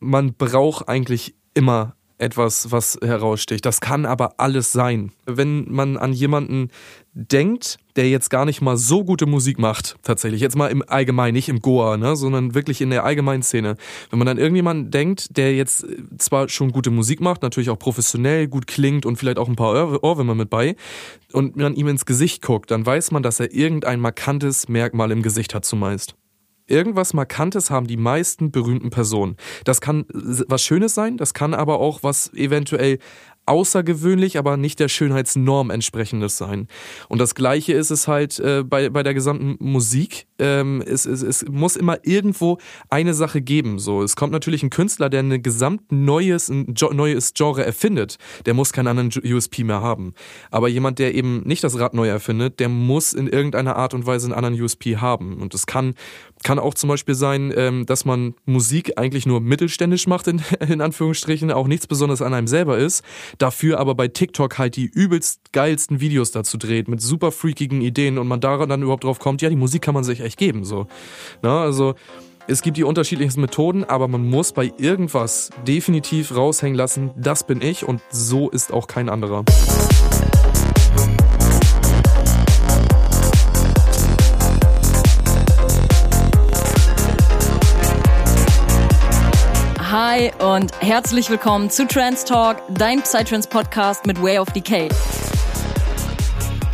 Man braucht eigentlich immer etwas, was heraussticht. Das kann aber alles sein. Wenn man an jemanden denkt, der jetzt gar nicht mal so gute Musik macht, tatsächlich, jetzt mal im Allgemeinen, nicht im Goa, ne, sondern wirklich in der allgemeinen Szene. Wenn man an irgendjemanden denkt, der jetzt zwar schon gute Musik macht, natürlich auch professionell gut klingt und vielleicht auch ein paar Ohrwürmer mit bei, und man ihm ins Gesicht guckt, dann weiß man, dass er irgendein markantes Merkmal im Gesicht hat zumeist. Irgendwas Markantes haben die meisten berühmten Personen. Das kann was Schönes sein, das kann aber auch was eventuell außergewöhnlich, aber nicht der Schönheitsnorm entsprechendes sein. Und das Gleiche ist es halt äh, bei, bei der gesamten Musik. Ähm, es, es, es muss immer irgendwo eine Sache geben. So, es kommt natürlich ein Künstler, der ein gesamt neues, ein neues Genre erfindet. Der muss keinen anderen USP mehr haben. Aber jemand, der eben nicht das Rad neu erfindet, der muss in irgendeiner Art und Weise einen anderen USP haben. Und es kann kann auch zum Beispiel sein, ähm, dass man Musik eigentlich nur mittelständisch macht, in, in Anführungsstrichen, auch nichts Besonderes an einem selber ist, dafür aber bei TikTok halt die übelst geilsten Videos dazu dreht, mit super freakigen Ideen und man daran dann überhaupt drauf kommt, ja, die Musik kann man sich echt geben, so. Na, also, es gibt die unterschiedlichsten Methoden, aber man muss bei irgendwas definitiv raushängen lassen, das bin ich und so ist auch kein anderer. Hi und herzlich willkommen zu Trans Talk, dein Psytrance Podcast mit Way of Decay.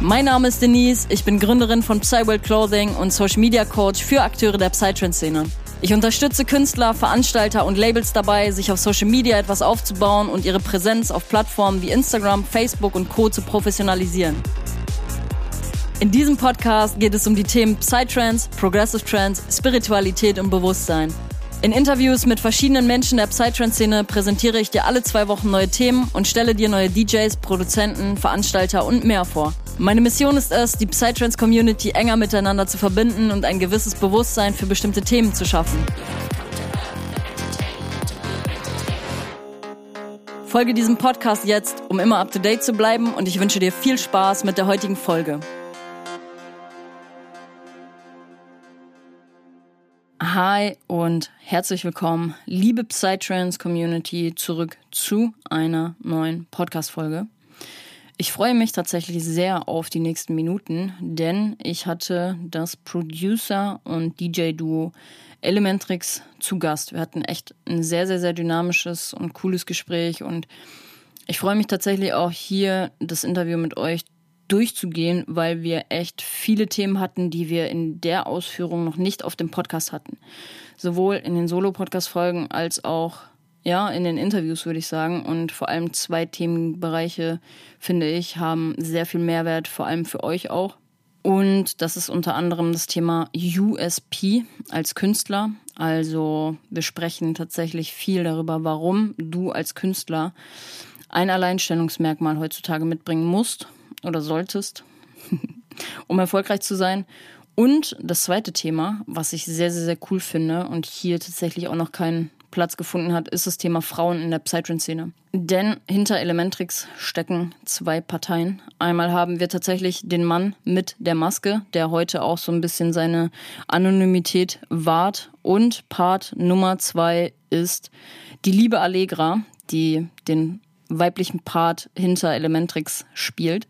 Mein Name ist Denise, ich bin Gründerin von Psyworld Clothing und Social Media Coach für Akteure der Psytrance-Szene. Ich unterstütze Künstler, Veranstalter und Labels dabei, sich auf Social Media etwas aufzubauen und ihre Präsenz auf Plattformen wie Instagram, Facebook und Co. zu professionalisieren. In diesem Podcast geht es um die Themen Psytrance, Progressive Trance, Spiritualität und Bewusstsein. In Interviews mit verschiedenen Menschen der Psytrance-Szene präsentiere ich dir alle zwei Wochen neue Themen und stelle dir neue DJs, Produzenten, Veranstalter und mehr vor. Meine Mission ist es, die Psytrance-Community enger miteinander zu verbinden und ein gewisses Bewusstsein für bestimmte Themen zu schaffen. Folge diesem Podcast jetzt, um immer up to date zu bleiben und ich wünsche dir viel Spaß mit der heutigen Folge. Hi und herzlich willkommen, liebe Psytrance Community, zurück zu einer neuen Podcast-Folge. Ich freue mich tatsächlich sehr auf die nächsten Minuten, denn ich hatte das Producer und DJ-Duo Elementrix zu Gast. Wir hatten echt ein sehr, sehr, sehr dynamisches und cooles Gespräch und ich freue mich tatsächlich auch hier das Interview mit euch durchzugehen, weil wir echt viele Themen hatten, die wir in der Ausführung noch nicht auf dem Podcast hatten. Sowohl in den Solo-Podcast-Folgen als auch ja, in den Interviews würde ich sagen. Und vor allem zwei Themenbereiche, finde ich, haben sehr viel Mehrwert, vor allem für euch auch. Und das ist unter anderem das Thema USP als Künstler. Also wir sprechen tatsächlich viel darüber, warum du als Künstler ein Alleinstellungsmerkmal heutzutage mitbringen musst oder solltest, um erfolgreich zu sein. Und das zweite Thema, was ich sehr, sehr, sehr cool finde und hier tatsächlich auch noch keinen Platz gefunden hat, ist das Thema Frauen in der Psytrance-Szene. Denn hinter Elementrix stecken zwei Parteien. Einmal haben wir tatsächlich den Mann mit der Maske, der heute auch so ein bisschen seine Anonymität wahrt. Und Part Nummer zwei ist die liebe Allegra, die den weiblichen Part hinter Elementrix spielt.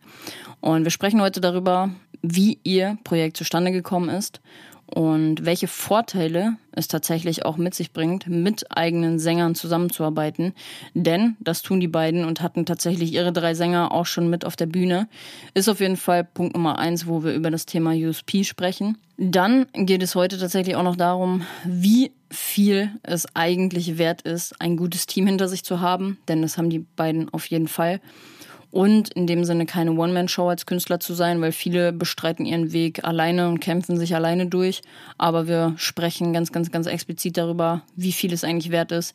Und wir sprechen heute darüber, wie ihr Projekt zustande gekommen ist und welche Vorteile es tatsächlich auch mit sich bringt, mit eigenen Sängern zusammenzuarbeiten. Denn das tun die beiden und hatten tatsächlich ihre drei Sänger auch schon mit auf der Bühne. Ist auf jeden Fall Punkt Nummer eins, wo wir über das Thema USP sprechen. Dann geht es heute tatsächlich auch noch darum, wie viel es eigentlich wert ist, ein gutes Team hinter sich zu haben. Denn das haben die beiden auf jeden Fall und in dem Sinne keine One-Man-Show als Künstler zu sein, weil viele bestreiten ihren Weg alleine und kämpfen sich alleine durch. Aber wir sprechen ganz, ganz, ganz explizit darüber, wie viel es eigentlich wert ist,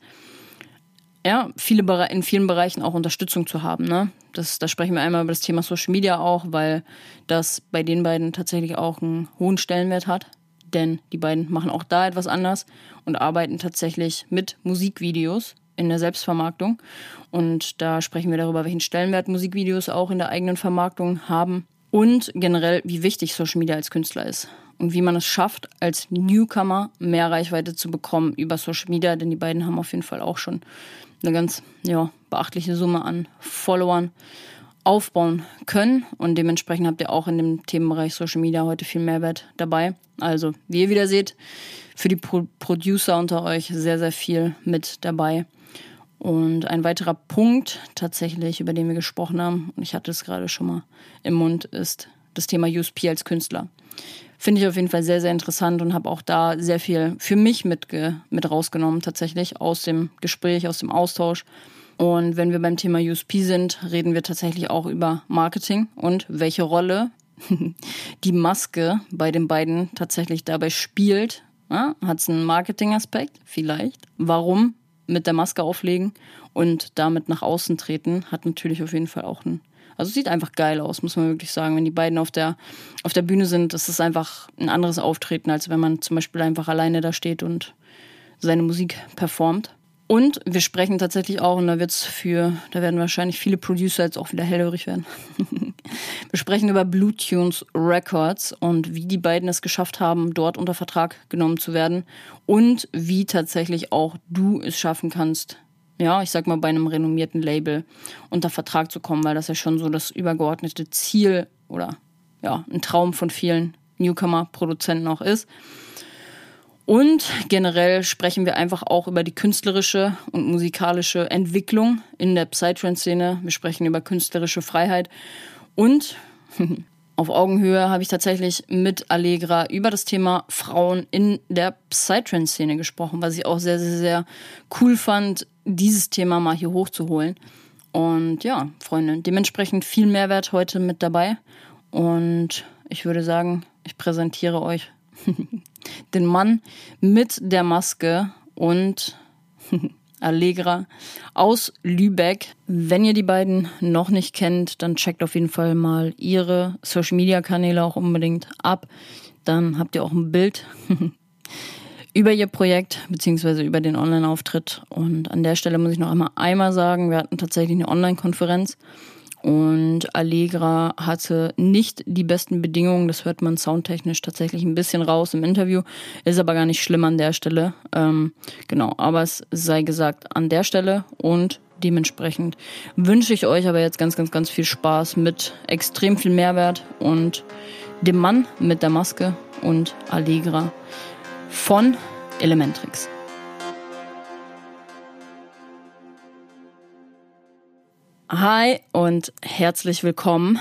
ja, viele in vielen Bereichen auch Unterstützung zu haben. Ne? Das, da sprechen wir einmal über das Thema Social Media auch, weil das bei den beiden tatsächlich auch einen hohen Stellenwert hat. Denn die beiden machen auch da etwas anders und arbeiten tatsächlich mit Musikvideos in der Selbstvermarktung. Und da sprechen wir darüber, welchen Stellenwert Musikvideos auch in der eigenen Vermarktung haben und generell, wie wichtig Social Media als Künstler ist. und wie man es schafft, als Newcomer mehr Reichweite zu bekommen über Social Media, denn die beiden haben auf jeden Fall auch schon eine ganz ja, beachtliche Summe an Followern aufbauen können. Und dementsprechend habt ihr auch in dem Themenbereich Social Media heute viel Mehrwert dabei. Also, wie ihr wieder seht, für die Pro Producer unter euch sehr, sehr viel mit dabei. Und ein weiterer Punkt tatsächlich, über den wir gesprochen haben, und ich hatte es gerade schon mal im Mund, ist das Thema USP als Künstler. Finde ich auf jeden Fall sehr, sehr interessant und habe auch da sehr viel für mich mit, mit rausgenommen, tatsächlich aus dem Gespräch, aus dem Austausch. Und wenn wir beim Thema USP sind, reden wir tatsächlich auch über Marketing und welche Rolle die Maske bei den beiden tatsächlich dabei spielt. Ja, Hat es einen Marketingaspekt? Vielleicht. Warum mit der Maske auflegen und damit nach außen treten? Hat natürlich auf jeden Fall auch einen also sieht einfach geil aus, muss man wirklich sagen. Wenn die beiden auf der, auf der Bühne sind, das ist einfach ein anderes Auftreten, als wenn man zum Beispiel einfach alleine da steht und seine Musik performt. Und wir sprechen tatsächlich auch, und da wird's für, da werden wahrscheinlich viele Producer jetzt auch wieder hellhörig werden. wir sprechen über Blue Records und wie die beiden es geschafft haben, dort unter Vertrag genommen zu werden und wie tatsächlich auch du es schaffen kannst, ja, ich sag mal, bei einem renommierten Label unter Vertrag zu kommen, weil das ja schon so das übergeordnete Ziel oder ja, ein Traum von vielen Newcomer-Produzenten auch ist. Und generell sprechen wir einfach auch über die künstlerische und musikalische Entwicklung in der Psytrance-Szene. Wir sprechen über künstlerische Freiheit und auf Augenhöhe habe ich tatsächlich mit Allegra über das Thema Frauen in der Psytrance-Szene gesprochen, was ich auch sehr, sehr, sehr cool fand, dieses Thema mal hier hochzuholen. Und ja, Freunde, dementsprechend viel Mehrwert heute mit dabei. Und ich würde sagen, ich präsentiere euch den Mann mit der Maske und Allegra aus Lübeck. Wenn ihr die beiden noch nicht kennt, dann checkt auf jeden Fall mal ihre Social Media Kanäle auch unbedingt ab. Dann habt ihr auch ein Bild über ihr Projekt beziehungsweise über den Online-Auftritt. Und an der Stelle muss ich noch einmal einmal sagen, wir hatten tatsächlich eine Online-Konferenz und Allegra hatte nicht die besten Bedingungen. Das hört man soundtechnisch tatsächlich ein bisschen raus im Interview. Ist aber gar nicht schlimm an der Stelle. Ähm, genau, aber es sei gesagt an der Stelle und dementsprechend wünsche ich euch aber jetzt ganz, ganz, ganz viel Spaß mit extrem viel Mehrwert und dem Mann mit der Maske und Allegra von Elementrix. Hi und herzlich willkommen.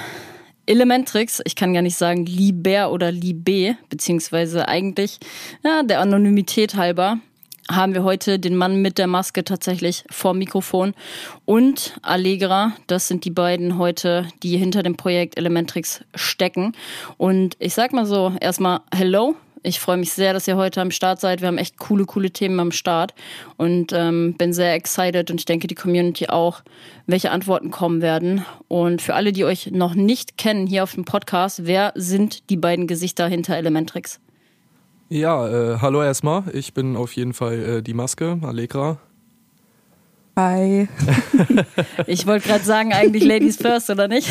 Elementrix, ich kann gar nicht sagen Liber oder Libe, beziehungsweise eigentlich ja, der Anonymität halber haben wir heute den Mann mit der Maske tatsächlich vor Mikrofon und Allegra. Das sind die beiden heute, die hinter dem Projekt Elementrix stecken. Und ich sag mal so, erstmal Hello, ich freue mich sehr, dass ihr heute am Start seid. Wir haben echt coole, coole Themen am Start und ähm, bin sehr excited und ich denke die Community auch, welche Antworten kommen werden. Und für alle, die euch noch nicht kennen hier auf dem Podcast, wer sind die beiden Gesichter hinter Elementrix? Ja, äh, hallo erstmal. Ich bin auf jeden Fall äh, die Maske, Allegra. Hi. ich wollte gerade sagen, eigentlich Ladies first, oder nicht?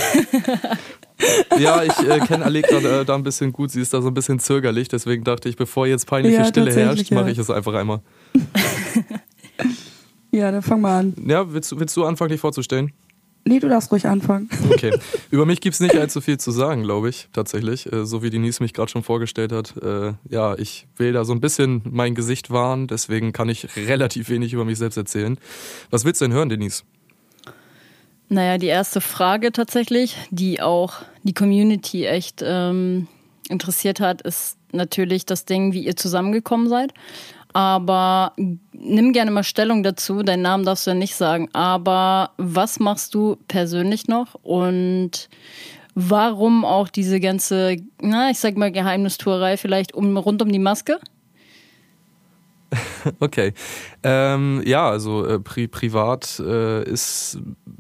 ja, ich äh, kenne Allegra äh, da ein bisschen gut. Sie ist da so ein bisschen zögerlich. Deswegen dachte ich, bevor jetzt peinliche ja, Stille herrscht, mache ich es einfach einmal. ja, dann fang mal an. Ja, willst, willst du anfangen, dich vorzustellen? Nee, du darfst ruhig anfangen. Okay. Über mich gibt es nicht allzu viel zu sagen, glaube ich, tatsächlich. Äh, so wie Denise mich gerade schon vorgestellt hat. Äh, ja, ich will da so ein bisschen mein Gesicht wahren, deswegen kann ich relativ wenig über mich selbst erzählen. Was willst du denn hören, Denise? Naja, die erste Frage tatsächlich, die auch die Community echt ähm, interessiert hat, ist natürlich das Ding, wie ihr zusammengekommen seid. Aber nimm gerne mal Stellung dazu. Deinen Namen darfst du ja nicht sagen. Aber was machst du persönlich noch? Und warum auch diese ganze, na, ich sag mal, Geheimnistuerei vielleicht um, rund um die Maske? Okay. Ähm, ja, also äh, pri privat äh, ist,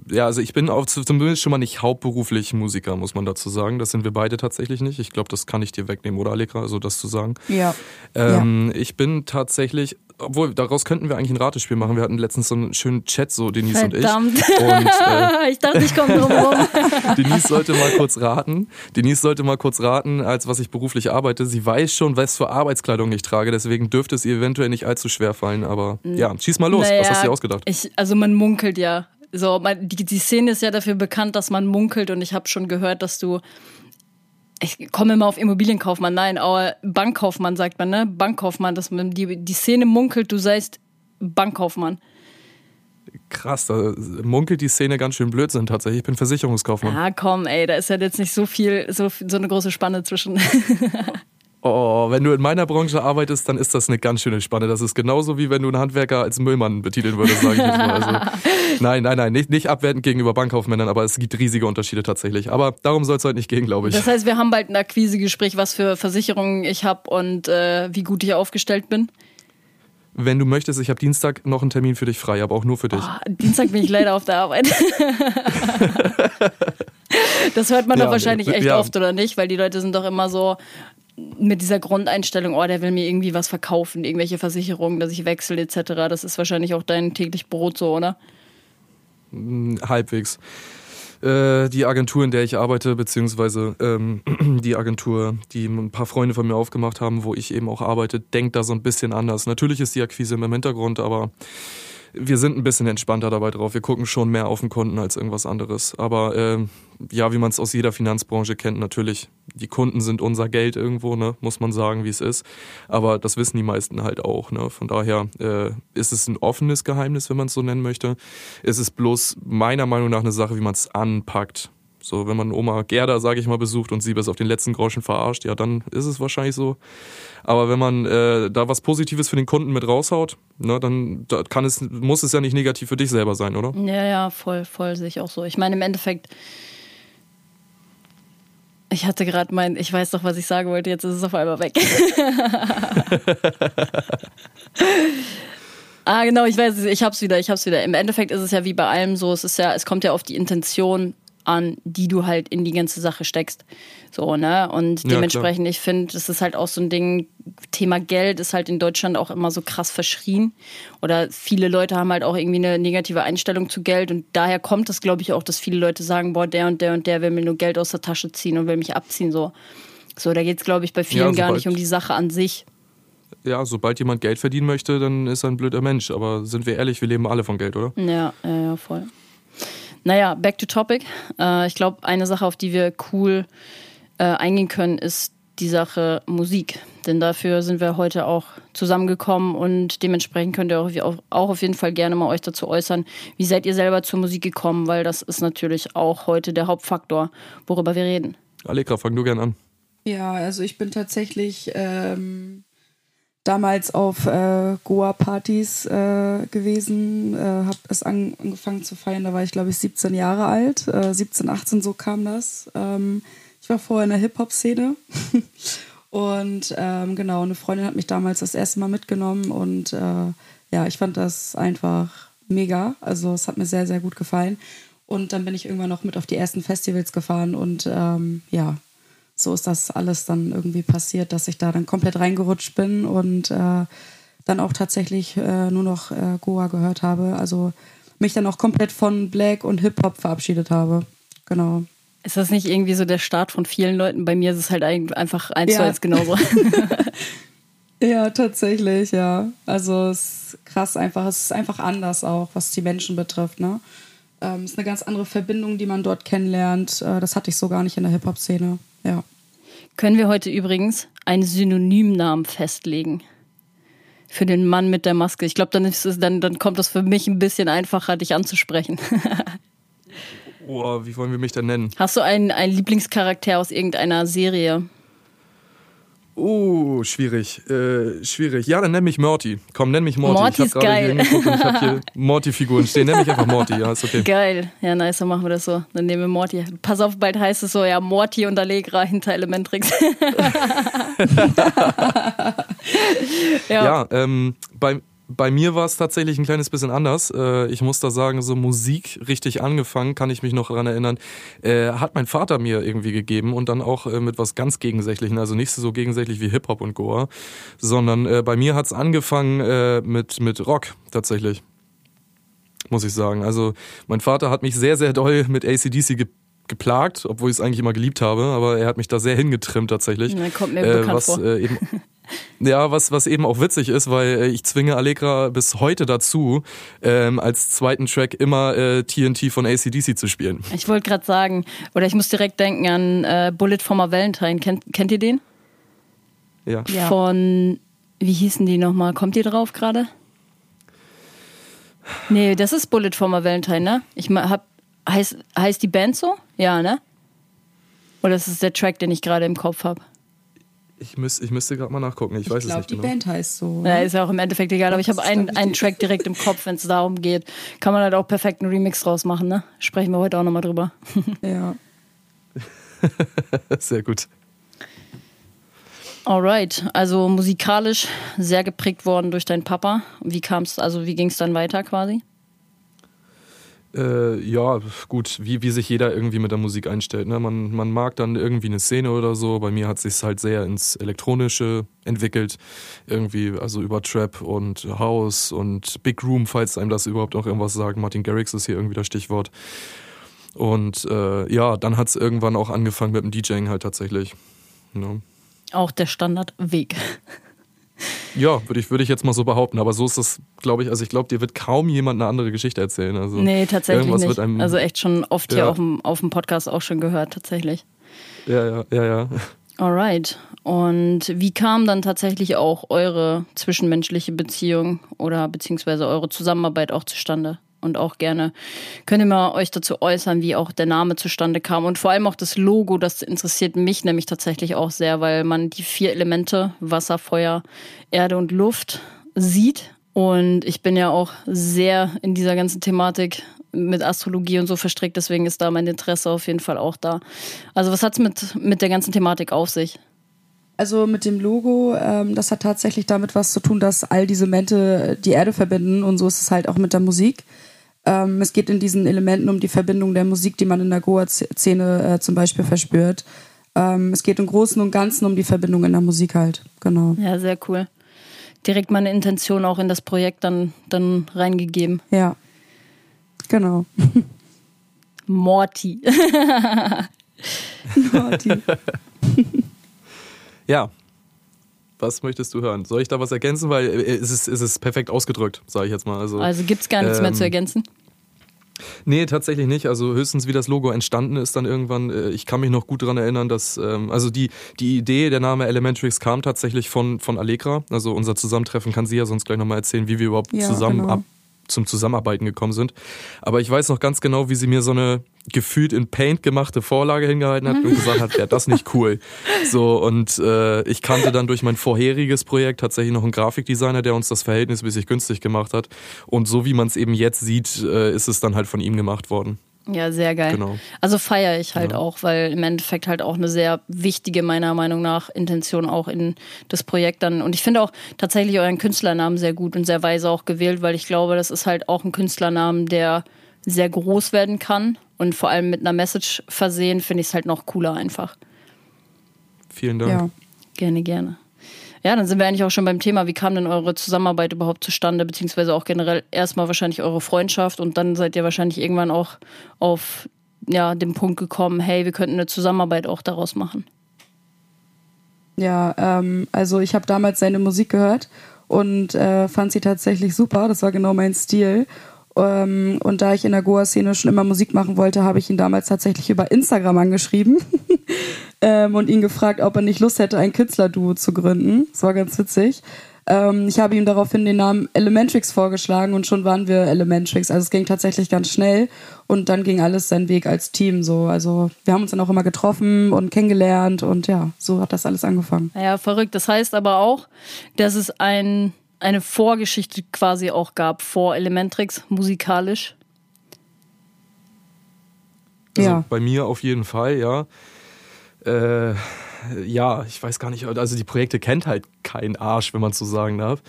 ja, also ich bin auch zumindest schon mal nicht hauptberuflich Musiker, muss man dazu sagen. Das sind wir beide tatsächlich nicht. Ich glaube, das kann ich dir wegnehmen, oder Allegra, also das zu sagen. Ja. Ähm, ja. Ich bin tatsächlich obwohl, daraus könnten wir eigentlich ein Ratespiel machen. Wir hatten letztens so einen schönen Chat, so Denise Verdammt. und ich. Und äh, ich dachte, ich komme drum rum. Denise sollte mal kurz raten. Denise sollte mal kurz raten, als was ich beruflich arbeite. Sie weiß schon, was für Arbeitskleidung ich trage, deswegen dürfte es ihr eventuell nicht allzu schwer fallen. Aber ja, schieß mal los. Naja, was hast du dir ausgedacht? Ich, also man munkelt ja. So, man, die, die Szene ist ja dafür bekannt, dass man munkelt und ich habe schon gehört, dass du ich komme immer auf Immobilienkaufmann, nein, aber Bankkaufmann sagt man, ne? Bankkaufmann, dass man die, die Szene munkelt, du seist Bankkaufmann. Krass, da munkelt die Szene ganz schön Blödsinn tatsächlich. Ich bin Versicherungskaufmann. Ja, komm, ey, da ist ja jetzt nicht so viel, so, so eine große Spanne zwischen. Oh, wenn du in meiner Branche arbeitest, dann ist das eine ganz schöne Spanne. Das ist genauso wie wenn du einen Handwerker als Müllmann betiteln würdest, sage ich jetzt mal. Also, nein, nein, nein, nicht, nicht abwertend gegenüber Bankkaufmännern, aber es gibt riesige Unterschiede tatsächlich. Aber darum soll es heute nicht gehen, glaube ich. Das heißt, wir haben bald ein Akquisegespräch, was für Versicherungen ich habe und äh, wie gut ich aufgestellt bin. Wenn du möchtest, ich habe Dienstag noch einen Termin für dich frei, aber auch nur für dich. Oh, Dienstag bin ich leider auf der Arbeit. das hört man Ja, doch wahrscheinlich echt ja. oft, oder nicht? Weil die Leute sind doch immer so mit dieser Grundeinstellung, oh, der will mir irgendwie was verkaufen, irgendwelche Versicherungen, dass ich wechsle etc. Das ist wahrscheinlich auch dein täglich Brot so, oder? Halbwegs. Äh, die Agentur, in der ich arbeite, beziehungsweise ähm, die Agentur, die ein paar Freunde von mir aufgemacht haben, wo ich eben auch arbeite, denkt da so ein bisschen anders. Natürlich ist die Akquise im Hintergrund, aber wir sind ein bisschen entspannter dabei drauf. Wir gucken schon mehr auf den Kunden als irgendwas anderes. Aber ähm, ja, wie man es aus jeder Finanzbranche kennt, natürlich, die Kunden sind unser Geld irgendwo, ne? muss man sagen, wie es ist. Aber das wissen die meisten halt auch. Ne? Von daher äh, ist es ein offenes Geheimnis, wenn man es so nennen möchte. Es ist bloß meiner Meinung nach eine Sache, wie man es anpackt. So, wenn man Oma Gerda, sage ich mal, besucht und sie bis auf den letzten Groschen verarscht, ja, dann ist es wahrscheinlich so. Aber wenn man äh, da was Positives für den Kunden mit raushaut, ne, dann da kann es, muss es ja nicht negativ für dich selber sein, oder? Ja, ja, voll, voll sehe ich auch so. Ich meine, im Endeffekt, ich hatte gerade mein, ich weiß doch, was ich sagen wollte, jetzt ist es auf einmal weg. ah, genau, ich weiß, ich hab's wieder, ich hab's wieder. Im Endeffekt ist es ja wie bei allem so, es ist ja, es kommt ja auf die Intention an, die du halt in die ganze Sache steckst. So, ne? Und Ja, dementsprechend, ich finde, das ist halt auch so ein Ding, Thema Geld ist halt in Deutschland auch immer so krass verschrien. Oder viele Leute haben halt auch irgendwie eine negative Einstellung zu Geld. Und daher kommt es, glaube ich, auch, dass viele Leute sagen, boah, der und der und der will mir nur Geld aus der Tasche ziehen und will mich abziehen. So, so da geht es, glaube ich, bei vielen Ja, gar nicht um die Sache an sich. Ja, sobald jemand Geld verdienen möchte, dann ist er ein blöder Mensch. Aber sind wir ehrlich, wir leben alle von Geld, oder? Ja, ja, ja, voll. Naja, back to topic. Äh, ich glaube, eine Sache, auf die wir cool äh, eingehen können, ist die Sache Musik. Denn dafür sind wir heute auch zusammengekommen und dementsprechend könnt ihr auch, auch auf jeden Fall gerne mal euch dazu äußern, wie seid ihr selber zur Musik gekommen, weil das ist natürlich auch heute der Hauptfaktor, worüber wir reden. Allegra, fang du gern an. Ja, also ich bin tatsächlich ähm, damals auf äh, Goa-Partys äh, gewesen, äh, habe es an, angefangen zu feiern, da war ich glaube ich 17 Jahre alt, äh, 17, 18 so kam das. Ähm, ich war vorher in der Hip-Hop-Szene und ähm, genau, eine Freundin hat mich damals das erste Mal mitgenommen und äh, ja, ich fand das einfach mega, also es hat mir sehr, sehr gut gefallen. Und dann bin ich irgendwann noch mit auf die ersten Festivals gefahren und ähm, ja, so ist das alles dann irgendwie passiert, dass ich da dann komplett reingerutscht bin und äh, dann auch tatsächlich äh, nur noch äh, Goa gehört habe. Also mich dann auch komplett von Black und Hip-Hop verabschiedet habe. Genau. Ist das nicht irgendwie so der Start von vielen Leuten? Bei mir ist es halt einfach eins zu eins genauso. Ja, tatsächlich, ja. Also es ist krass einfach. Es ist einfach anders auch, was die Menschen betrifft. Ne? Ähm, es ist eine ganz andere Verbindung, die man dort kennenlernt. Äh, das hatte ich so gar nicht in der Hip-Hop-Szene. Ja. Können wir heute übrigens einen Synonymnamen festlegen? Für den Mann mit der Maske. Ich glaube, dann, ist es- dann, dann kommt das für mich ein bisschen einfacher, dich anzusprechen. Oh, wie wollen wir mich denn nennen? Hast du einen, einen Lieblingscharakter aus irgendeiner Serie? Oh, schwierig. Äh, schwierig. Ja, dann nenn mich Morty. Komm, nenn mich Morty. Morty ich ist hab gerade hier ich hab hier Morty-Figuren stehen. Nenn mich einfach Morty, ja, ist okay. Geil. Ja, nice, dann machen wir das so. Dann nehmen wir Morty. Pass auf, bald heißt es so, ja, Morty und Allegra hinter Elementrix. ja. Ja, ähm, bei, bei mir war es tatsächlich ein kleines bisschen anders. Äh, ich muss da sagen, so Musik richtig angefangen, kann ich mich noch daran erinnern, äh, hat mein Vater mir irgendwie gegeben und dann auch äh, mit was ganz Gegensätzlichen, also nicht so gegensätzlich wie Hip-Hop und Goa, sondern bei mir hat es angefangen mit, mit Rock tatsächlich. Muss ich sagen. Also mein Vater hat mich sehr, sehr doll mit ACDC geplagt, obwohl ich es eigentlich immer geliebt habe, aber er hat mich da sehr hingetrimmt tatsächlich. Ja, kommt mir bekannt was, vor. Äh, eben, Ja, was, was eben auch witzig ist, weil äh, ich zwinge Allegra bis heute dazu, ähm, als zweiten Track immer äh, TNT von ACDC zu spielen. Ich wollte gerade sagen, oder ich muss direkt denken an äh, Bullet for my Valentine. Kennt, kennt ihr den? Ja. Ja. Von, wie hießen die nochmal? Kommt ihr drauf gerade? Nee, das ist Bullet for my Valentine, ne? Ich hab, heißt, heißt die Band so? Ja, ne? Oder ist es der Track, den ich gerade im Kopf habe? Ich, müß, ich müsste gerade mal nachgucken, ich, weiß ich es glaube, nicht die genau. Band heißt so. Ja, ist ja auch im Endeffekt egal, aber ich habe einen, glaub ich, einen die- Track direkt im Kopf, wenn es darum geht. Kann man halt auch perfekt einen Remix draus machen, ne? Sprechen wir heute auch nochmal drüber. Ja. Sehr gut. Alright, also musikalisch sehr geprägt worden durch deinen Papa. Wie kam's, also wie ging es dann weiter quasi? Äh, ja, gut, wie, wie sich jeder irgendwie mit der Musik einstellt. Ne? Man, man mag dann irgendwie eine Szene oder so. Bei mir hat sich halt sehr ins Elektronische entwickelt. Irgendwie, also über Trap und House und Big Room, falls einem das überhaupt auch irgendwas sagt. Martin Garrix ist hier irgendwie das Stichwort. Und äh, ja, dann hat es irgendwann auch angefangen mit dem DJing halt tatsächlich. Ne? Auch der Standardweg. Ja, würde ich, würde ich jetzt mal so behaupten. Aber so ist das, glaube ich, also ich glaube, dir wird kaum jemand eine andere Geschichte erzählen. Also Nee, tatsächlich nicht. wird einem- also echt schon oft hier Ja. auf dem, auf dem Podcast auch schon gehört, tatsächlich. Ja, ja, ja, ja. Alright. Und wie kam dann tatsächlich auch eure zwischenmenschliche Beziehung oder beziehungsweise eure Zusammenarbeit auch zustande? Und auch gerne könnt ihr mal euch dazu äußern, wie auch der Name zustande kam. Und vor allem auch das Logo, das interessiert mich nämlich tatsächlich auch sehr, weil man die vier Elemente Wasser, Feuer, Erde und Luft sieht. Und ich bin ja auch sehr in dieser ganzen Thematik mit Astrologie und so verstrickt, deswegen ist da mein Interesse auf jeden Fall auch da. Also was hat's mit, mit der ganzen Thematik auf sich? Also mit dem Logo, ähm, das hat tatsächlich damit was zu tun, dass all diese Elemente die Erde verbinden und so ist es halt auch mit der Musik. Ähm, es geht in diesen Elementen um die Verbindung der Musik, die man in der Goa-Szene äh, zum Beispiel verspürt. Ähm, es geht im Großen und Ganzen um die Verbindung in der Musik halt, genau. Ja, sehr cool. Direkt meine Intention auch in das Projekt dann, dann reingegeben. Ja, genau. Morty. Martin. Ja. Was möchtest du hören? Soll ich da was ergänzen? Weil äh, es ist, es ist perfekt ausgedrückt, sage ich jetzt mal. Also, Also gibt's gar nichts mehr Ähm, zu ergänzen. nee, tatsächlich nicht. Also höchstens, wie das Logo entstanden ist, dann irgendwann. äh, Ich kann mich noch gut daran erinnern, dass ähm, also die, die Idee, der Name Elementrix kam tatsächlich von, von Allegra. Also unser Zusammentreffen kann sie ja sonst gleich nochmal erzählen, wie wir überhaupt Ja, zusammen genau. ab, zum Zusammenarbeiten gekommen sind. Aber ich weiß noch ganz genau, wie sie mir so eine gefühlt in Paint gemachte Vorlage hingehalten hat und gesagt hat, wäre das nicht cool. So, und äh, ich kannte dann durch mein vorheriges Projekt tatsächlich noch einen Grafikdesigner, der uns das verhältnismäßig günstig gemacht hat. Und so wie man es eben jetzt sieht, äh, ist es dann halt von ihm gemacht worden. Ja, sehr geil. Genau. Also feiere ich halt Ja. auch, weil im Endeffekt halt auch eine sehr wichtige, meiner Meinung nach, Intention auch in das Projekt dann. Und ich finde auch tatsächlich euren Künstlernamen sehr gut und sehr weise auch gewählt, weil ich glaube, das ist halt auch ein Künstlernamen, der sehr groß werden kann und vor allem mit einer Message versehen, finde ich es halt noch cooler einfach. Vielen Dank. Ja. Gerne, gerne. Ja, dann sind wir eigentlich auch schon beim Thema. Wie kam denn eure Zusammenarbeit überhaupt zustande, beziehungsweise auch generell erstmal wahrscheinlich eure Freundschaft und dann seid ihr wahrscheinlich irgendwann auch auf ja, den Punkt gekommen, hey, wir könnten eine Zusammenarbeit auch daraus machen. Ja, ähm, also ich habe damals seine Musik gehört und äh, fand sie tatsächlich super. Das war genau mein Stil. Ähm, und da ich in der Goa-Szene schon immer Musik machen wollte, habe ich ihn damals tatsächlich über Instagram angeschrieben ähm, und ihn gefragt, ob er nicht Lust hätte, ein Künstlerduo zu gründen. Das war ganz witzig. Ähm, ich habe ihm daraufhin den Namen Elementrix vorgeschlagen und schon waren wir Elementrix. Also es ging tatsächlich ganz schnell und dann ging alles seinen Weg als Team so. Also wir haben uns dann auch immer getroffen und kennengelernt und ja, so hat das alles angefangen. Ja, verrückt. Das heißt aber auch, dass es ein, eine Vorgeschichte quasi auch gab vor Elementrix musikalisch. Also Ja. bei mir auf jeden Fall, ja. Äh, ja, ich weiß gar nicht, also die Projekte kennt halt kein Arsch, wenn man so sagen darf.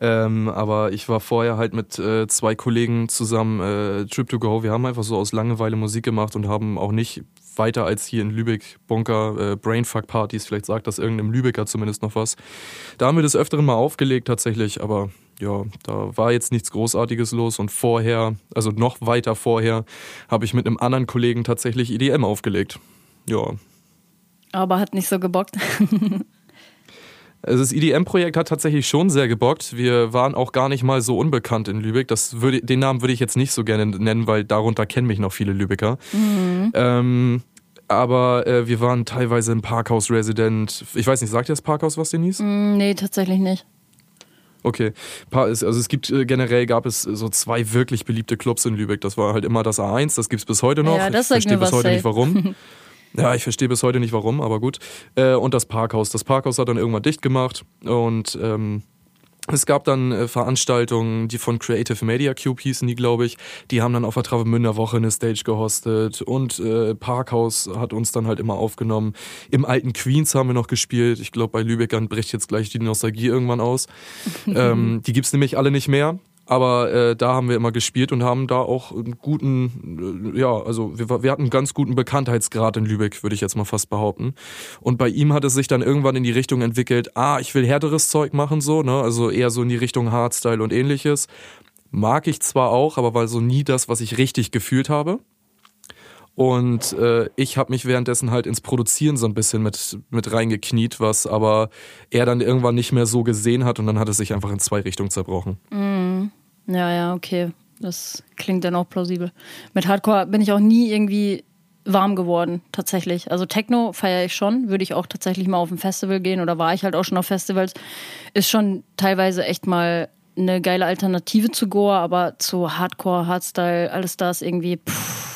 Ähm, aber ich war vorher halt mit äh, zwei Kollegen zusammen äh, Trip to Go. Wir haben einfach so aus Langeweile Musik gemacht und haben auch nicht weiter als hier in Lübeck Bunker äh, Brainfuck-Partys, vielleicht sagt das irgendeinem Lübecker zumindest noch was. Da haben wir des Öfteren mal aufgelegt tatsächlich, aber ja, da war jetzt nichts Großartiges los und vorher, also noch weiter vorher, habe ich mit einem anderen Kollegen tatsächlich EDM aufgelegt. Ja. Aber hat nicht so gebockt. Also das EDM-Projekt hat tatsächlich schon sehr gebockt. Wir waren auch gar nicht mal so unbekannt in Lübeck. Das würde, den Namen würde ich jetzt nicht so gerne nennen, weil darunter kennen mich noch viele Lübecker. Mhm. Ähm, aber äh, wir waren teilweise im Parkhaus Resident. Ich weiß nicht, sagt ihr das Parkhaus was, Denise? Mm, nee, tatsächlich nicht. Okay. Also es gibt äh, generell gab es so zwei wirklich beliebte Clubs in Lübeck. Das war halt immer das A1, das gibt es bis heute noch. Ja, das ich verstehe bis heute safe. nicht warum. Ja, ich verstehe bis heute nicht warum, aber gut. Äh, und das Parkhaus. Das Parkhaus hat dann irgendwann dicht gemacht und ähm, es gab dann äh, Veranstaltungen, die von Creative Media Cube hießen die, glaube ich. Die haben dann auf der Travemünder Woche eine Stage gehostet und äh, Parkhaus hat uns dann halt immer aufgenommen. Im alten Queens haben wir noch gespielt. Ich glaube, bei Lübeckern bricht jetzt gleich die Nostalgie irgendwann aus. ähm, die gibt's nämlich alle nicht mehr. Aber äh, da haben wir immer gespielt und haben da auch einen guten, äh, ja, also wir, wir hatten einen ganz guten Bekanntheitsgrad in Lübeck, würde ich jetzt mal fast behaupten. Und bei ihm hat es sich dann irgendwann in die Richtung entwickelt, ah, ich will härteres Zeug machen, so, ne? Also eher so in die Richtung Hardstyle und ähnliches. Mag ich zwar auch, aber war so nie das, was ich richtig gefühlt habe. Und äh, ich habe mich währenddessen halt ins Produzieren so ein bisschen mit, mit reingekniet, was aber er dann irgendwann nicht mehr so gesehen hat und dann hat es sich einfach in zwei Richtungen zerbrochen. Mm. Ja, ja, okay. Das klingt dann auch plausibel. Mit Hardcore bin ich auch nie irgendwie warm geworden, tatsächlich. Also Techno feiere ich schon, würde ich auch tatsächlich mal auf ein Festival gehen oder war ich halt auch schon auf Festivals. Ist schon teilweise echt mal eine geile Alternative zu Goa, aber zu Hardcore, Hardstyle, alles das irgendwie, pff,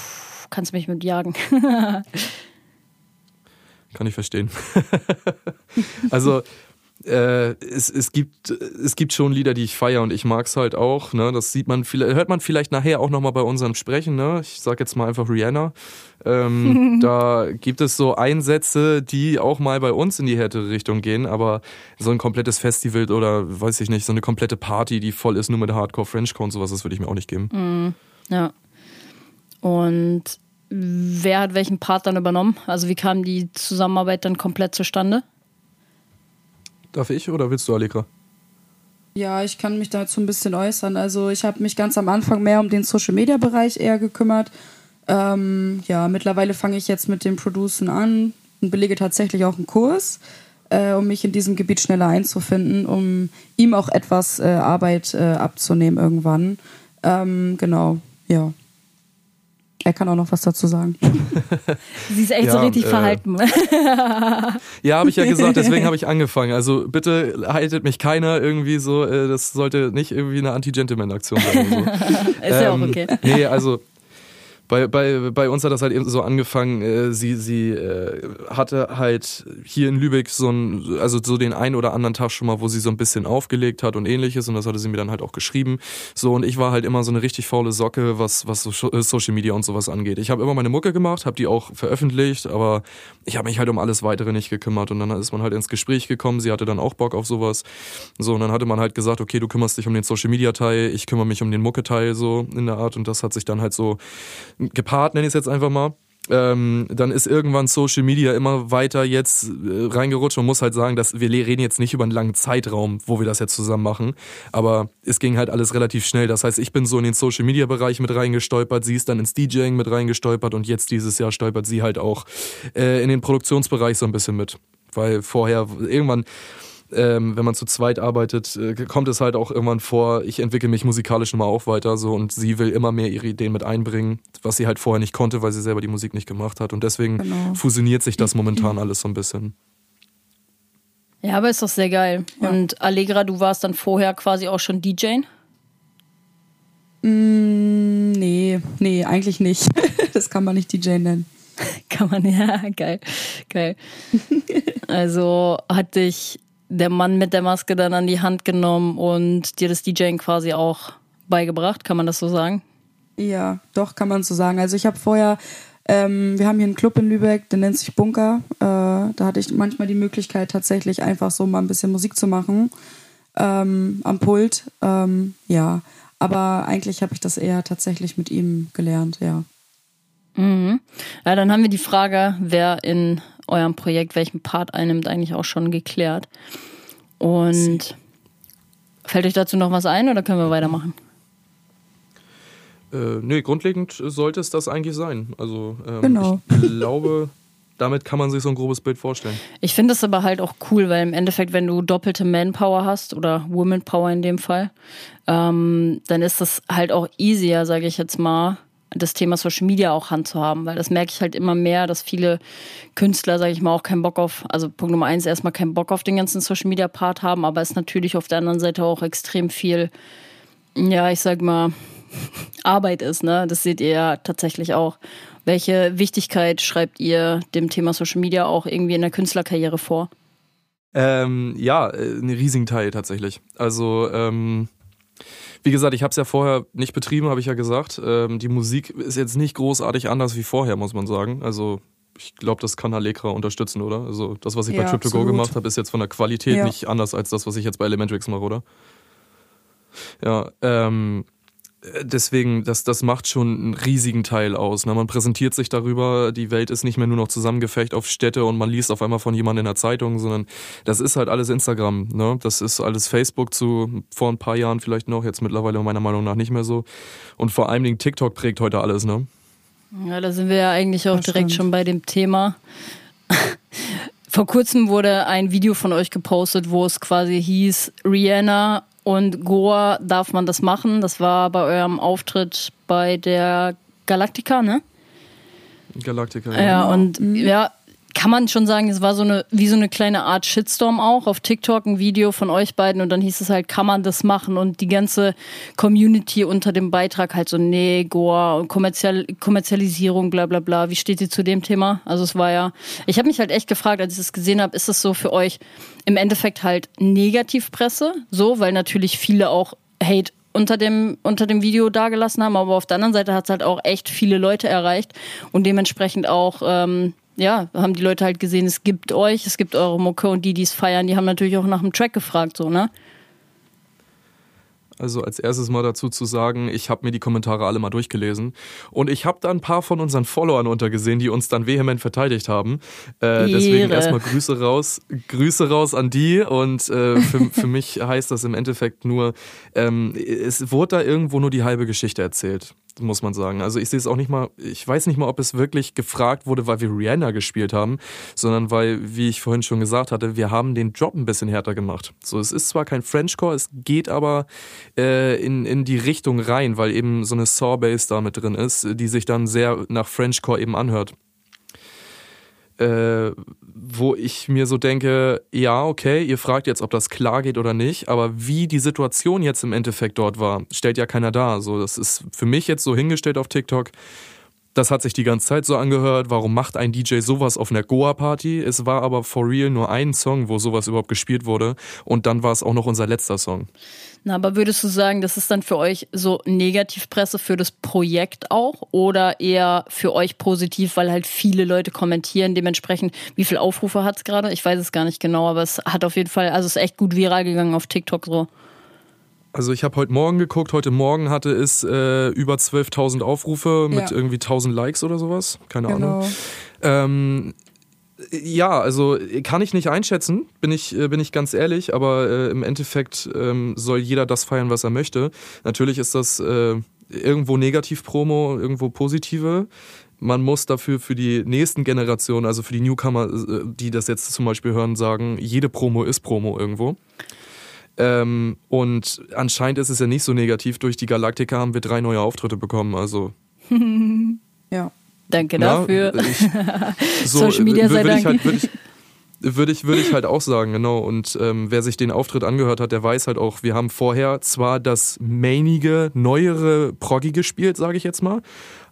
kannst du mich mit jagen. Kann ich verstehen. also äh, es, es, gibt, es gibt schon Lieder, die ich feiere und ich mag es halt auch. Ne? Das sieht man, hört man vielleicht nachher auch nochmal bei unserem Sprechen. Ne? Ich sag jetzt mal einfach Rihanna. Ähm, da gibt es so Einsätze, die auch mal bei uns in die härtere Richtung gehen, aber so ein komplettes Festival oder weiß ich nicht, so eine komplette Party, die voll ist nur mit Hardcore Frenchcore und sowas, das würde ich mir auch nicht geben. Mm, ja. Und wer hat welchen Part dann übernommen? Also wie kam die Zusammenarbeit dann komplett zustande? Darf ich oder willst du, Allegra? Ja, ich kann mich dazu ein bisschen äußern. Also ich habe mich ganz am Anfang mehr um den Social-Media-Bereich eher gekümmert. Ähm, ja, mittlerweile fange ich jetzt mit dem Producen an und belege tatsächlich auch einen Kurs, äh, um mich in diesem Gebiet schneller einzufinden, um ihm auch etwas äh, Arbeit äh, abzunehmen irgendwann. Ähm, genau, ja. Er kann auch noch was dazu sagen. Sie ist echt ja, so richtig äh, verhalten. ja, habe ich ja gesagt, deswegen habe ich angefangen. Also bitte haltet mich keiner irgendwie so, äh, das sollte nicht irgendwie eine Anti-Gentleman-Aktion sein. So. ist ähm, ja auch okay. Nee, also bei, bei, bei uns hat das halt eben so angefangen, äh, sie, sie äh, hatte halt hier in Lübeck so ein, also so den einen oder anderen Tag schon mal, wo sie so ein bisschen aufgelegt hat und ähnliches und das hatte sie mir dann halt auch geschrieben. So und ich war halt immer so eine richtig faule Socke, was, was so Social Media und sowas angeht. Ich habe immer meine Mucke gemacht, habe die auch veröffentlicht, aber ich habe mich halt um alles weitere nicht gekümmert und dann ist man halt ins Gespräch gekommen, sie hatte dann auch Bock auf sowas. So und dann hatte man halt gesagt, okay, du kümmerst dich um den Social Media Teil, ich kümmere mich um den Mucke Teil so in der Art und das hat sich dann halt so gepaart, nenne ich es jetzt einfach mal. Ähm, dann ist irgendwann Social Media immer weiter jetzt äh, reingerutscht und muss halt sagen, dass wir reden jetzt nicht über einen langen Zeitraum, wo wir das jetzt zusammen machen, aber es ging halt alles relativ schnell. Das heißt, ich bin so in den Social Media Bereich mit reingestolpert, sie ist dann ins DJing mit reingestolpert und jetzt dieses Jahr stolpert sie halt auch äh, in den Produktionsbereich so ein bisschen mit, weil vorher irgendwann ähm, wenn man zu zweit arbeitet, äh, kommt es halt auch irgendwann vor, ich entwickle mich musikalisch immer auch weiter so und sie will immer mehr ihre Ideen mit einbringen, was sie halt vorher nicht konnte, weil sie selber die Musik nicht gemacht hat. Und deswegen genau. fusioniert sich das momentan alles so ein bisschen. Ja, aber ist doch sehr geil. Ja. Und Allegra, du warst dann vorher quasi auch schon DJ? Mm, nee, nee, eigentlich nicht. das kann man nicht DJ nennen. kann man, ja, geil, geil. also hat dich der Mann mit der Maske dann an die Hand genommen und dir das DJing quasi auch beigebracht, kann man das so sagen? Ja, doch, kann man so sagen. Also ich habe vorher, ähm, wir haben hier einen Club in Lübeck, der nennt sich Bunker. Äh, da hatte ich manchmal die Möglichkeit, tatsächlich einfach so mal ein bisschen Musik zu machen ähm, am Pult. Ähm, ja, aber eigentlich habe ich das eher tatsächlich mit ihm gelernt, ja. Mhm. Ja, dann haben wir die Frage, wer in eurem Projekt welchen Part einnimmt, eigentlich auch schon geklärt. Und fällt euch dazu noch was ein oder können wir weitermachen? Äh, nee, grundlegend sollte es das eigentlich sein. Also ähm, Genau. ich glaube, damit kann man sich so ein grobes Bild vorstellen. Ich finde es aber halt auch cool, weil im Endeffekt, wenn du doppelte Manpower hast oder Womanpower in dem Fall, ähm, dann ist das halt auch easier, sage ich jetzt mal, das Thema Social Media auch handzuhaben, weil das merke ich halt immer mehr, dass viele Künstler, sage ich mal, auch keinen Bock auf, also Punkt Nummer eins, erstmal keinen Bock auf den ganzen Social Media Part haben, aber es natürlich auf der anderen Seite auch extrem viel, ja, ich sag mal, Arbeit ist, ne? Das seht ihr ja tatsächlich auch. Welche Wichtigkeit schreibt ihr dem Thema Social Media auch irgendwie in der Künstlerkarriere vor? Ähm, ja, äh, einen riesigen Teil tatsächlich. Also, ähm, wie gesagt, ich habe es ja vorher nicht betrieben, habe ich ja gesagt. Ähm, die Musik ist jetzt nicht großartig anders wie vorher, muss man sagen. Also, ich glaube, das kann Allegra unterstützen, oder? Also, das, was ich Ja, bei Trip to Go absolut. gemacht habe, ist jetzt von der Qualität Ja. nicht anders als das, was ich jetzt bei Elementrix mache, oder? Ja, ähm, äh, deswegen, das, das macht schon einen riesigen Teil aus. Ne? Man präsentiert sich darüber, die Welt ist nicht mehr nur noch zusammengefecht auf Städte und man liest auf einmal von jemandem in der Zeitung, sondern das ist halt alles Instagram. Ne? Das ist alles Facebook zu vor ein paar Jahren vielleicht noch, jetzt mittlerweile meiner Meinung nach nicht mehr so. Und vor allen Dingen TikTok prägt heute alles. Ne? Ja, da sind wir ja eigentlich auch Das direkt stimmt. schon bei dem Thema. Vor kurzem wurde ein Video von euch gepostet, wo es quasi hieß, Rihanna und Goa darf man das machen. Das war bei eurem Auftritt bei der Galactica, ne? Galactica. Ja, und ja, kann man schon sagen, es war so eine, wie so eine kleine Art Shitstorm auch auf TikTok, ein Video von euch beiden und dann hieß es halt, kann man das machen? Und die ganze Community unter dem Beitrag halt so, nee, Goa Kommerzial Kommerzialisierung, bla bla bla. Wie steht ihr zu dem Thema? Also es war ja, ich habe mich halt echt gefragt, als ich das gesehen habe, ist es so für euch im Endeffekt halt Negativpresse, so, weil natürlich viele auch Hate unter dem, unter dem Video dagelassen haben, aber auf der anderen Seite hat es halt auch echt viele Leute erreicht und dementsprechend auch, ähm, ja, haben die Leute halt gesehen, es gibt euch, es gibt eure Mucke und die, die es feiern, die haben natürlich auch nach dem Track gefragt, so, ne? Also als erstes mal dazu zu sagen, ich habe mir die Kommentare alle mal durchgelesen und ich habe da ein paar von unseren Followern untergesehen, die uns dann vehement verteidigt haben. Äh, deswegen erstmal Grüße raus, Grüße raus an die und äh, für, für mich heißt das im Endeffekt nur, ähm, es wurde da irgendwo nur die halbe Geschichte erzählt. Muss man sagen. Also ich sehe es auch nicht mal, ich weiß nicht mal, ob es wirklich gefragt wurde, weil wir Rihanna gespielt haben, sondern weil, wie ich vorhin schon gesagt hatte, wir haben den Drop ein bisschen härter gemacht. So, es ist zwar kein Frenchcore, es geht aber äh, in, in die Richtung rein, weil eben so eine Saw-Bass da mit drin ist, die sich dann sehr nach Frenchcore eben anhört. Äh, wo ich mir so denke, ja, okay, ihr fragt jetzt, ob das klar geht oder nicht, aber wie die Situation jetzt im Endeffekt dort war, stellt ja keiner dar. So, das ist für mich jetzt so hingestellt auf TikTok. Das hat sich die ganze Zeit so angehört. Warum macht ein DJ sowas auf einer Goa-Party? Es war aber for real nur ein Song, wo sowas überhaupt gespielt wurde. Und dann war es auch noch unser letzter Song. Na, aber würdest du sagen, das ist dann für euch so Negativpresse für das Projekt auch oder eher für euch positiv, weil halt viele Leute kommentieren, dementsprechend, wie viele Aufrufe hat es gerade? Ich weiß es gar nicht genau, aber es hat auf jeden Fall, also es ist echt gut viral gegangen auf TikTok so. Also ich habe heute Morgen geguckt. Heute Morgen hatte es äh, über 12.000 Aufrufe mit Ja. irgendwie 1.000 Likes oder sowas. Keine Ahnung. Genau. Ähm, ja, also kann ich nicht einschätzen, bin ich, äh, bin ich ganz ehrlich, aber äh, im Endeffekt ähm, soll jeder das feiern, was er möchte. Natürlich ist das äh, irgendwo Negativ-Promo, irgendwo positive. Man muss dafür für die nächsten Generationen, also für die Newcomer, äh, die das jetzt zum Beispiel hören, sagen, jede Promo ist Promo irgendwo. Ähm, und anscheinend ist es ja nicht so negativ. Durch die Galaktika haben wir drei neue Auftritte bekommen. Also Ja. Danke dafür. ich, so, Social Media sei würde ich Dank. halt, würde ich, Würde ich, würde ich halt auch sagen, genau. Und ähm, wer sich den Auftritt angehört hat, der weiß halt auch, wir haben vorher zwar das mainige, neuere Proggy gespielt, sage ich jetzt mal,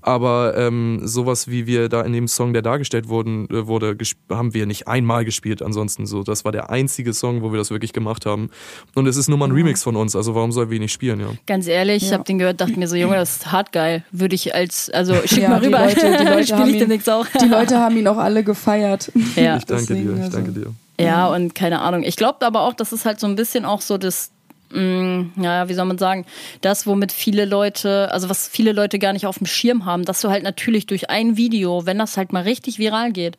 aber ähm, sowas wie wir da in dem Song, der dargestellt wurden, äh, wurde, haben wir nicht einmal gespielt. Ansonsten so, das war der einzige Song, wo wir das wirklich gemacht haben. Und es ist nur mal ein Remix von uns, also warum soll wir nicht spielen, ja? Ganz ehrlich, ja. ich habe den gehört, dachte mir so, Junge, das ist hart geil. Würde ich als, also schick ja, mal rüber. Die Leute, die Leute, haben ihn, auch. die Leute haben ihn auch alle gefeiert. Ja. Ich danke Deswegen, dir, ich danke dir. Ja, und keine Ahnung. Ich glaube aber auch, das ist halt so ein bisschen auch so das Mm, ja, wie soll man sagen, das, womit viele Leute, also was viele Leute gar nicht auf dem Schirm haben, dass du halt natürlich durch ein Video, wenn das halt mal richtig viral geht,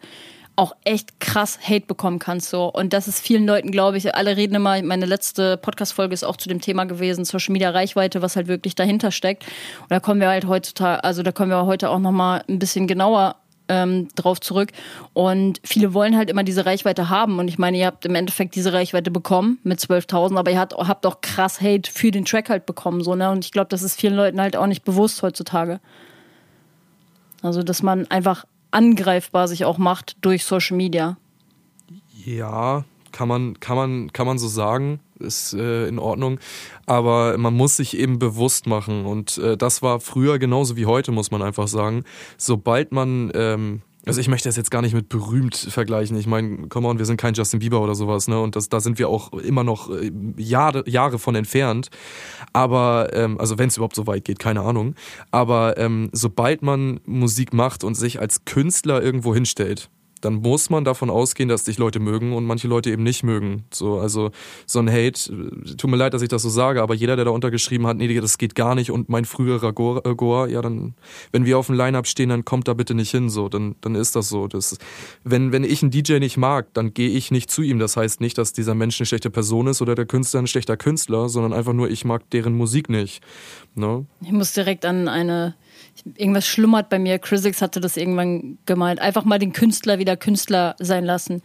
auch echt krass Hate bekommen kannst so. Und das ist vielen Leuten glaube ich alle reden immer meine letzte Podcast Folge ist auch zu dem Thema gewesen Social Media Reichweite was halt wirklich dahinter steckt. Und da kommen wir halt heutzutage also da kommen wir heute auch noch mal ein bisschen genauer ähm, drauf zurück. Und viele wollen halt immer diese Reichweite haben. Und ich meine, ihr habt im Endeffekt diese Reichweite bekommen mit 12.000, aber ihr habt, habt auch krass Hate für den Track halt bekommen. So, ne? Und ich glaube, das ist vielen Leuten halt auch nicht bewusst heutzutage. Also, dass man einfach angreifbar sich auch macht durch Social Media. Ja, kann man, kann man, kann man so sagen, ist äh, in Ordnung. Aber man muss sich eben bewusst machen. Und äh, das war früher genauso wie heute, muss man einfach sagen. Sobald man, ähm, also ich möchte das jetzt gar nicht mit berühmt vergleichen. Ich meine, come on, wir sind kein Justin Bieber oder sowas, ne? Und das, da sind wir auch immer noch äh, Jahre, Jahre von entfernt. Aber, ähm, also wenn es überhaupt so weit geht, keine Ahnung. Aber ähm, sobald man Musik macht und sich als Künstler irgendwo hinstellt, dann muss man davon ausgehen, dass dich Leute mögen und manche Leute eben nicht mögen. So, also so ein Hate, tut mir leid, dass ich das so sage, aber jeder, der da untergeschrieben hat, nee, das geht gar nicht und mein früherer Goa, äh, Goa ja, dann, wenn wir auf dem Line-Up stehen, dann kommt da bitte nicht hin, so, dann, dann ist das so. Das, wenn, wenn ich einen DJ nicht mag, dann gehe ich nicht zu ihm. Das heißt nicht, dass dieser Mensch eine schlechte Person ist oder der Künstler ein schlechter Künstler, sondern einfach nur, ich mag deren Musik nicht. Ne? Ich muss direkt an eine irgendwas schlummert bei mir. Chrisix hatte das irgendwann gemeint. Einfach mal den Künstler wieder Künstler sein lassen.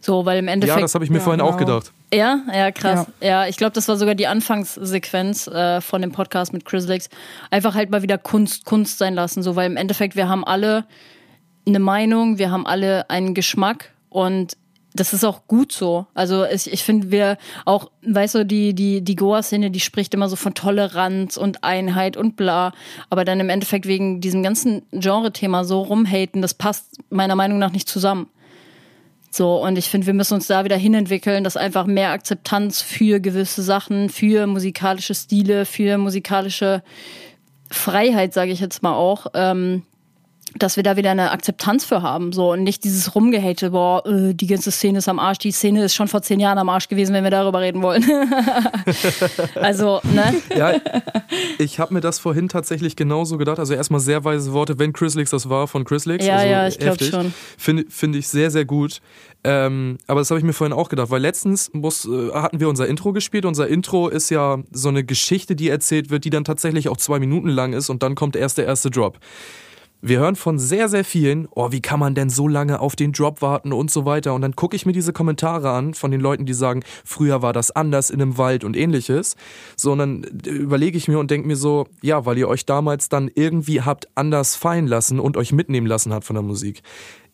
So, weil im Endeffekt. Ja, das habe ich mir ja, vorhin genau. auch gedacht. Ja, ja, krass. Ja, ja ich glaube, das war sogar die Anfangssequenz äh, von dem Podcast mit Chrislix. Einfach halt mal wieder Kunst, Kunst sein lassen. So, weil im Endeffekt, wir haben alle eine Meinung, wir haben alle einen Geschmack und das ist auch gut so. Also ich, ich finde, wir auch, weißt du, die, die, die Goa-Szene, die spricht immer so von Toleranz und Einheit und bla. Aber dann im Endeffekt wegen diesem ganzen Genre-Thema so rumhaten, das passt meiner Meinung nach nicht zusammen. So, und ich finde, wir müssen uns da wieder hinentwickeln, dass einfach mehr Akzeptanz für gewisse Sachen, für musikalische Stile, für musikalische Freiheit, sage ich jetzt mal auch, ähm, dass wir da wieder eine Akzeptanz für haben. So und nicht dieses Rumgehate, boah, äh, die ganze Szene ist am Arsch, die Szene ist schon vor zehn Jahren am Arsch gewesen, wenn wir darüber reden wollen. also, ne? Ja, ich habe mir das vorhin tatsächlich genauso gedacht. Also erstmal sehr weise Worte, wenn Chris Licks das war von Chris Licks. Ja, also ja, ich glaube schon. Finde find ich sehr, sehr gut. Ähm, aber das habe ich mir vorhin auch gedacht, weil letztens muss, äh, hatten wir unser Intro gespielt. Unser Intro ist ja so eine Geschichte, die erzählt wird, die dann tatsächlich auch zwei Minuten lang ist und dann kommt erst der erste Drop. Wir hören von sehr, sehr vielen, oh, wie kann man denn so lange auf den Drop warten und so weiter. Und dann gucke ich mir diese Kommentare an von den Leuten, die sagen, früher war das anders in einem Wald und ähnliches. So, und dann überlege ich mir und denke mir so, ja, weil ihr euch damals dann irgendwie habt anders fallen lassen und euch mitnehmen lassen habt von der Musik.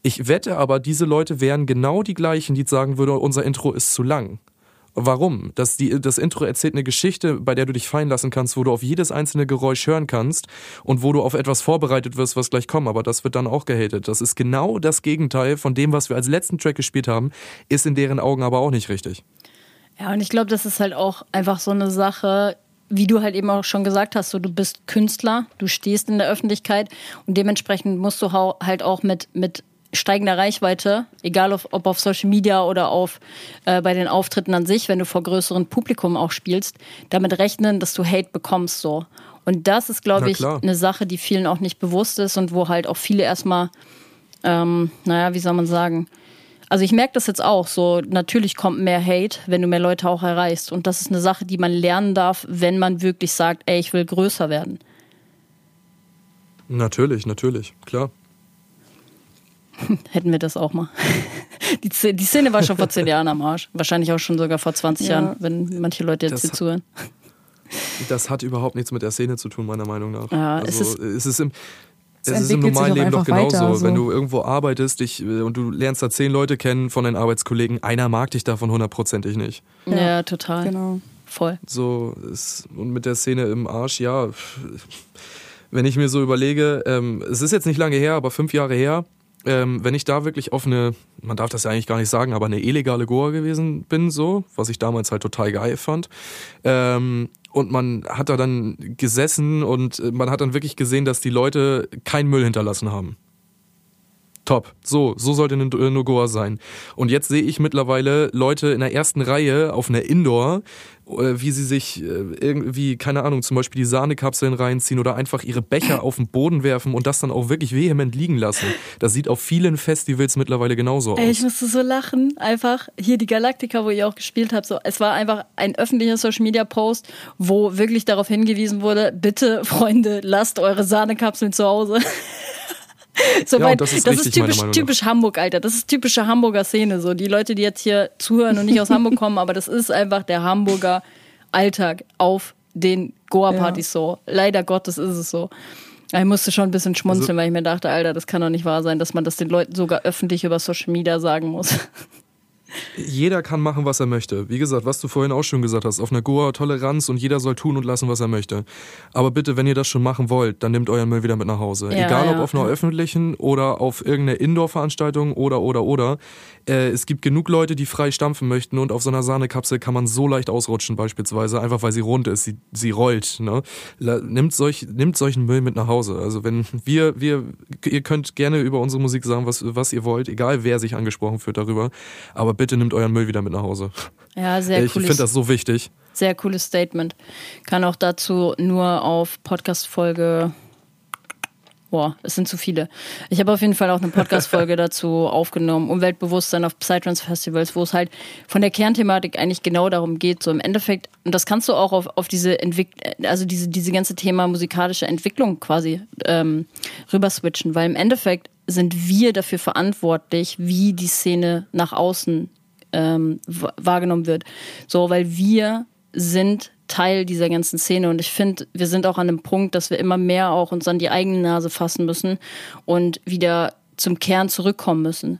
Ich wette aber, diese Leute wären genau die gleichen, die sagen würden, unser Intro ist zu lang. Warum? Das, die, das Intro erzählt eine Geschichte, bei der du dich fallen lassen kannst, wo du auf jedes einzelne Geräusch hören kannst und wo du auf etwas vorbereitet wirst, was gleich kommt. Aber das wird dann auch gehatet. Das ist genau das Gegenteil von dem, was wir als letzten Track gespielt haben, ist in deren Augen aber auch nicht richtig. Ja, und ich glaube, das ist halt auch einfach so eine Sache, wie du halt eben auch schon gesagt hast, so du bist Künstler, du stehst in der Öffentlichkeit und dementsprechend musst du halt auch mit, mit steigender Reichweite, egal auf, ob auf Social Media oder auf äh, bei den Auftritten an sich, wenn du vor größeren Publikum auch spielst, damit rechnen, dass du Hate bekommst so. Und das ist, glaube ich, eine Sache, die vielen auch nicht bewusst ist und wo halt auch viele erstmal, ähm, naja, wie soll man sagen, also ich merke das jetzt auch so, natürlich kommt mehr Hate, wenn du mehr Leute auch erreichst. Und das ist eine Sache, die man lernen darf, wenn man wirklich sagt, ey, ich will größer werden. Natürlich, natürlich, klar. Hätten wir das auch mal. Die, die, Szene war schon vor zehn Jahren am Arsch. Wahrscheinlich auch schon sogar vor 20 ja. Jahren, wenn manche Leute jetzt das hier zuhören. Das hat überhaupt nichts mit der Szene zu tun, meiner Meinung nach. Ja, also, es ist, es ist im, es ist im normalen Leben doch genauso. Weiter, so. Wenn du irgendwo arbeitest dich, äh, und du lernst da zehn Leute kennen von deinen Arbeitskollegen, einer mag dich davon hundertprozentig nicht. Ja, ja, total. Genau. Voll. So ist, und mit der Szene im Arsch, ja. Wenn ich mir so überlege, ähm, es ist jetzt nicht lange her, aber fünf Jahre her, ähm, wenn ich da wirklich auf eine, man darf das ja eigentlich gar nicht sagen, aber eine illegale Goa gewesen bin, so, was ich damals halt total geil fand, ähm, und man hat da dann gesessen und man hat dann wirklich gesehen, dass die Leute keinen Müll hinterlassen haben. Top. So, so sollte eine Nogoa sein. Und jetzt sehe ich mittlerweile Leute in der ersten Reihe auf einer Indoor, äh, wie sie sich äh, irgendwie, keine Ahnung, zum Beispiel die Sahnekapseln reinziehen oder einfach ihre Becher auf den Boden werfen und das dann auch wirklich vehement liegen lassen. Das sieht auf vielen Festivals mittlerweile genauso aus. Ey, ich musste so lachen. Einfach hier die Galactica, wo ihr auch gespielt habt. So, es war einfach ein öffentlicher Social Media Post, wo wirklich darauf hingewiesen wurde: Bitte, Freunde, lasst eure Sahnekapseln zu Hause. So ja, das ist, das ist typisch, typisch Hamburg, Alter. Das ist typische Hamburger Szene. So die Leute, die jetzt hier zuhören und nicht aus Hamburg kommen, aber das ist einfach der Hamburger Alltag auf den Goa-Partys ja. so. Leider Gottes ist es so. Ich musste schon ein bisschen schmunzeln, also, weil ich mir dachte, Alter, das kann doch nicht wahr sein, dass man das den Leuten sogar öffentlich über Social Media sagen muss. Jeder kann machen, was er möchte. Wie gesagt, was du vorhin auch schon gesagt hast, auf einer Goa Toleranz und jeder soll tun und lassen, was er möchte. Aber bitte, wenn ihr das schon machen wollt, dann nehmt euren Müll wieder mit nach Hause. Ja, Egal ob auf einer öffentlichen oder auf irgendeiner Indoor-Veranstaltung oder oder oder. Äh, es gibt genug Leute, die frei stampfen möchten und auf so einer Sahnekapsel kann man so leicht ausrutschen beispielsweise, einfach weil sie rund ist, sie, sie rollt. Ne? Nimmt, solch, nimmt solchen Müll mit nach Hause. Also wenn wir, wir, ihr könnt gerne über unsere Musik sagen, was, was ihr wollt, egal wer sich angesprochen fühlt darüber, aber bitte nimmt euren Müll wieder mit nach Hause. Ja, sehr cool. Ich finde das so wichtig. Sehr cooles Statement. Kann auch dazu nur auf Podcast-Folge Boah, es sind zu viele. Ich habe auf jeden Fall auch eine Podcast-Folge dazu aufgenommen, Umweltbewusstsein auf Psytrance-Festivals, wo es halt von der Kernthematik eigentlich genau darum geht, so im Endeffekt, und das kannst du auch auf, auf diese Entwicklung, also diese, diese ganze Thema musikalische Entwicklung quasi ähm, rüber switchen, weil im Endeffekt sind wir dafür verantwortlich, wie die Szene nach außen ähm, wahrgenommen wird. So, weil wir sind Teil dieser ganzen Szene. Und ich finde, wir sind auch an dem Punkt, dass wir immer mehr auch uns an die eigene Nase fassen müssen und wieder zum Kern zurückkommen müssen.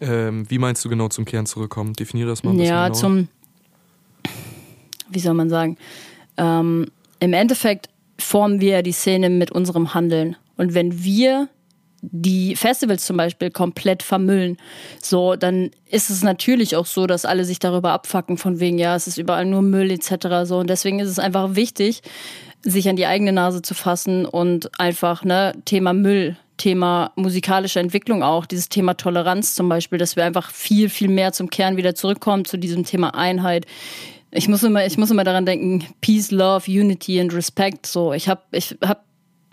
Ähm, wie meinst du genau zum Kern zurückkommen? Definiere das mal ein bisschen Ja, genauer. zum, wie soll man sagen? Ähm, Im Endeffekt formen wir die Szene mit unserem Handeln. Und wenn wir die Festivals zum Beispiel komplett vermüllen, so, dann ist es natürlich auch so, dass alle sich darüber abfacken, von wegen, ja, es ist überall nur Müll etc. So. Und deswegen ist es einfach wichtig, sich an die eigene Nase zu fassen und einfach, ne, Thema Müll, Thema musikalische Entwicklung auch, dieses Thema Toleranz zum Beispiel, dass wir einfach viel, viel mehr zum Kern wieder zurückkommen, zu diesem Thema Einheit. Ich muss immer, ich muss immer daran denken, Peace, Love, Unity and Respect. So, ich habe, ich habe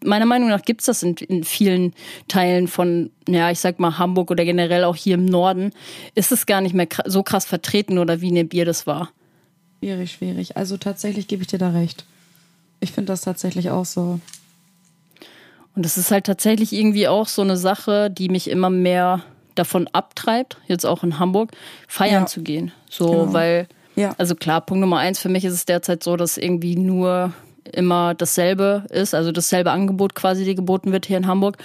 meiner Meinung nach gibt es das in, in, vielen Teilen von, ja, ich sag mal Hamburg oder generell auch hier im Norden, ist es gar nicht mehr so krass vertreten oder wie in dem Bier das war. Schwierig, schwierig. Also tatsächlich gebe ich dir da recht. Ich finde das tatsächlich auch so. Und es ist halt tatsächlich irgendwie auch so eine Sache, die mich immer mehr davon abtreibt, jetzt auch in Hamburg, feiern ja. zu gehen. So, genau. weil, ja. also klar, Punkt Nummer eins für mich ist es derzeit so, dass irgendwie nur immer dasselbe ist, also dasselbe Angebot quasi, die geboten wird hier in Hamburg.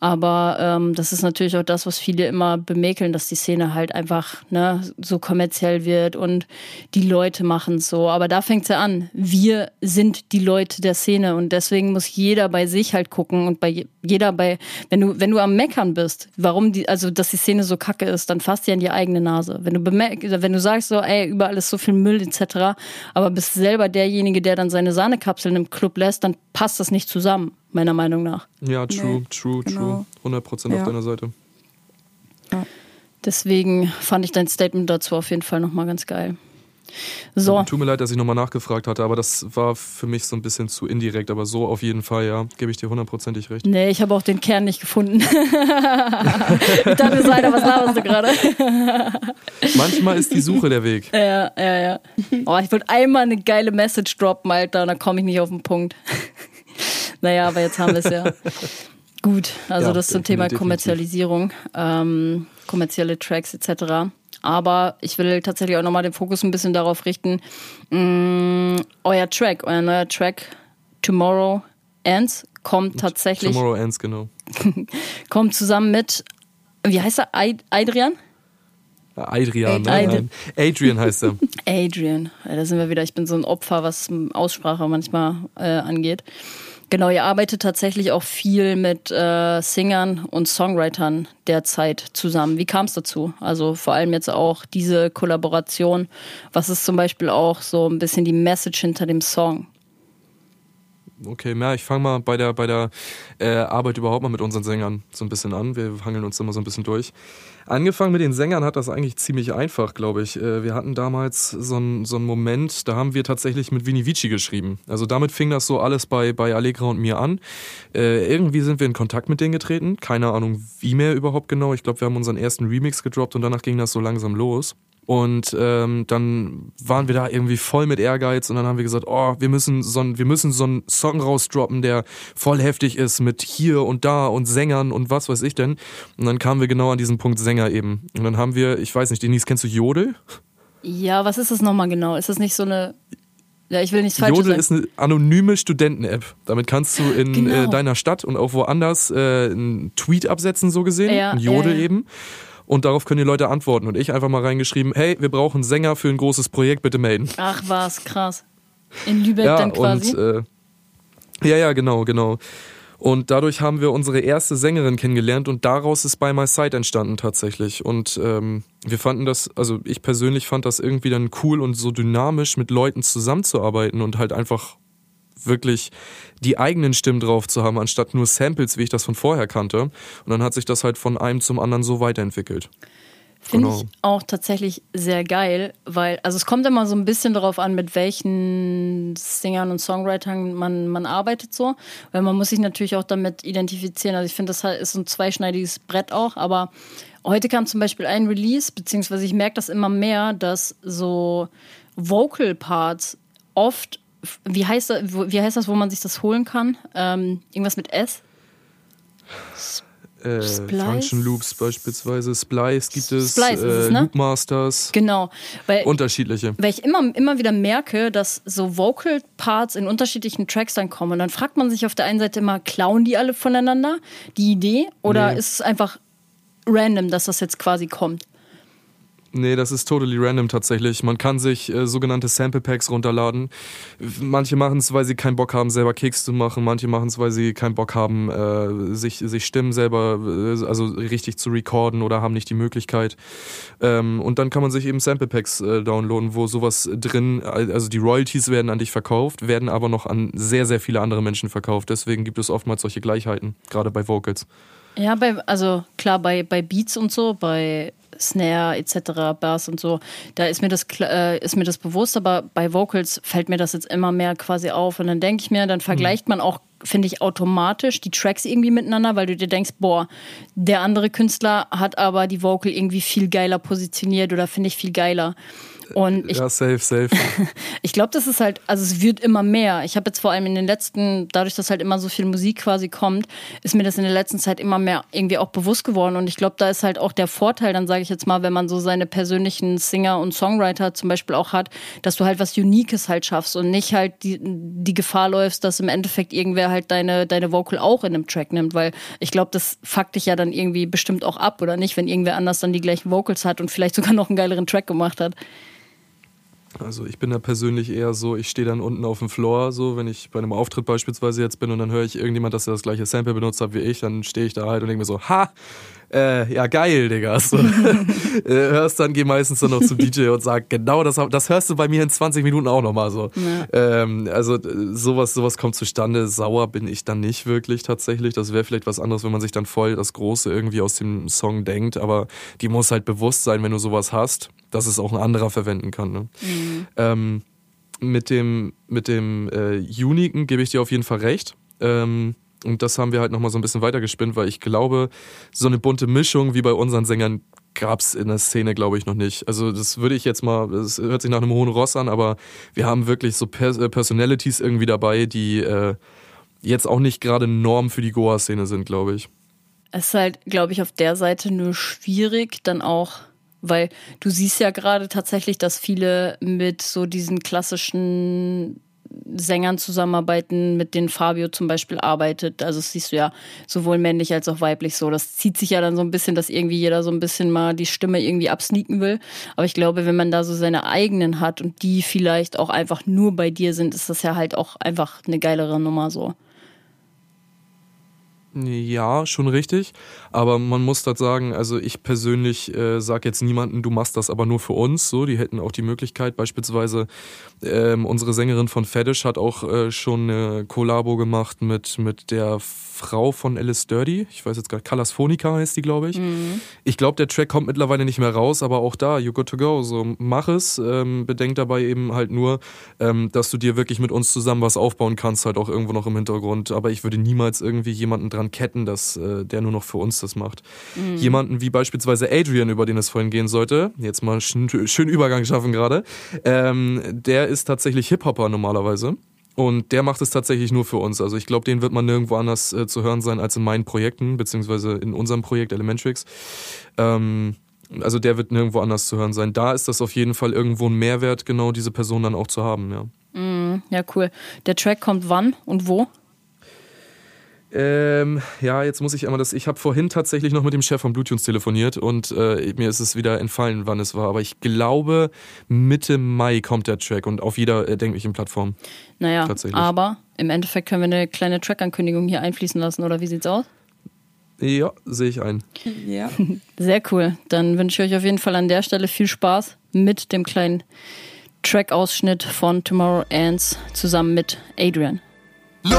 Aber ähm, das ist natürlich auch das, was viele immer bemäkeln, dass die Szene halt einfach ne, so kommerziell wird und die Leute machen so. Aber da fängt es ja an. Wir sind die Leute der Szene und deswegen muss jeder bei sich halt gucken und bei jeder bei, wenn du, wenn du am Meckern bist, warum die, also dass die Szene so kacke ist, dann fasst dir an die eigene Nase. Wenn du bemerkst, wenn du sagst so, ey, überall ist so viel Müll etc., aber bist selber derjenige, der dann seine Sahnekapseln im Club lässt, dann passt das nicht zusammen meiner Meinung nach. Ja, true, nee, true, genau. true. 100% ja. auf deiner Seite. Ja. Deswegen fand ich dein Statement dazu auf jeden Fall nochmal ganz geil. So. Tut mir leid, dass ich nochmal nachgefragt hatte, aber das war für mich so ein bisschen zu indirekt. Aber so auf jeden Fall, ja, gebe ich dir hundertprozentig recht. Nee, ich habe auch den Kern nicht gefunden. ich dachte, Alter, was laberst du gerade? Manchmal ist die Suche der Weg. Ja, ja, ja. Oh, ich wollte einmal eine geile Message droppen, Alter, und dann komme ich nicht auf den Punkt. Naja, aber jetzt haben wir es ja. Gut, also ja, das zum Thema definitiv. Kommerzialisierung, ähm, kommerzielle Tracks etc. Aber ich will tatsächlich auch nochmal den Fokus ein bisschen darauf richten, mh, mm, euer Track, euer neuer Track Tomorrow Ends kommt tatsächlich. Tomorrow Ends, genau. kommt zusammen mit, wie heißt er? Adrian? Adrian, ne? Adrian. Adrian heißt er. Adrian. Ja, da sind wir wieder. Ich bin so ein Opfer, was Aussprache manchmal äh, angeht. Genau, ihr arbeitet tatsächlich auch viel mit äh, Singern und Songwritern derzeit zusammen. Wie kam es dazu? Also vor allem jetzt auch diese Kollaboration. Was ist zum Beispiel auch so ein bisschen die Message hinter dem Song? Okay, ja, ich fange mal bei der, bei der äh, Arbeit überhaupt mal mit unseren Sängern so ein bisschen an. Wir hangeln uns immer so ein bisschen durch. Angefangen mit den Sängern hat das eigentlich ziemlich einfach, glaube ich. Äh, wir hatten damals so einen so Moment, da haben wir tatsächlich mit Vini Vici geschrieben. Also damit fing das so alles bei, bei Allegra und mir an. Äh, irgendwie sind wir in Kontakt mit denen getreten. Keine Ahnung, wie mehr überhaupt genau. Ich glaube, wir haben unseren ersten Remix gedroppt und danach ging das so langsam los. Und ähm, dann waren wir da irgendwie voll mit Ehrgeiz und dann haben wir gesagt, oh, wir müssen so ein, wir müssen so einen Song rausdroppen, der voll heftig ist mit hier und da und Sängern und was weiß ich denn. Und dann kamen wir genau an diesen Punkt Sänger eben. Und dann haben wir, ich weiß nicht, Denise, kennst du Jodel? Ja, was ist das nochmal genau? Ist das nicht so eine ja, ich will nichts falsch Jodel ist eine anonyme Studenten-App. Damit kannst du in äh, genau. äh, deiner Stadt und auch woanders äh, einen Tweet absetzen, so gesehen. Ja, Jodel ja, ja. eben und darauf können die Leute antworten. Und ich einfach mal reingeschrieben, hey, wir brauchen Sänger für ein großes Projekt, bitte melden. Ach was, krass. In Lübeck ja, dann quasi? Und, äh, ja, ja, genau, genau. Und dadurch haben wir unsere erste Sängerin kennengelernt und daraus ist By My Side entstanden tatsächlich. Und ähm, wir fanden das, also ich persönlich fand das irgendwie dann cool und so dynamisch mit Leuten zusammenzuarbeiten und halt einfach wirklich die eigenen Stimmen drauf zu haben, anstatt nur Samples, wie ich das von vorher kannte. Und dann hat sich das halt von einem zum anderen so weiterentwickelt. Finde genau. ich auch tatsächlich sehr geil, weil, also es kommt immer so ein bisschen darauf an, mit welchen Singern und Songwritern man, man arbeitet so, weil man muss sich natürlich auch damit identifizieren. Also ich finde, das ist ein zweischneidiges Brett auch, aber heute kam zum Beispiel ein Release, beziehungsweise ich merke das immer mehr, dass so Vocal Parts oft wie heißt, das, wie heißt das, wo man sich das holen kann? Ähm, irgendwas mit S? Äh, Function Loops beispielsweise, Splice gibt es, Splice äh, es ne? Loop Masters. Genau. Weil, unterschiedliche. Weil ich immer, immer wieder merke, dass so Vocal Parts in unterschiedlichen Tracks dann kommen. Und dann fragt man sich auf der einen Seite immer, klauen die alle voneinander, die Idee? Oder nee. ist es einfach random, dass das jetzt quasi kommt? Nee, das ist totally random tatsächlich. Man kann sich äh, sogenannte Sample Packs runterladen. Manche machen es, weil sie keinen Bock haben, selber Keks zu machen. Manche machen es, weil sie keinen Bock haben, äh, sich, sich Stimmen selber, äh, also richtig zu recorden oder haben nicht die Möglichkeit. Ähm, und dann kann man sich eben Sample Packs äh, downloaden, wo sowas drin, also die Royalties werden an dich verkauft, werden aber noch an sehr, sehr viele andere Menschen verkauft. Deswegen gibt es oftmals solche Gleichheiten, gerade bei Vocals. Ja, bei, also klar, bei, bei Beats und so, bei Snare etc., Bass und so, da ist mir das äh, ist mir das bewusst, aber bei Vocals fällt mir das jetzt immer mehr quasi auf und dann denke ich mir, dann vergleicht mhm. man auch finde ich automatisch die Tracks irgendwie miteinander, weil du dir denkst, boah, der andere Künstler hat aber die Vocal irgendwie viel geiler positioniert oder finde ich viel geiler. Und ich, ja, safe, safe. ich glaube, das ist halt, also es wird immer mehr. Ich habe jetzt vor allem in den letzten, dadurch, dass halt immer so viel Musik quasi kommt, ist mir das in der letzten Zeit immer mehr irgendwie auch bewusst geworden. Und ich glaube, da ist halt auch der Vorteil, dann sage ich jetzt mal, wenn man so seine persönlichen Singer und Songwriter zum Beispiel auch hat, dass du halt was Uniques halt schaffst und nicht halt die, die Gefahr läufst, dass im Endeffekt irgendwer halt deine, deine Vocal auch in einem Track nimmt. Weil ich glaube, das fuckt dich ja dann irgendwie bestimmt auch ab, oder nicht, wenn irgendwer anders dann die gleichen Vocals hat und vielleicht sogar noch einen geileren Track gemacht hat. Also ich bin da persönlich eher so, ich stehe dann unten auf dem Floor, so wenn ich bei einem Auftritt beispielsweise jetzt bin und dann höre ich irgendjemand, dass er das gleiche Sample benutzt hat wie ich, dann stehe ich da halt und denke mir so, ha, äh, ja geil, Digga. So, äh, hörst dann, geh meistens dann noch zum DJ und sag, genau, das, das hörst du bei mir in 20 Minuten auch nochmal so. Ja. Ähm, also sowas, sowas kommt zustande. Sauer bin ich dann nicht wirklich tatsächlich. Das wäre vielleicht was anderes, wenn man sich dann voll das Große irgendwie aus dem Song denkt, aber die muss halt bewusst sein, wenn du sowas hast, dass es auch ein anderer verwenden kann. Ne? Mhm. Ähm, mit dem, mit dem äh, Uniken gebe ich dir auf jeden Fall recht. Ähm, und das haben wir halt nochmal so ein bisschen weitergespinnt, weil ich glaube, so eine bunte Mischung wie bei unseren Sängern gab es in der Szene, glaube ich, noch nicht. Also das würde ich jetzt mal, das hört sich nach einem hohen Ross an, aber wir haben wirklich so äh, Personalities irgendwie dabei, die äh, jetzt auch nicht gerade Norm für die Goa-Szene sind, glaube ich. Es ist halt, glaube ich, auf der Seite nur schwierig, dann auch, weil du siehst ja gerade tatsächlich, dass viele mit so diesen klassischen Sängern zusammenarbeiten, mit denen Fabio zum Beispiel arbeitet. Also das siehst du ja sowohl männlich als auch weiblich so. Das zieht sich ja dann so ein bisschen, dass irgendwie jeder so ein bisschen mal die Stimme irgendwie absneaken will. Aber ich glaube, wenn man da so seine eigenen hat und die vielleicht auch einfach nur bei dir sind, ist das ja halt auch einfach eine geilere Nummer so. Ja, schon richtig. Aber man muss das sagen, also ich persönlich äh, sage jetzt niemanden, du machst das aber nur für uns. So, die hätten auch die Möglichkeit. Beispielsweise ähm, unsere Sängerin von Fetish hat auch äh, schon eine Kollabo gemacht mit, mit der Frau von Alice Dirty. Ich weiß jetzt gerade, Phonica heißt die, glaube ich. Mhm. Ich glaube, der Track kommt mittlerweile nicht mehr raus, aber auch da, you good to go. So, mach es. Ähm, bedenk dabei eben halt nur, ähm, dass du dir wirklich mit uns zusammen was aufbauen kannst, halt auch irgendwo noch im Hintergrund. Aber ich würde niemals irgendwie jemanden dran ketten, dass äh, der nur noch für uns das macht. Mhm. Jemanden wie beispielsweise Adrian, über den es vorhin gehen sollte, jetzt mal schön, schön Übergang schaffen gerade, ähm, der ist tatsächlich Hip-Hopper normalerweise. Und der macht es tatsächlich nur für uns. Also ich glaube, den wird man nirgendwo anders äh, zu hören sein als in meinen Projekten, beziehungsweise in unserem Projekt Elementrix. Ähm, also der wird nirgendwo anders zu hören sein. Da ist das auf jeden Fall irgendwo ein Mehrwert, genau diese Person dann auch zu haben, ja. Mm, ja, cool. Der Track kommt wann und wo? Ähm, ja, jetzt muss ich einmal das. Ich habe vorhin tatsächlich noch mit dem Chef von Bluetunes telefoniert und äh, mir ist es wieder entfallen, wann es war. Aber ich glaube, Mitte Mai kommt der Track und auf jeder erdenklichen Plattform. Naja, aber im Endeffekt können wir eine kleine Track-Ankündigung hier einfließen lassen, oder wie sieht's aus? Ja, sehe ich ein. Ja. Sehr cool. Dann wünsche ich euch auf jeden Fall an der Stelle viel Spaß mit dem kleinen Track-Ausschnitt von Tomorrow Ends zusammen mit Adrian. No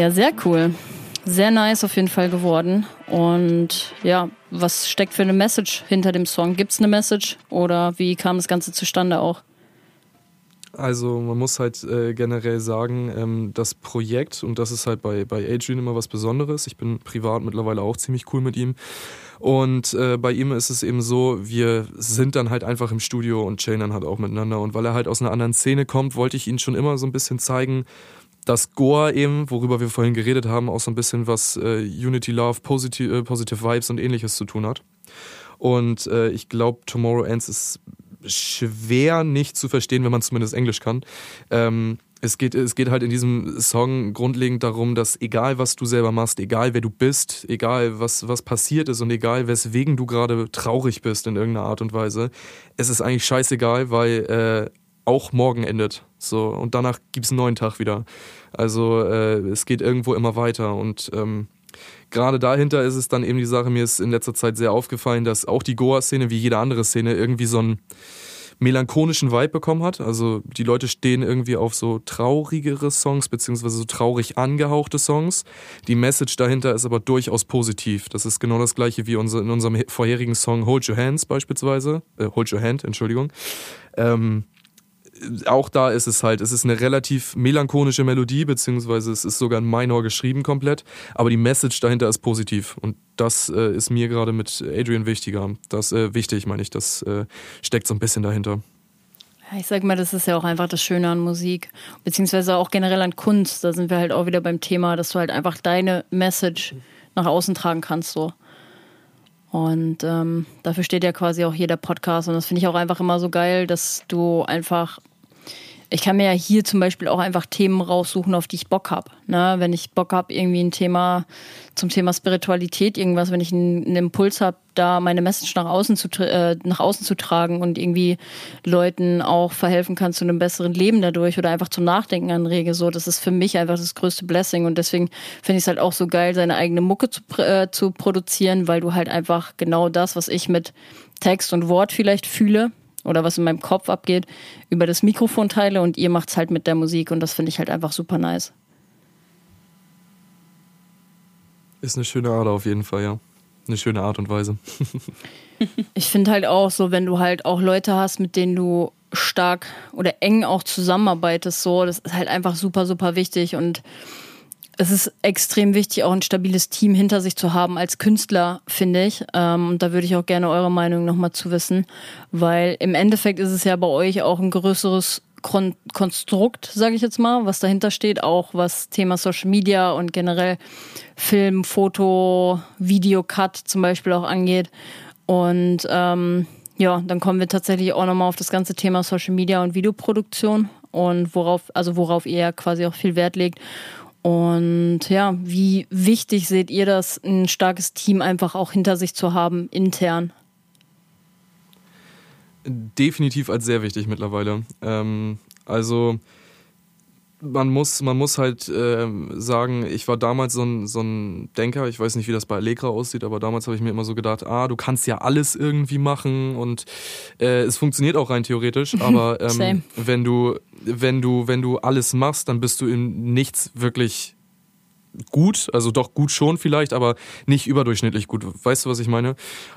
Ja, sehr cool. Sehr nice auf jeden Fall geworden. Und ja, was steckt für eine Message hinter dem Song? Gibt es eine Message oder wie kam das Ganze zustande auch? Also man muss halt äh, generell sagen, ähm, das Projekt, und das ist halt bei, bei Adrian immer was Besonderes, ich bin privat mittlerweile auch ziemlich cool mit ihm. Und äh, bei ihm ist es eben so, wir sind dann halt einfach im Studio und chillen dann halt auch miteinander. Und weil er halt aus einer anderen Szene kommt, wollte ich ihn schon immer so ein bisschen zeigen, dass Goa eben, worüber wir vorhin geredet haben, auch so ein bisschen was äh, Unity Love, Positive, äh, Positive Vibes und ähnliches zu tun hat. Und äh, ich glaube, Tomorrow Ends ist schwer nicht zu verstehen, wenn man zumindest Englisch kann. Ähm, es geht, es geht halt in diesem Song grundlegend darum, dass egal was du selber machst, egal wer du bist, egal was, was passiert ist und egal weswegen du gerade traurig bist in irgendeiner Art und Weise, es ist eigentlich scheißegal, weil äh, auch morgen endet. So, und danach gibt's einen neuen Tag wieder. Also äh, es geht irgendwo immer weiter. Und ähm, gerade dahinter ist es dann eben die Sache, mir ist in letzter Zeit sehr aufgefallen, dass auch die Goa-Szene, wie jede andere Szene, irgendwie so ein melancholischen Vibe bekommen hat. Also die Leute stehen irgendwie auf so traurigere Songs, beziehungsweise so traurig angehauchte Songs. Die Message dahinter ist aber durchaus positiv. Das ist genau das gleiche wie in unserem vorherigen Song Hold Your Hands beispielsweise. Äh, Hold Your Hand, Entschuldigung. Ähm, auch da ist es halt, es ist eine relativ melancholische Melodie, beziehungsweise es ist sogar in Minor geschrieben komplett, aber die Message dahinter ist positiv und das äh, ist mir gerade mit Adrian wichtiger. Das äh, wichtig, meine ich, das äh, steckt so ein bisschen dahinter. Ich sag mal, das ist ja auch einfach das Schöne an Musik, beziehungsweise auch generell an Kunst. Da sind wir halt auch wieder beim Thema, dass du halt einfach deine Message nach außen tragen kannst, so. Und ähm, dafür steht ja quasi auch jeder Podcast. Und das finde ich auch einfach immer so geil, dass du einfach ich kann mir ja hier zum Beispiel auch einfach Themen raussuchen, auf die ich Bock habe. Ne? Wenn ich Bock habe, irgendwie ein Thema zum Thema Spiritualität, irgendwas, wenn ich einen, einen Impuls habe, da meine Message nach außen, zu, äh, nach außen zu tragen und irgendwie Leuten auch verhelfen kann zu einem besseren Leben dadurch oder einfach zum Nachdenken anrege, so, das ist für mich einfach das größte Blessing und deswegen finde ich es halt auch so geil, seine eigene Mucke zu, äh, zu produzieren, weil du halt einfach genau das, was ich mit Text und Wort vielleicht fühle, oder was in meinem Kopf abgeht, über das Mikrofon teile und ihr macht es halt mit der Musik und das finde ich halt einfach super nice. Ist eine schöne Art auf jeden Fall, ja. Eine schöne Art und Weise. ich finde halt auch so, wenn du halt auch Leute hast, mit denen du stark oder eng auch zusammenarbeitest, so, das ist halt einfach super, super wichtig und es ist extrem wichtig, auch ein stabiles Team hinter sich zu haben als Künstler, finde ich. Ähm, und da würde ich auch gerne eure Meinung nochmal zu wissen, weil im Endeffekt ist es ja bei euch auch ein größeres Kon Konstrukt, sage ich jetzt mal, was dahinter steht, auch was Thema Social Media und generell Film, Foto, Videocut zum Beispiel auch angeht. Und ähm, ja, dann kommen wir tatsächlich auch nochmal auf das ganze Thema Social Media und Videoproduktion und worauf, also worauf ihr quasi auch viel Wert legt. Und ja, wie wichtig seht ihr das, ein starkes Team einfach auch hinter sich zu haben, intern? Definitiv als sehr wichtig mittlerweile. Ähm, also man muss, man muss halt äh, sagen, ich war damals so ein, so ein Denker, ich weiß nicht, wie das bei Allegra aussieht, aber damals habe ich mir immer so gedacht, ah, du kannst ja alles irgendwie machen und äh, es funktioniert auch rein theoretisch, aber ähm, wenn du, wenn du, wenn du alles machst, dann bist du in nichts wirklich gut, also doch gut schon vielleicht, aber nicht überdurchschnittlich gut. Weißt du, was ich meine?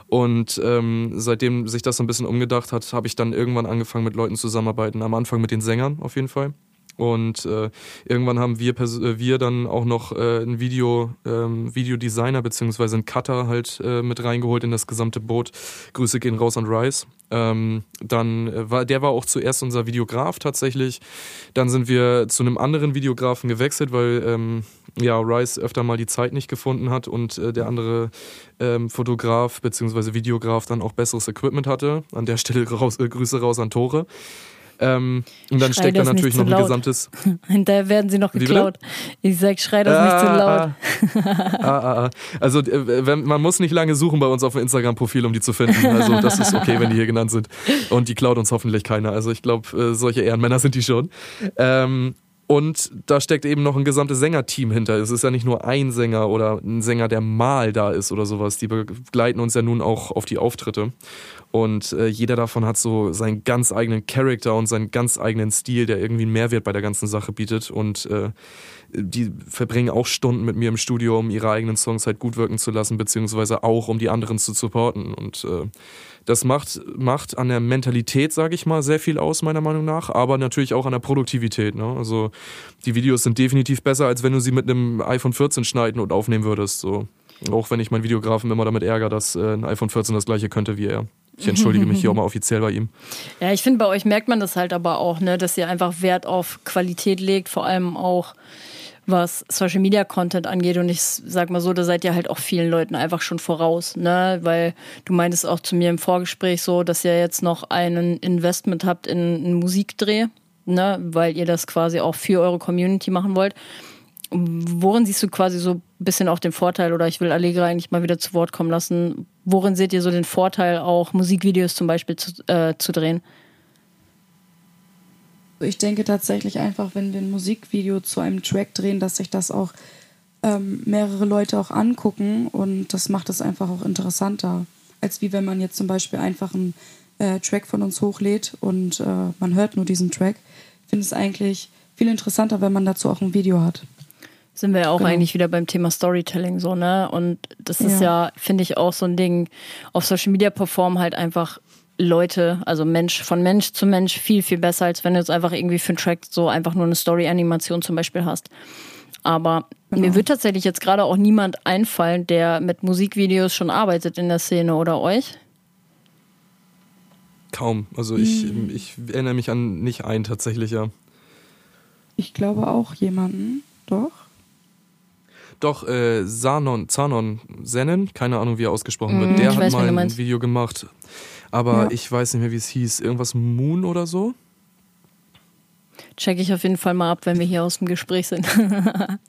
Und ähm, seitdem sich das so ein bisschen umgedacht hat, habe ich dann irgendwann angefangen mit Leuten zusammenarbeiten. Am Anfang mit den Sängern auf jeden Fall. Und äh, irgendwann haben wir, äh, wir dann auch noch äh, einen Video, ähm, Videodesigner beziehungsweise einen Cutter halt äh, mit reingeholt in das gesamte Boot. Grüße gehen raus an Rice. Ähm, dann äh, war, der war auch zuerst unser Videograf tatsächlich. Dann sind wir zu einem anderen Videografen gewechselt, weil ähm, ja Rice öfter mal die Zeit nicht gefunden hat und äh, der andere ähm, Fotograf beziehungsweise Videograf dann auch besseres Equipment hatte. An der Stelle raus, äh, Grüße raus an Tore. Ähm, und dann schrei steckt da natürlich noch ein laut. gesamtes. Hinterher werden sie noch geklaut. Ich sag, schrei das ah, nicht zu ah, laut. Ah, ah, ah, ah. Also äh, man muss nicht lange suchen bei uns auf dem Instagram-Profil, um die zu finden. Also das ist okay, wenn die hier genannt sind. Und die klaut uns hoffentlich keiner. Also ich glaube, äh, solche Ehrenmänner sind die schon. Ähm, und da steckt eben noch ein gesamtes Sängerteam hinter. Es ist ja nicht nur ein Sänger oder ein Sänger, der mal da ist oder sowas. Die begleiten uns ja nun auch auf die Auftritte. Und äh, jeder davon hat so seinen ganz eigenen Charakter und seinen ganz eigenen Stil, der irgendwie einen Mehrwert bei der ganzen Sache bietet. Und äh, die verbringen auch Stunden mit mir im Studio, um ihre eigenen Songs halt gut wirken zu lassen, beziehungsweise auch, um die anderen zu supporten. Und äh, das macht, macht an der Mentalität, sage ich mal, sehr viel aus, meiner Meinung nach, aber natürlich auch an der Produktivität. Ne? Also die Videos sind definitiv besser, als wenn du sie mit einem iPhone 14 schneiden und aufnehmen würdest. So. Auch wenn ich meinen Videografen immer damit ärgere, dass äh, ein iPhone 14 das gleiche könnte wie er. Ich entschuldige mich hier auch mal offiziell bei ihm. Ja, ich finde, bei euch merkt man das halt aber auch, ne, dass ihr einfach Wert auf Qualität legt, vor allem auch was Social Media Content angeht. Und ich sag mal so, da seid ihr halt auch vielen Leuten einfach schon voraus, ne? Weil du meintest auch zu mir im Vorgespräch so, dass ihr jetzt noch einen Investment habt in einen Musikdreh, ne? Weil ihr das quasi auch für eure Community machen wollt. Worin siehst du quasi so ein bisschen auch den Vorteil, oder ich will Allegra eigentlich mal wieder zu Wort kommen lassen, worin seht ihr so den Vorteil, auch Musikvideos zum Beispiel zu, äh, zu drehen? Ich denke tatsächlich einfach, wenn wir ein Musikvideo zu einem Track drehen, dass sich das auch ähm, mehrere Leute auch angucken und das macht es einfach auch interessanter, als wie wenn man jetzt zum Beispiel einfach ein äh, Track von uns hochlädt und äh, man hört nur diesen Track. Ich finde es eigentlich viel interessanter, wenn man dazu auch ein Video hat. Sind wir ja auch Genau. eigentlich wieder beim Thema Storytelling so, ne? Und das ist ja, Ja. finde ich, auch so ein Ding. Auf Social Media performen halt einfach Leute, also Mensch von Mensch zu Mensch viel, viel besser, als wenn du jetzt einfach irgendwie für einen Track so einfach nur eine Story-Animation zum Beispiel hast. Aber mir wird tatsächlich jetzt gerade auch niemand einfallen, der mit Musikvideos schon arbeitet in der Szene oder euch. Kaum. Also ich, ich erinnere mich an nicht einen tatsächlich, ja. Ich glaube auch jemanden, doch. Doch, äh, Sanon, Zanon Sennen, keine Ahnung, wie er ausgesprochen wird, Mhm, der ich hat mal ein. Video gemacht. Aber Ja. ich weiß nicht mehr, wie es hieß. Irgendwas Moon oder so? Check ich auf jeden Fall mal ab, wenn wir hier aus dem Gespräch sind.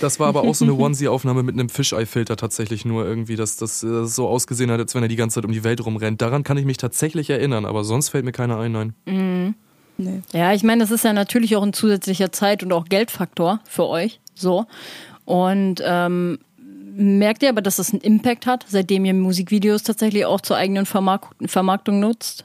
Das war aber auch so eine Onesie-Aufnahme mit einem Fisheye-Filter tatsächlich nur irgendwie, dass das äh, so ausgesehen hat, als wenn er die ganze Zeit um die Welt rumrennt. Daran kann ich mich tatsächlich erinnern, aber sonst fällt mir keiner ein, nein. Nee. Ja, ich meine, das ist ja natürlich auch ein zusätzlicher Zeit- und auch Geldfaktor für euch. So. Und ähm, merkt ihr aber, dass das einen Impact hat, seitdem ihr Musikvideos tatsächlich auch zur eigenen Vermark Vermarktung nutzt?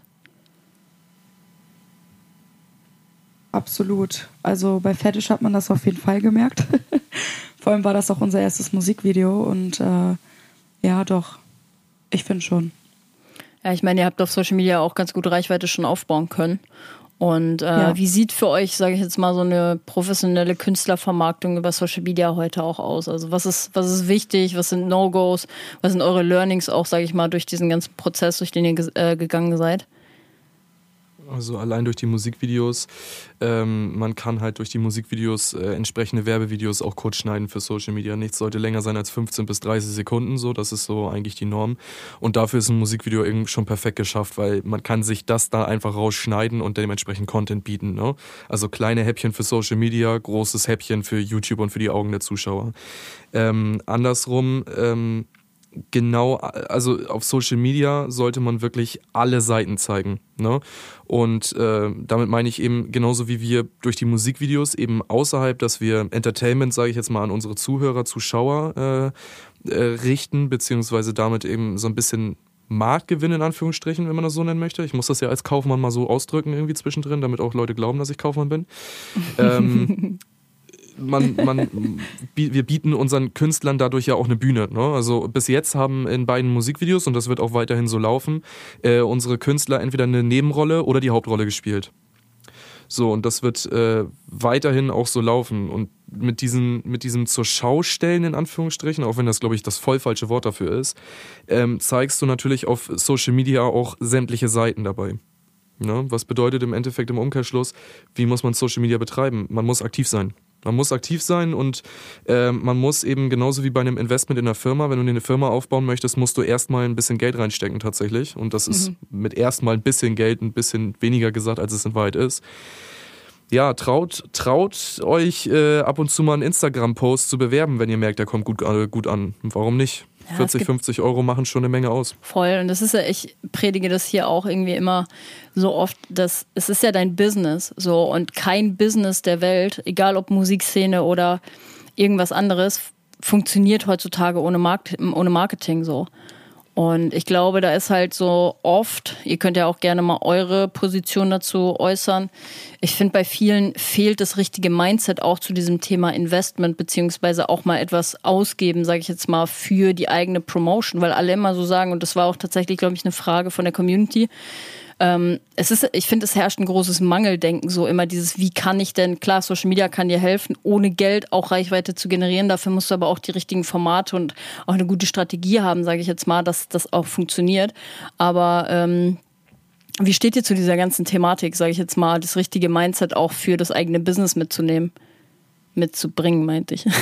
Absolut. Also bei Fetish hat man das auf jeden Fall gemerkt. Vor allem war das auch unser erstes Musikvideo und äh, ja, doch. Ich finde schon. Ja, ich meine, ihr habt auf Social Media auch ganz gute Reichweite schon aufbauen können. Und äh, Ja. wie sieht für euch, sage ich jetzt mal, so eine professionelle Künstlervermarktung über Social Media heute auch aus? Also was ist, was ist wichtig? Was sind No-Gos? Was sind eure Learnings auch, sage ich mal, durch diesen ganzen Prozess, durch den ihr äh, gegangen seid? Also allein durch die Musikvideos. Ähm, man kann halt durch die Musikvideos äh, entsprechende Werbevideos auch kurz schneiden für Social Media. Nichts sollte länger sein als 15 bis 30 Sekunden, so. Das ist so eigentlich die Norm. Und dafür ist ein Musikvideo irgendwie schon perfekt geschafft, weil man kann sich das da einfach rausschneiden und dementsprechend Content bieten. Ne? Also kleine Häppchen für Social Media, großes Häppchen für YouTube und für die Augen der Zuschauer. Ähm, andersrum, ähm, genau, also auf Social Media sollte man wirklich alle Seiten zeigen. Ne? Und äh, damit meine ich eben genauso wie wir durch die Musikvideos eben außerhalb, dass wir Entertainment, sage ich jetzt mal, an unsere Zuhörer, Zuschauer äh, äh, richten, beziehungsweise damit eben so ein bisschen Marktgewinn in Anführungsstrichen, wenn man das so nennen möchte. Ich muss das ja als Kaufmann mal so ausdrücken irgendwie zwischendrin, damit auch Leute glauben, dass ich Kaufmann bin. ähm, man, man, wir bieten unseren Künstlern dadurch ja auch eine Bühne. Ne? Also bis jetzt haben in beiden Musikvideos, und das wird auch weiterhin so laufen, äh, unsere Künstler entweder eine Nebenrolle oder die Hauptrolle gespielt. So, und das wird äh, weiterhin auch so laufen. Und mit, diesen, mit diesem zur Schau stellen, in Anführungsstrichen, auch wenn das, glaube ich, das voll falsche Wort dafür ist, ähm, zeigst du natürlich auf Social Media auch sämtliche Seiten dabei. Ne? Was bedeutet im Endeffekt im Umkehrschluss, wie muss man Social Media betreiben? Man muss aktiv sein. Man muss aktiv sein und ähm, man muss eben genauso wie bei einem Investment in einer Firma, wenn du dir eine Firma aufbauen möchtest, musst du erstmal ein bisschen Geld reinstecken tatsächlich. Und das ist mit erstmal ein bisschen Geld ein bisschen weniger gesagt, als es in Wahrheit ist. Ja, traut, traut euch äh, ab und zu mal einen Instagram-Post zu bewerben, wenn ihr merkt, der kommt gut, äh, gut an. Warum nicht? Ja, es 40, gibt- 50 Euro machen schon eine Menge aus. Voll. Und das ist ja, ich predige das hier auch irgendwie immer so oft, dass es ist ja dein Business. So und kein Business der Welt, egal ob Musikszene oder irgendwas anderes, funktioniert heutzutage ohne, Markt, ohne Marketing so. Und ich glaube, da ist halt so oft, ihr könnt ja auch gerne mal eure Position dazu äußern. Ich finde, bei vielen fehlt das richtige Mindset auch zu diesem Thema Investment, beziehungsweise auch mal etwas ausgeben, sage ich jetzt mal, für die eigene Promotion, weil alle immer so sagen, und das war auch tatsächlich, glaube ich, eine Frage von der Community. Ähm, es ist, ich finde, es herrscht ein großes Mangeldenken, so immer dieses, wie kann ich denn, klar, Social Media kann dir helfen, ohne Geld auch Reichweite zu generieren. Dafür musst du aber auch die richtigen Formate und auch eine gute Strategie haben, sage ich jetzt mal, dass das auch funktioniert. Aber ähm, wie steht ihr zu dieser ganzen Thematik, sage ich jetzt mal, das richtige Mindset auch für das eigene Business mitzunehmen? Mitzubringen, meinte ich.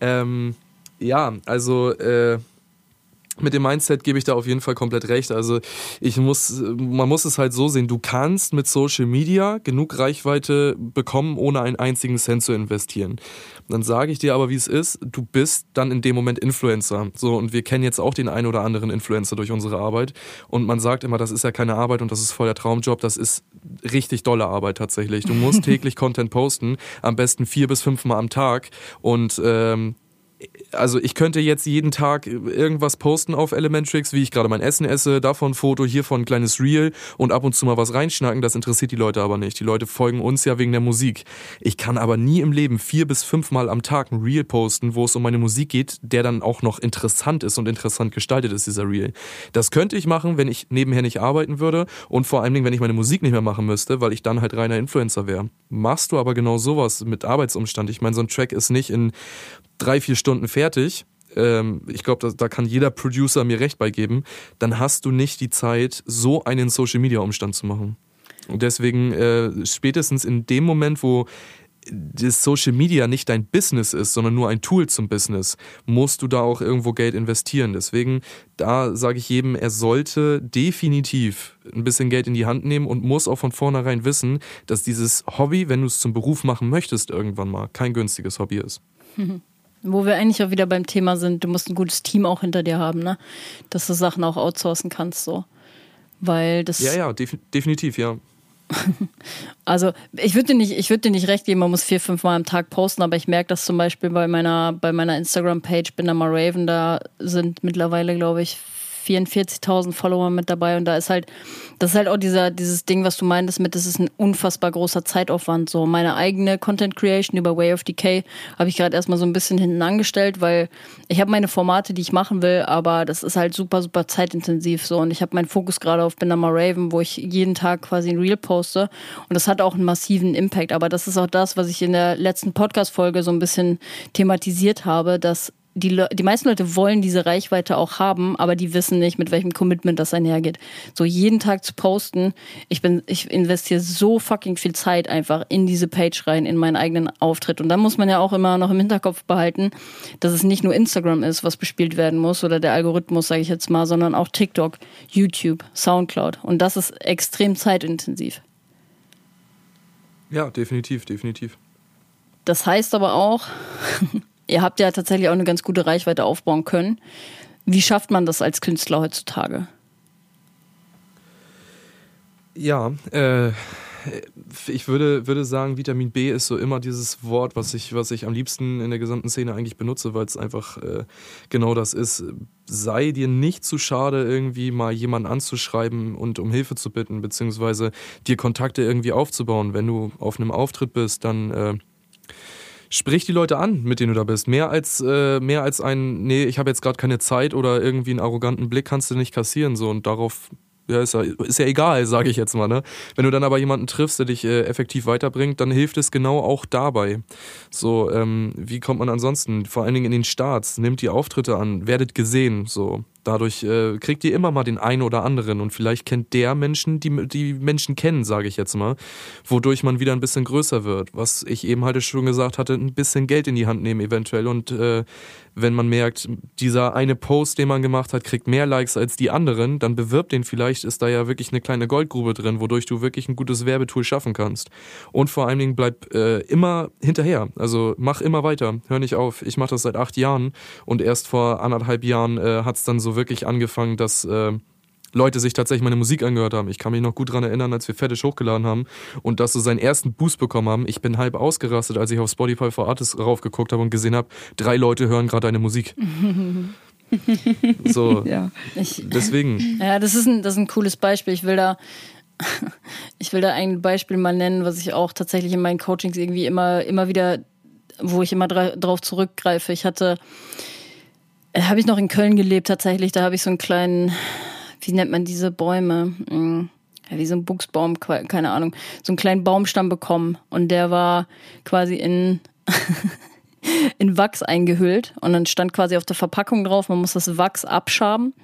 Ähm, ja, also äh, mit dem Mindset gebe ich da auf jeden Fall komplett recht. Also ich muss, man muss es halt so sehen, du kannst mit Social Media genug Reichweite bekommen, ohne einen einzigen Cent zu investieren. Dann sage ich dir aber, wie es ist, du bist dann in dem Moment Influencer. So, und wir kennen jetzt auch den einen oder anderen Influencer durch unsere Arbeit. Und man sagt immer, das ist ja keine Arbeit und das ist voll der Traumjob. Das ist richtig dolle Arbeit tatsächlich. Du musst täglich Content posten, am besten vier bis fünfmal am Tag. Und ähm, also ich könnte jetzt jeden Tag irgendwas posten auf Elementrix, wie ich gerade mein Essen esse, davon ein Foto, hiervon ein kleines Reel und ab und zu mal was reinschnacken. Das interessiert die Leute aber nicht. Die Leute folgen uns ja wegen der Musik. Ich kann aber nie im Leben vier bis fünfmal am Tag ein Reel posten, wo es um meine Musik geht, der dann auch noch interessant ist und interessant gestaltet ist, dieser Reel. Das könnte ich machen, wenn ich nebenher nicht arbeiten würde und vor allen Dingen, wenn ich meine Musik nicht mehr machen müsste, weil ich dann halt reiner Influencer wäre. Machst du aber genau sowas mit Arbeitsumstand. Ich meine, so ein Track ist nicht in drei, vier Stunden fertig, ähm, ich glaube, da, kann jeder Producer mir recht beigeben, dann hast du nicht die Zeit, so einen Social-Media-Umstand zu machen. Und deswegen äh, spätestens in dem Moment, wo das Social Media nicht dein Business ist, sondern nur ein Tool zum Business, musst du da auch irgendwo Geld investieren. Deswegen, da sage ich jedem, er sollte definitiv ein bisschen Geld in die Hand nehmen und muss auch von vornherein wissen, dass dieses Hobby, wenn du es zum Beruf machen möchtest, irgendwann mal kein günstiges Hobby ist. Wo wir eigentlich auch wieder beim Thema sind, du musst ein gutes Team auch hinter dir haben, ne? Dass du Sachen auch outsourcen kannst, so. Weil das. Ja, ja, def definitiv, ja. also ich würde dir nicht, ich würde dir nicht recht geben, man muss vier, fünf Mal am Tag posten, aber ich merke das zum Beispiel bei meiner, bei meiner Instagram-Page, bin da mal Raven, da sind mittlerweile, glaube ich, 44.000 Follower mit dabei und da ist halt, das ist halt auch dieser, dieses Ding, was du meintest mit, das ist ein unfassbar großer Zeitaufwand. So meine eigene Content Creation über Way of Decay habe ich gerade erstmal so ein bisschen hinten angestellt, weil ich habe meine Formate, die ich machen will, aber das ist halt super, super zeitintensiv. So und ich habe meinen Fokus gerade auf Binama Raven, wo ich jeden Tag quasi ein Reel poste. Und das hat auch einen massiven Impact, aber das ist auch das, was ich in der letzten Podcast-Folge so ein bisschen thematisiert habe, dass die, die meisten Leute wollen diese Reichweite auch haben, aber die wissen nicht, mit welchem Commitment das einhergeht. So jeden Tag zu posten, ich bin, ich investiere so fucking viel Zeit einfach in diese Page rein, in meinen eigenen Auftritt. Und dann muss man ja auch immer noch im Hinterkopf behalten, dass es nicht nur Instagram ist, was bespielt werden muss oder der Algorithmus, sage ich jetzt mal, sondern auch TikTok, YouTube, Soundcloud. Und das ist extrem zeitintensiv. Ja, definitiv, definitiv. Das heißt aber auch, Ihr habt ja tatsächlich auch eine ganz gute Reichweite aufbauen können. Wie schafft man das als Künstler heutzutage? Ja, äh, ich würde, würde sagen, Vitamin B ist so immer dieses Wort, was ich, was ich am liebsten in der gesamten Szene eigentlich benutze, weil es einfach äh, genau das ist. Sei dir nicht zu schade, irgendwie mal jemanden anzuschreiben und um Hilfe zu bitten, beziehungsweise dir Kontakte irgendwie aufzubauen. Wenn du auf einem Auftritt bist, dann äh, sprich die Leute an, mit denen du da bist. Mehr als, äh, mehr als ein, nee, ich habe jetzt gerade keine Zeit oder irgendwie einen arroganten Blick kannst du nicht kassieren. So und darauf ja, ist ja, ist ja egal, sage ich jetzt mal. Ne? Wenn du dann aber jemanden triffst, der dich äh, effektiv weiterbringt, dann hilft es genau auch dabei. So, ähm, wie kommt man ansonsten? Vor allen Dingen in den Starts, nimmt die Auftritte an, werdet gesehen. So, Dadurch äh, kriegt ihr immer mal den einen oder anderen und vielleicht kennt der Menschen, die die Menschen kennen, sage ich jetzt mal, wodurch man wieder ein bisschen größer wird. Was ich eben halt schon gesagt hatte, ein bisschen Geld in die Hand nehmen eventuell und äh, wenn man merkt, dieser eine Post, den man gemacht hat, kriegt mehr Likes als die anderen, dann bewirbt den vielleicht, ist da ja wirklich eine kleine Goldgrube drin, wodurch du wirklich ein gutes Werbetool schaffen kannst. Und vor allen Dingen bleib äh, immer hinterher. Also mach immer weiter, hör nicht auf. Ich mache das seit acht Jahren und erst vor anderthalb Jahren äh, hat es dann so wirklich angefangen, dass äh, Leute sich tatsächlich meine Musik angehört haben. Ich kann mich noch gut daran erinnern, als wir Fetish hochgeladen haben und dass sie seinen ersten Boost bekommen haben. Ich bin halb ausgerastet, als ich auf Spotify for Artists raufgeguckt habe und gesehen habe, drei Leute hören gerade deine Musik. so, ja. Ich, deswegen. Ja, das ist, ein, das ist ein cooles Beispiel. Ich will da ich will da ein Beispiel mal nennen, was ich auch tatsächlich in meinen Coachings irgendwie immer, immer wieder, wo ich immer drauf zurückgreife. Ich hatte äh, habe ich noch in Köln gelebt tatsächlich. Da habe ich so einen kleinen, wie nennt man diese Bäume? Hm, wie so ein Buchsbaum, keine Ahnung, so einen kleinen Baumstamm bekommen. Und der war quasi in in Wachs eingehüllt und dann stand quasi auf der Verpackung drauf, man muss das Wachs abschaben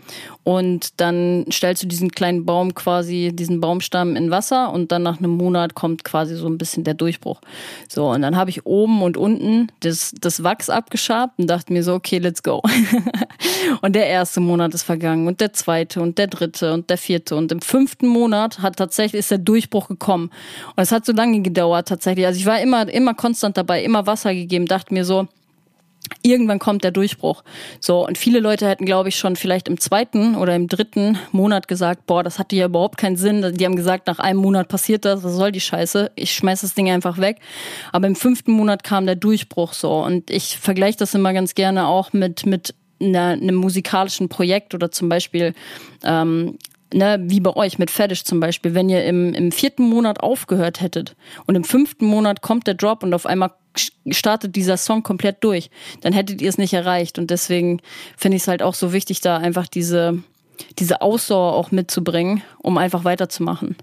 und dann stellst du diesen kleinen Baum quasi, diesen Baumstamm in Wasser und dann nach einem Monat kommt quasi so ein bisschen der Durchbruch. So, und dann habe ich oben und unten das, das Wachs abgeschabt und dachte mir so, okay, let's go. und der erste Monat ist vergangen und der zweite und der dritte und der vierte und im fünften Monat hat tatsächlich ist der Durchbruch gekommen. Und es hat so lange gedauert tatsächlich. Also ich war immer, immer konstant dabei, immer Wasser gegeben, dachte mir so, irgendwann kommt der Durchbruch. So, und viele Leute hätten, glaube ich, schon vielleicht im zweiten oder im dritten Monat gesagt, boah, das hatte ja überhaupt keinen Sinn. Die haben gesagt, nach einem Monat passiert das, was soll die Scheiße? Ich schmeiß das Ding einfach weg. Aber im fünften Monat kam der Durchbruch so. Und ich vergleiche das immer ganz gerne auch mit, mit einer, einem musikalischen Projekt oder zum Beispiel ähm, ne, wie bei euch mit Fetish zum Beispiel, wenn ihr im, im vierten Monat aufgehört hättet und im fünften Monat kommt der Drop und auf einmal startet dieser Song komplett durch, dann hättet ihr es nicht erreicht. Und deswegen finde ich es halt auch so wichtig, da einfach diese, diese Ausdauer auch mitzubringen, um einfach weiterzumachen.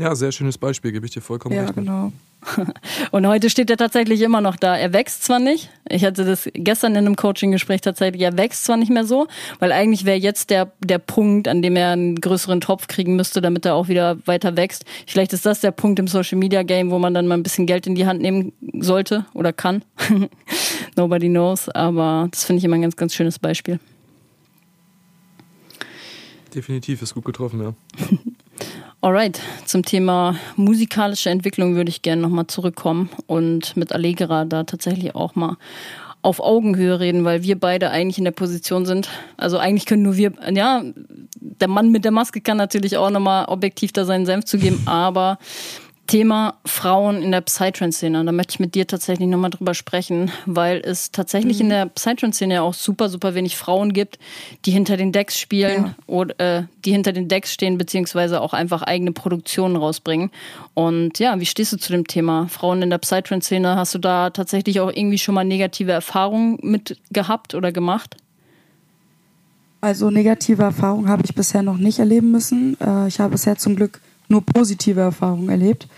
Ja, sehr schönes Beispiel, gebe ich dir vollkommen ja, recht. Ja, genau. Und heute steht er tatsächlich immer noch da. Er wächst zwar nicht, ich hatte das gestern in einem Coaching-Gespräch tatsächlich, er wächst zwar nicht mehr so, weil eigentlich wäre jetzt der, der Punkt, an dem er einen größeren Topf kriegen müsste, damit er auch wieder weiter wächst. Vielleicht ist das der Punkt im Social-Media-Game, wo man dann mal ein bisschen Geld in die Hand nehmen sollte oder kann. Nobody knows, aber das finde ich immer ein ganz, ganz schönes Beispiel. Definitiv, ist gut getroffen, ja. Alright, zum Thema musikalische Entwicklung würde ich gerne nochmal zurückkommen und mit Allegra da tatsächlich auch mal auf Augenhöhe reden, weil wir beide eigentlich in der Position sind. Also eigentlich können nur wir, ja, der Mann mit der Maske kann natürlich auch nochmal objektiv da seinen Senf zugeben, aber Thema Frauen in der Psytrance-Szene. Da möchte ich mit dir tatsächlich nochmal drüber sprechen, weil es tatsächlich mhm. in der Psytrance-Szene ja auch super, super wenig Frauen gibt, die hinter den Decks spielen ja. oder äh, die hinter den Decks stehen, beziehungsweise auch einfach eigene Produktionen rausbringen. Und ja, wie stehst du zu dem Thema Frauen in der Psytrance-Szene? Hast du da tatsächlich auch irgendwie schon mal negative Erfahrungen mit gehabt oder gemacht? Also negative Erfahrungen habe ich bisher noch nicht erleben müssen. Äh, ich habe bisher zum Glück nur positive Erfahrungen erlebt.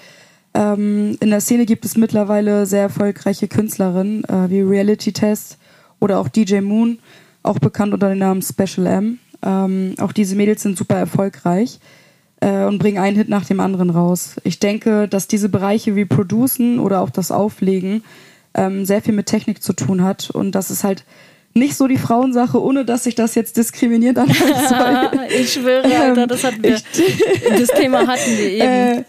Ähm, in der Szene gibt es mittlerweile sehr erfolgreiche Künstlerinnen äh, wie Reality Test oder auch DJ Moon, auch bekannt unter dem Namen Special M. Ähm, auch diese Mädels sind super erfolgreich äh, und bringen einen Hit nach dem anderen raus. Ich denke, dass diese Bereiche wie Producen oder auch das Auflegen ähm, sehr viel mit Technik zu tun hat und dass es halt nicht so die Frauensache, ohne dass ich das jetzt diskriminiert anhören soll. ich schwöre, Alter, das hatten wir. das Thema hatten wir eben. Äh,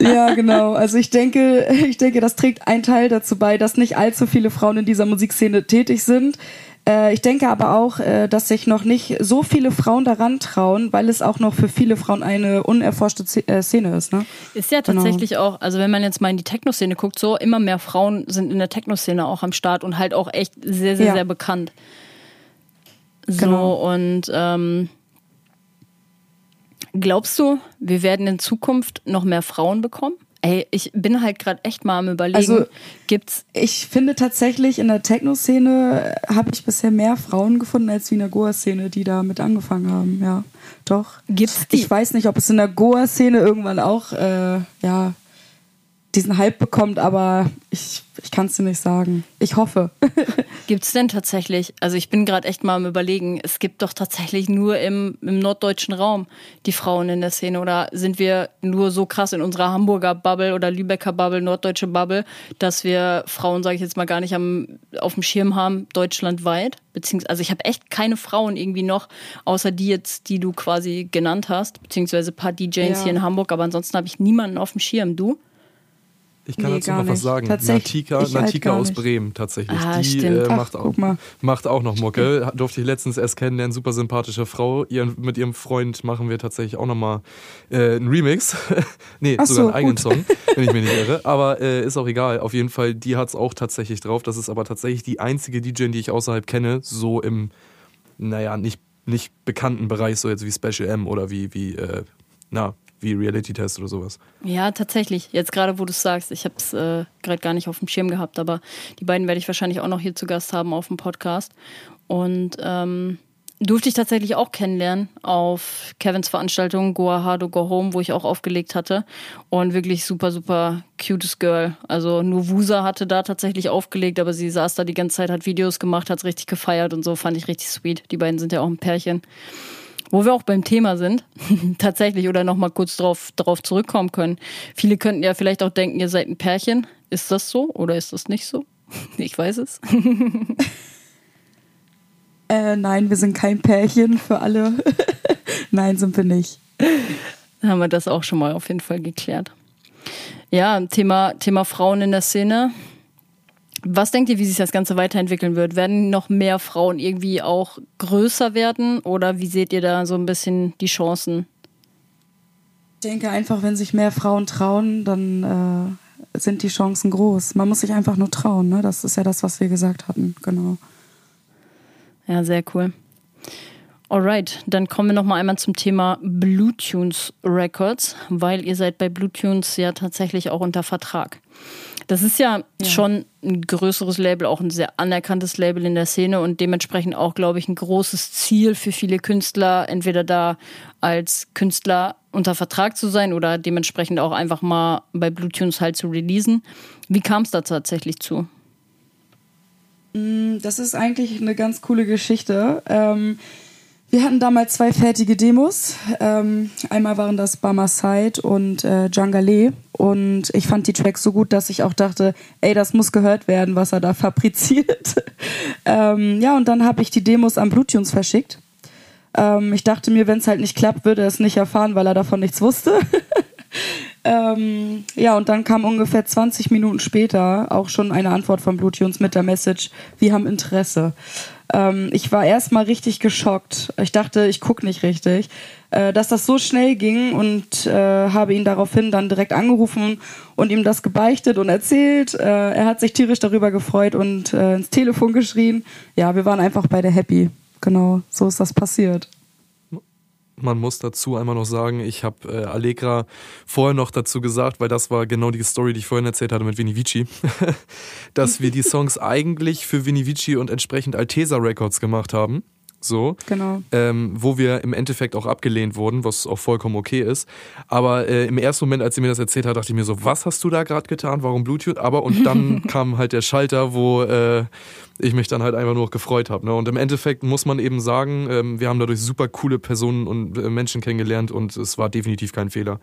ja, genau. Also ich denke, ich denke, das trägt einen Teil dazu bei, dass nicht allzu viele Frauen in dieser Musikszene tätig sind. Äh, ich denke aber auch, äh, dass sich noch nicht so viele Frauen daran trauen, weil es auch noch für viele Frauen eine unerforschte äh, Szene ist. Ne? Ist ja genau. tatsächlich genau. auch, also wenn man jetzt mal in die Techno-Szene guckt, so immer mehr Frauen sind in der Techno-Szene auch am Start und halt auch echt sehr, sehr, ja. sehr bekannt. So genau. und ähm, glaubst du, wir werden in Zukunft noch mehr Frauen bekommen? Ey, ich bin halt gerade echt mal am überlegen. Also, gibt's ich finde tatsächlich in der Techno-Szene habe ich bisher mehr Frauen gefunden als wie in der Goa-Szene, die da mit angefangen haben. Ja, doch. Gibt's die? Ich weiß nicht, ob es in der Goa-Szene irgendwann auch äh, ja diesen Hype bekommt, aber ich, ich kann es dir nicht sagen. Ich hoffe. gibt es denn tatsächlich, also ich bin gerade echt mal am überlegen, es gibt doch tatsächlich nur im, im norddeutschen Raum die Frauen in der Szene oder sind wir nur so krass in unserer Hamburger Bubble oder Lübecker Bubble, norddeutsche Bubble, dass wir Frauen, sage ich jetzt mal, gar nicht am, auf dem Schirm haben, deutschlandweit? Beziehungsweise, also ich habe echt keine Frauen irgendwie noch, außer die jetzt, die du quasi genannt hast, beziehungsweise ein paar DJs ja. hier in Hamburg, aber ansonsten habe ich niemanden auf dem Schirm. Du? Ich kann nee, dazu noch was sagen. Natika, halt Natika aus Bremen tatsächlich. Ah, die äh, macht, Ach, auch, macht auch noch Mucke. Stimmt. Durfte ich letztens erst kennenlernen. Super sympathische Frau. Ihren, mit ihrem Freund machen wir tatsächlich auch nochmal äh, einen Remix. nee, Ach sogar so, einen eigenen Song, wenn ich mich nicht irre. Aber äh, ist auch egal. Auf jeden Fall, die hat es auch tatsächlich drauf. Das ist aber tatsächlich die einzige DJ, die ich außerhalb kenne, so im, naja, nicht, nicht bekannten Bereich, so jetzt wie Special M oder wie, wie äh, na, wie Reality-Test oder sowas. Ja, tatsächlich. Jetzt gerade, wo du es sagst, ich habe es äh, gerade gar nicht auf dem Schirm gehabt, aber die beiden werde ich wahrscheinlich auch noch hier zu Gast haben auf dem Podcast. Und ähm, durfte ich tatsächlich auch kennenlernen auf Kevins Veranstaltung Goa Hard Go Home, wo ich auch aufgelegt hatte. Und wirklich super, super cutes Girl. Also nur Wusa hatte da tatsächlich aufgelegt, aber sie saß da die ganze Zeit, hat Videos gemacht, hat es richtig gefeiert und so, fand ich richtig sweet. Die beiden sind ja auch ein Pärchen. Wo wir auch beim Thema sind, tatsächlich, oder nochmal kurz darauf drauf zurückkommen können. Viele könnten ja vielleicht auch denken, ihr seid ein Pärchen. Ist das so oder ist das nicht so? Ich weiß es. äh, nein, wir sind kein Pärchen für alle. nein, sind wir nicht. Dann haben wir das auch schon mal auf jeden Fall geklärt. Ja, Thema, Thema Frauen in der Szene Was denkt ihr, wie sich das Ganze weiterentwickeln wird? Werden noch mehr Frauen irgendwie auch größer werden oder wie seht ihr da so ein bisschen die Chancen? Ich denke einfach, wenn sich mehr Frauen trauen, dann äh, sind die Chancen groß. Man muss sich einfach nur trauen, ne? Das ist ja das, was wir gesagt hatten, genau. Ja, sehr cool. Alright, dann kommen wir noch mal einmal zum Thema Bluetunes Records, weil ihr seid bei Bluetunes ja tatsächlich auch unter Vertrag. Das ist ja, ja, schon ein größeres Label, auch ein sehr anerkanntes Label in der Szene und dementsprechend auch, glaube ich, ein großes Ziel für viele Künstler, entweder da als Künstler unter Vertrag zu sein oder dementsprechend auch einfach mal bei Bluetunes halt zu releasen. Wie kam es da tatsächlich zu? Mm, das ist eigentlich eine ganz coole Geschichte. Ähm wir hatten damals zwei fertige Demos. Ähm, einmal waren das Bama Side und äh, Jangale. Und ich fand die Tracks so gut, dass ich auch dachte, ey, das muss gehört werden, was er da fabriziert. ähm, ja, und dann habe ich die Demos an Bluetunes verschickt. Ähm, ich dachte mir, wenn es halt nicht klappt, würde er es nicht erfahren, weil er davon nichts wusste. Ähm, ja, und dann kam ungefähr 20 Minuten später auch schon eine Antwort von Bluetunes mit der Message, wir haben Interesse. Ähm, ich war erstmal richtig geschockt. Ich dachte, ich gucke nicht richtig. Äh, dass das so schnell ging und äh, habe ihn daraufhin dann direkt angerufen und ihm das gebeichtet und erzählt. Äh, er hat sich tierisch darüber gefreut und äh, ins Telefon geschrien. Ja, wir waren einfach beide happy. Genau, so ist das passiert. Man muss dazu einmal noch sagen, ich habe äh, Allegra vorher noch dazu gesagt, weil das war genau die Story, die ich vorhin erzählt hatte mit Vinny Vici, dass wir die Songs eigentlich für Vinny Vici und entsprechend Altesa Records gemacht haben so. Genau. Ähm, wo wir im Endeffekt auch abgelehnt wurden, was auch vollkommen okay ist. Aber äh, im ersten Moment, als sie mir das erzählt hat, dachte ich mir so, was hast du da gerade getan? Warum Bluetooth? Aber und dann kam halt der Schalter, wo äh, ich mich dann halt einfach nur gefreut habe. Ne? Und im Endeffekt muss man eben sagen, ähm, wir haben dadurch super coole Personen und äh, Menschen kennengelernt und es war definitiv kein Fehler.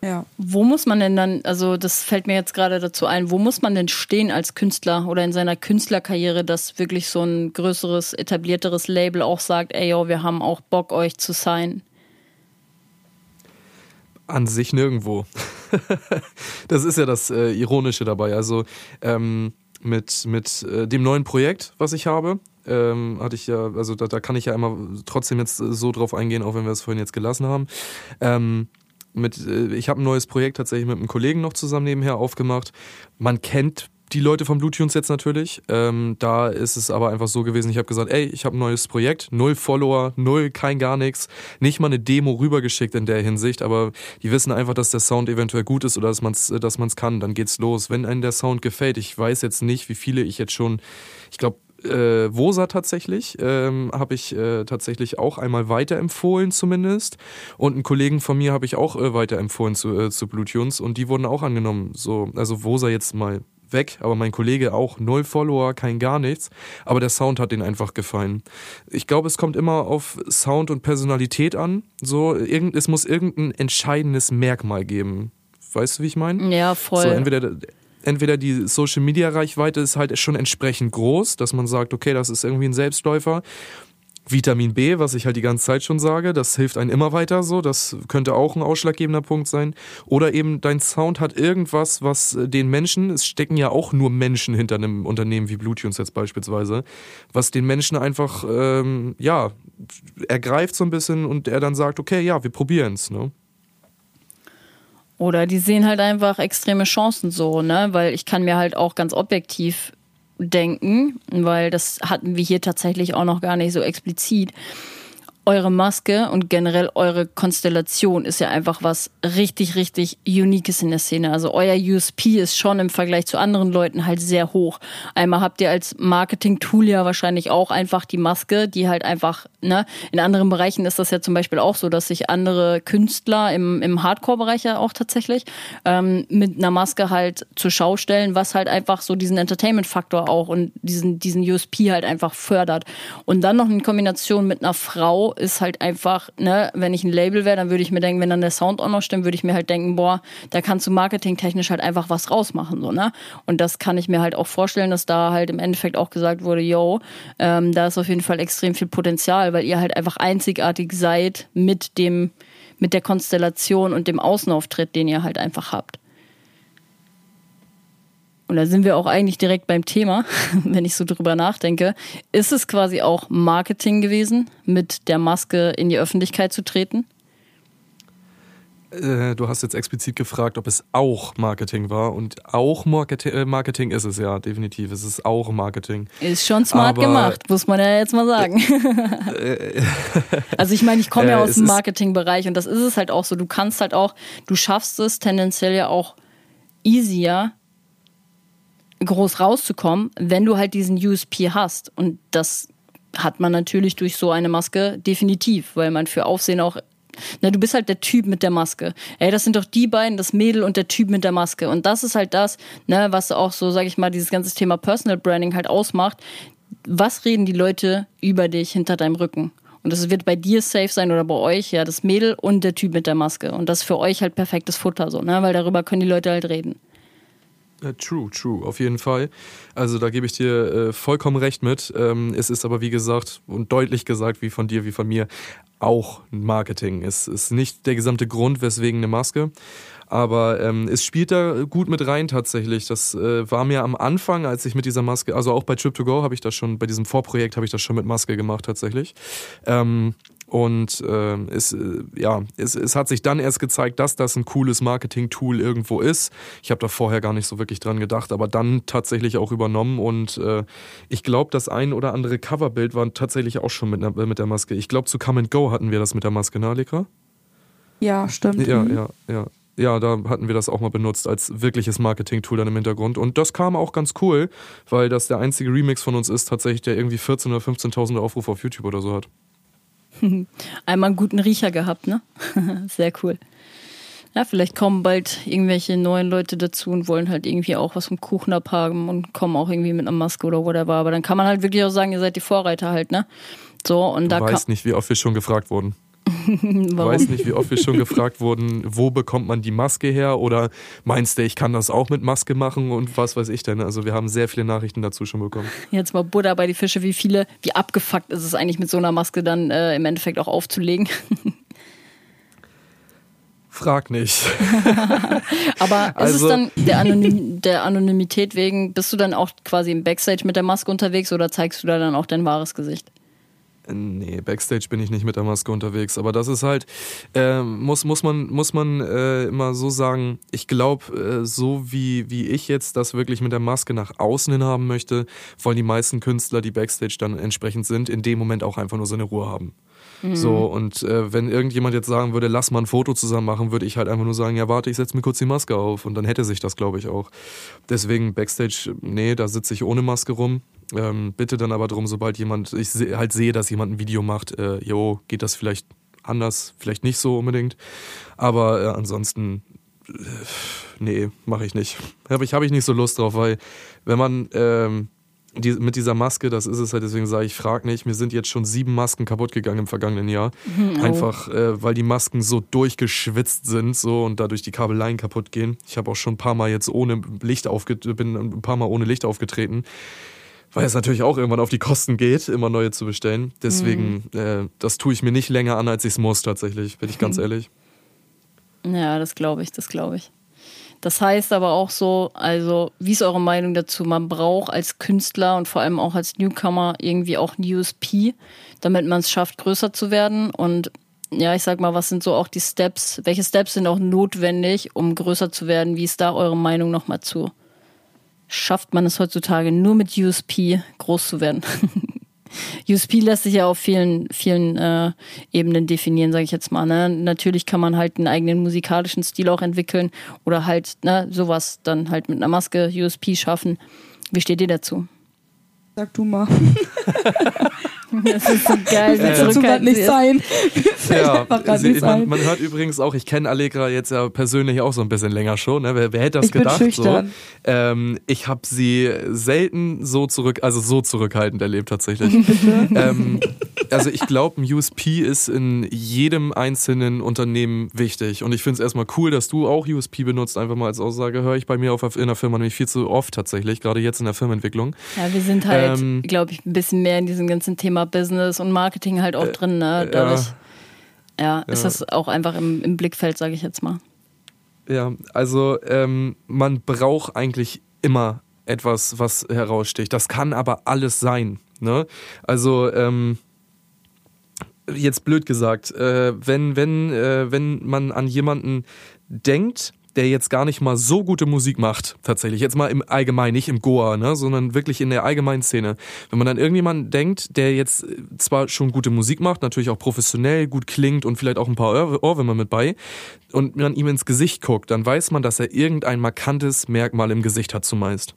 Ja. Wo muss man denn dann, also das fällt mir jetzt gerade dazu ein, wo muss man denn stehen als Künstler oder in seiner Künstlerkarriere, dass wirklich so ein größeres, etablierteres Label auch sagt, ey yo, wir haben auch Bock, euch zu sein? An sich nirgendwo. das ist ja das äh, Ironische dabei. Also ähm, mit, mit äh, dem neuen Projekt, was ich habe, ähm, hatte ich ja, also da, da kann ich ja immer trotzdem jetzt so drauf eingehen, auch wenn wir es vorhin jetzt gelassen haben. Ähm, mit, äh, ich habe ein neues Projekt tatsächlich mit einem Kollegen noch zusammen nebenher aufgemacht. Man kennt die Leute von Bluetunes jetzt natürlich. Ähm, da ist es aber einfach so gewesen, ich habe gesagt, ey, ich habe ein neues Projekt, null Follower, null, kein gar nichts, nicht mal eine Demo rübergeschickt in der Hinsicht, aber die wissen einfach, dass der Sound eventuell gut ist oder dass man es dass man's kann, dann geht's los. Wenn einem der Sound gefällt, ich weiß jetzt nicht, wie viele ich jetzt schon, ich glaube, äh, Wosa tatsächlich, ähm, habe ich äh, tatsächlich auch einmal weiterempfohlen zumindest. Und einen Kollegen von mir habe ich auch äh, weiterempfohlen zu, äh, zu Bluetunes und die wurden auch angenommen. So, also Wosa jetzt mal weg, aber mein Kollege auch null Follower, kein gar nichts. Aber der Sound hat den einfach gefallen. Ich glaube, es kommt immer auf Sound und Personalität an. So, irgend, es muss irgendein entscheidendes Merkmal geben. Weißt du, wie ich meine? Ja, voll. So, entweder entweder die Social Media Reichweite ist halt schon entsprechend groß, dass man sagt, okay, das ist irgendwie ein Selbstläufer. Vitamin B, was ich halt die ganze Zeit schon sage, das hilft einem immer weiter so, das könnte auch ein ausschlaggebender Punkt sein. Oder eben dein Sound hat irgendwas, was den Menschen, es stecken ja auch nur Menschen hinter einem Unternehmen wie Bluetunes jetzt beispielsweise, was den Menschen einfach, ähm, ja, ergreift so ein bisschen und er dann sagt, okay, ja, wir probieren's, ne? Oder die sehen halt einfach extreme Chancen so, ne? Weil ich kann mir halt auch ganz objektiv denken, weil das hatten wir hier tatsächlich auch noch gar nicht so explizit eure Maske und generell eure Konstellation ist ja einfach was richtig, richtig Uniques in der Szene. Also euer USP ist schon im Vergleich zu anderen Leuten halt sehr hoch. Einmal habt ihr als Marketing-Tool ja wahrscheinlich auch einfach die Maske, die halt einfach, ne, in anderen Bereichen ist das ja zum Beispiel auch so, dass sich andere Künstler im, im Hardcore-Bereich ja auch tatsächlich ähm, mit einer Maske halt zur Schau stellen, was halt einfach so diesen Entertainment-Faktor auch und diesen, diesen USP halt einfach fördert. Und dann noch in Kombination mit einer Frau, ist halt einfach, ne, wenn ich ein Label wäre, dann würde ich mir denken, wenn dann der Sound auch noch stimmt, würde ich mir halt denken, boah, da kannst du marketingtechnisch halt einfach was rausmachen, so, ne? Und das kann ich mir halt auch vorstellen, dass da halt im Endeffekt auch gesagt wurde, yo, ähm, da ist auf jeden Fall extrem viel Potenzial, weil ihr halt einfach einzigartig seid mit dem, mit der Konstellation und dem Außenauftritt, den ihr halt einfach habt. Und da sind wir auch eigentlich direkt beim Thema, wenn ich so drüber nachdenke, ist es quasi auch Marketing gewesen, mit der Maske in die Öffentlichkeit zu treten? Äh, du hast jetzt explizit gefragt, ob es auch Marketing war. Und auch Marketing, äh, Marketing ist es ja, definitiv. Es ist auch Marketing. Ist schon smart Aber, gemacht, muss man ja jetzt mal sagen. Äh, also ich meine, ich komme ja aus dem Marketingbereich und das ist es halt auch so. Du kannst halt auch, du schaffst es tendenziell ja auch easier, groß rauszukommen, wenn du halt diesen USP hast. Und das hat man natürlich durch so eine Maske definitiv, weil man für Aufsehen auch na, du bist halt der Typ mit der Maske. Ey, das sind doch die beiden, das Mädel und der Typ mit der Maske. Und das ist halt das, ne, was auch so, sag ich mal, dieses ganze Thema Personal Branding halt ausmacht. Was reden die Leute über dich hinter deinem Rücken? Und das wird bei dir safe sein oder bei euch, ja, das Mädel und der Typ mit der Maske. Und das ist für euch halt perfektes Futter, so, ne, weil darüber können die Leute halt reden. Uh, true, true, auf jeden Fall. Also da gebe ich dir äh, vollkommen recht mit. Ähm, es ist aber wie gesagt und deutlich gesagt, wie von dir, wie von mir, auch Marketing. Es ist nicht der gesamte Grund, weswegen eine Maske. Aber ähm, es spielt da gut mit rein tatsächlich. Das äh, war mir am Anfang, als ich mit dieser Maske, also auch bei Trip2Go habe ich das schon, bei diesem Vorprojekt habe ich das schon mit Maske gemacht tatsächlich. Ähm, und äh, es, äh, ja, es, es hat sich dann erst gezeigt, dass das ein cooles Marketing-Tool irgendwo ist. Ich habe da vorher gar nicht so wirklich dran gedacht, aber dann tatsächlich auch übernommen. Und äh, ich glaube, das ein oder andere Coverbild war tatsächlich auch schon mit, mit der Maske. Ich glaube, zu Come and Go hatten wir das mit der Maske, ne, Alekra? Ja, stimmt. Ja, mhm. ja, ja. Ja, da hatten wir das auch mal benutzt als wirkliches Marketing-Tool dann im Hintergrund. Und das kam auch ganz cool, weil das der einzige Remix von uns ist, tatsächlich, der irgendwie 14.000 oder 15.000 Aufrufe auf YouTube oder so hat. Einmal einen guten Riecher gehabt, ne? Sehr cool. Ja, vielleicht kommen bald irgendwelche neuen Leute dazu und wollen halt irgendwie auch was vom Kuchen abhaben und kommen auch irgendwie mit einer Maske oder whatever. Aber dann kann man halt wirklich auch sagen, ihr seid die Vorreiter halt, ne? So, und du da weißt nicht, wie oft wir schon gefragt wurden. Warum? Weiß nicht, wie oft wir schon gefragt wurden, wo bekommt man die Maske her? Oder meinst du, ich kann das auch mit Maske machen und was weiß ich denn? Also wir haben sehr viele Nachrichten dazu schon bekommen. Jetzt mal Buddha bei die Fische, wie viele, wie abgefuckt ist es eigentlich mit so einer Maske dann äh, im Endeffekt auch aufzulegen? Frag nicht. Aber ist also, es dann der, Anonym, der Anonymität wegen, bist du dann auch quasi im Backstage mit der Maske unterwegs oder zeigst du da dann auch dein wahres Gesicht? Nee, Backstage bin ich nicht mit der Maske unterwegs. Aber das ist halt, äh, muss, muss man, muss man äh, immer so sagen, ich glaube, äh, so wie, wie ich jetzt das wirklich mit der Maske nach außen hin haben möchte, wollen die meisten Künstler, die Backstage dann entsprechend sind, in dem Moment auch einfach nur seine Ruhe haben. Mhm. So, und äh, wenn irgendjemand jetzt sagen würde, lass mal ein Foto zusammen machen, würde ich halt einfach nur sagen, ja, warte, ich setze mir kurz die Maske auf und dann hätte sich das, glaube ich, auch. Deswegen Backstage, nee, da sitze ich ohne Maske rum. Ähm, bitte dann aber darum, sobald jemand, ich se halt sehe, dass jemand ein Video macht, äh, jo, geht das vielleicht anders, vielleicht nicht so unbedingt. Aber äh, ansonsten, äh, nee, mache ich nicht. Habe ich, hab ich nicht so Lust drauf, weil wenn man ähm, die, mit dieser Maske, das ist es halt, deswegen sage ich, frag nicht, mir sind jetzt schon sieben Masken kaputt gegangen im vergangenen Jahr. Mhm. Einfach, äh, weil die Masken so durchgeschwitzt sind so und dadurch die Kabeleien kaputt gehen. Ich habe auch schon ein paar Mal jetzt ohne Licht aufgetreten, bin ein paar Mal ohne Licht aufgetreten. Weil es natürlich auch irgendwann auf die Kosten geht, immer neue zu bestellen. Deswegen, mhm. äh, das tue ich mir nicht länger an, als ich es muss, tatsächlich, bin ich ganz ehrlich. Ja, das glaube ich, das glaube ich. Das heißt aber auch so, also wie ist eure Meinung dazu? Man braucht als Künstler und vor allem auch als Newcomer irgendwie auch ein USP, damit man es schafft, größer zu werden. Und ja, ich sag mal, was sind so auch die Steps? Welche Steps sind auch notwendig, um größer zu werden? Wie ist da eure Meinung nochmal zu? Schafft man es heutzutage nur mit USP groß zu werden? USP lässt sich ja auf vielen, vielen äh, Ebenen definieren, sage ich jetzt mal. Ne? Natürlich kann man halt einen eigenen musikalischen Stil auch entwickeln oder halt ne, sowas dann halt mit einer Maske USP schaffen. Wie steht ihr dazu? Sag du mal. Das ist so geil. Äh, dazu kann nicht sein. ja, sie, man, man, hört übrigens auch, ich kenne Allegra jetzt ja persönlich auch so ein bisschen länger schon. Ne? Wer, wer, hätte das ich gedacht? Bin so? Ähm, ich habe sie selten so zurück, also so zurückhaltend erlebt tatsächlich. ähm, also ich glaube, ein USP ist in jedem einzelnen Unternehmen wichtig. Und ich finde es erstmal cool, dass du auch USP benutzt, einfach mal als Aussage. Höre ich bei mir auf, in der Firma nämlich viel zu oft tatsächlich, gerade jetzt in der Firmenentwicklung. Ja, wir sind halt, ähm, glaube ich, ein bisschen mehr in diesem ganzen Thema Business und Marketing halt auch äh, drin. Ne? Dadurch ja, ja, ist das auch einfach im, im Blickfeld, sage ich jetzt mal. Ja, also ähm, man braucht eigentlich immer etwas, was heraussticht. Das kann aber alles sein. Ne? Also, ähm, jetzt blöd gesagt, äh, wenn, wenn, äh, wenn man an jemanden denkt, der jetzt gar nicht mal so gute Musik macht, tatsächlich. Jetzt mal im Allgemeinen, nicht im Goa, ne, sondern wirklich in der allgemeinen Szene. Wenn man dann irgendjemanden denkt, der jetzt zwar schon gute Musik macht, natürlich auch professionell gut klingt und vielleicht auch ein paar Ohrwürmer mit bei, und man ihm ins Gesicht guckt, dann weiß man, dass er irgendein markantes Merkmal im Gesicht hat zumeist.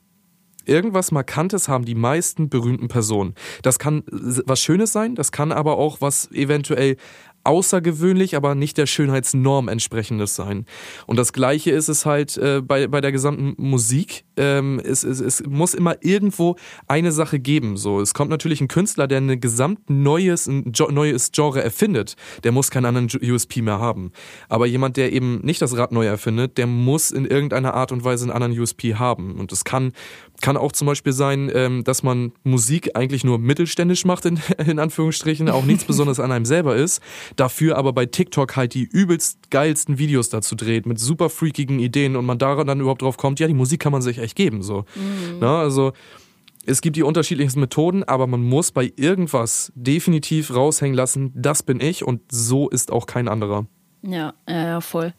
Irgendwas Markantes haben die meisten berühmten Personen. Das kann was Schönes sein, das kann aber auch was eventuell außergewöhnlich, aber nicht der Schönheitsnorm entsprechendes sein. Und das Gleiche ist es halt äh, bei, bei der gesamten Musik. Ähm, es, es, es muss immer irgendwo eine Sache geben. So, es kommt natürlich ein Künstler, der ein gesamt neues, ein neues Genre erfindet. Der muss keinen anderen USP mehr haben. Aber jemand, der eben nicht das Rad neu erfindet, der muss in irgendeiner Art und Weise einen anderen USP haben. Und es kann kann auch zum Beispiel sein, ähm, dass man Musik eigentlich nur mittelständisch macht, in, in Anführungsstrichen, auch nichts Besonderes an einem selber ist, dafür aber bei TikTok halt die übelst geilsten Videos dazu dreht, mit super freakigen Ideen und man daran dann überhaupt drauf kommt, ja, die Musik kann man sich echt geben, so. Mhm. Na, also, es gibt die unterschiedlichsten Methoden, aber man muss bei irgendwas definitiv raushängen lassen, das bin ich und so ist auch kein anderer. Ja, ja, voll.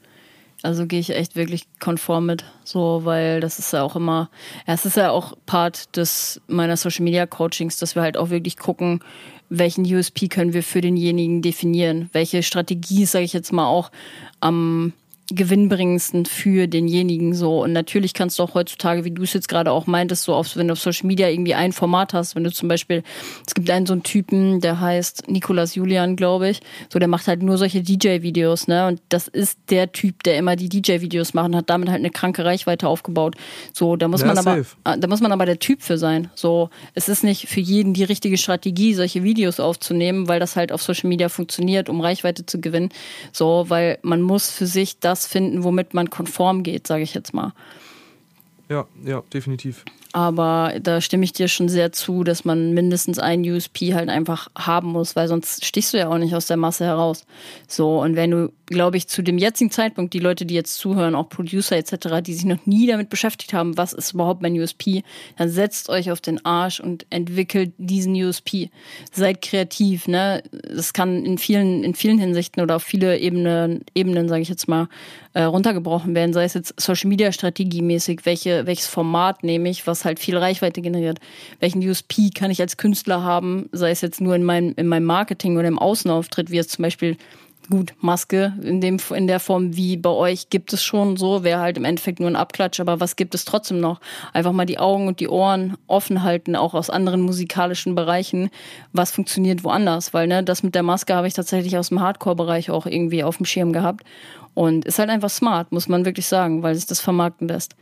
Also gehe ich echt wirklich konform mit, so, weil das ist ja auch immer, ja, es ist ja auch Part des meiner Social Media Coachings, dass wir halt auch wirklich gucken, welchen USP können wir für denjenigen definieren, welche Strategie, sage ich jetzt mal auch, am gewinnbringendsten für denjenigen so. Und natürlich kannst du auch heutzutage, wie du es jetzt gerade auch meintest, so auf, wenn du auf Social Media irgendwie ein Format hast, wenn du zum Beispiel, es gibt einen so einen Typen, der heißt Nikolas Julian, glaube ich, so der macht halt nur solche DJ-Videos, ne? Und das ist der Typ, der immer die DJ-Videos macht und hat damit halt eine kranke Reichweite aufgebaut. So, da muss ja, man aber, safe. Ah, da muss man aber der Typ für sein. So, es ist nicht für jeden die richtige Strategie, solche Videos aufzunehmen, weil das halt auf Social Media funktioniert, um Reichweite zu gewinnen. So, weil man muss für sich das das finden, womit man konform geht, sage ich jetzt mal. Ja, ja, definitiv. Aber da stimme ich dir schon sehr zu, dass man mindestens einen USP halt einfach haben muss, weil sonst stichst du ja auch nicht aus der Masse heraus. So, und wenn du, glaube ich, zu dem jetzigen Zeitpunkt, die Leute, die jetzt zuhören, auch Producer etc., die sich noch nie damit beschäftigt haben, was ist überhaupt mein USP, dann setzt euch auf den Arsch und entwickelt diesen USP. Seid kreativ, ne? Das kann in vielen, in vielen Hinsichten oder auf viele Ebenen, Ebenen, sage ich jetzt mal, äh, runtergebrochen werden, sei es jetzt Social Media Strategiemäßig, welche, welches Format nehme ich, was halt viel Reichweite generiert, welchen USP kann ich als Künstler haben, sei es jetzt nur in meinem, in meinem Marketing oder im Außenauftritt, wie es zum Beispiel gut, Maske in, dem, in der Form wie bei euch gibt es schon so, wäre halt im Endeffekt nur ein Abklatsch, aber was gibt es trotzdem noch? Einfach mal die Augen und die Ohren offen halten, auch aus anderen musikalischen Bereichen, was funktioniert woanders, weil ne, das mit der Maske habe ich tatsächlich aus dem Hardcore-Bereich auch irgendwie auf dem Schirm gehabt und ist halt einfach smart, muss man wirklich sagen, weil sich das vermarkten lässt.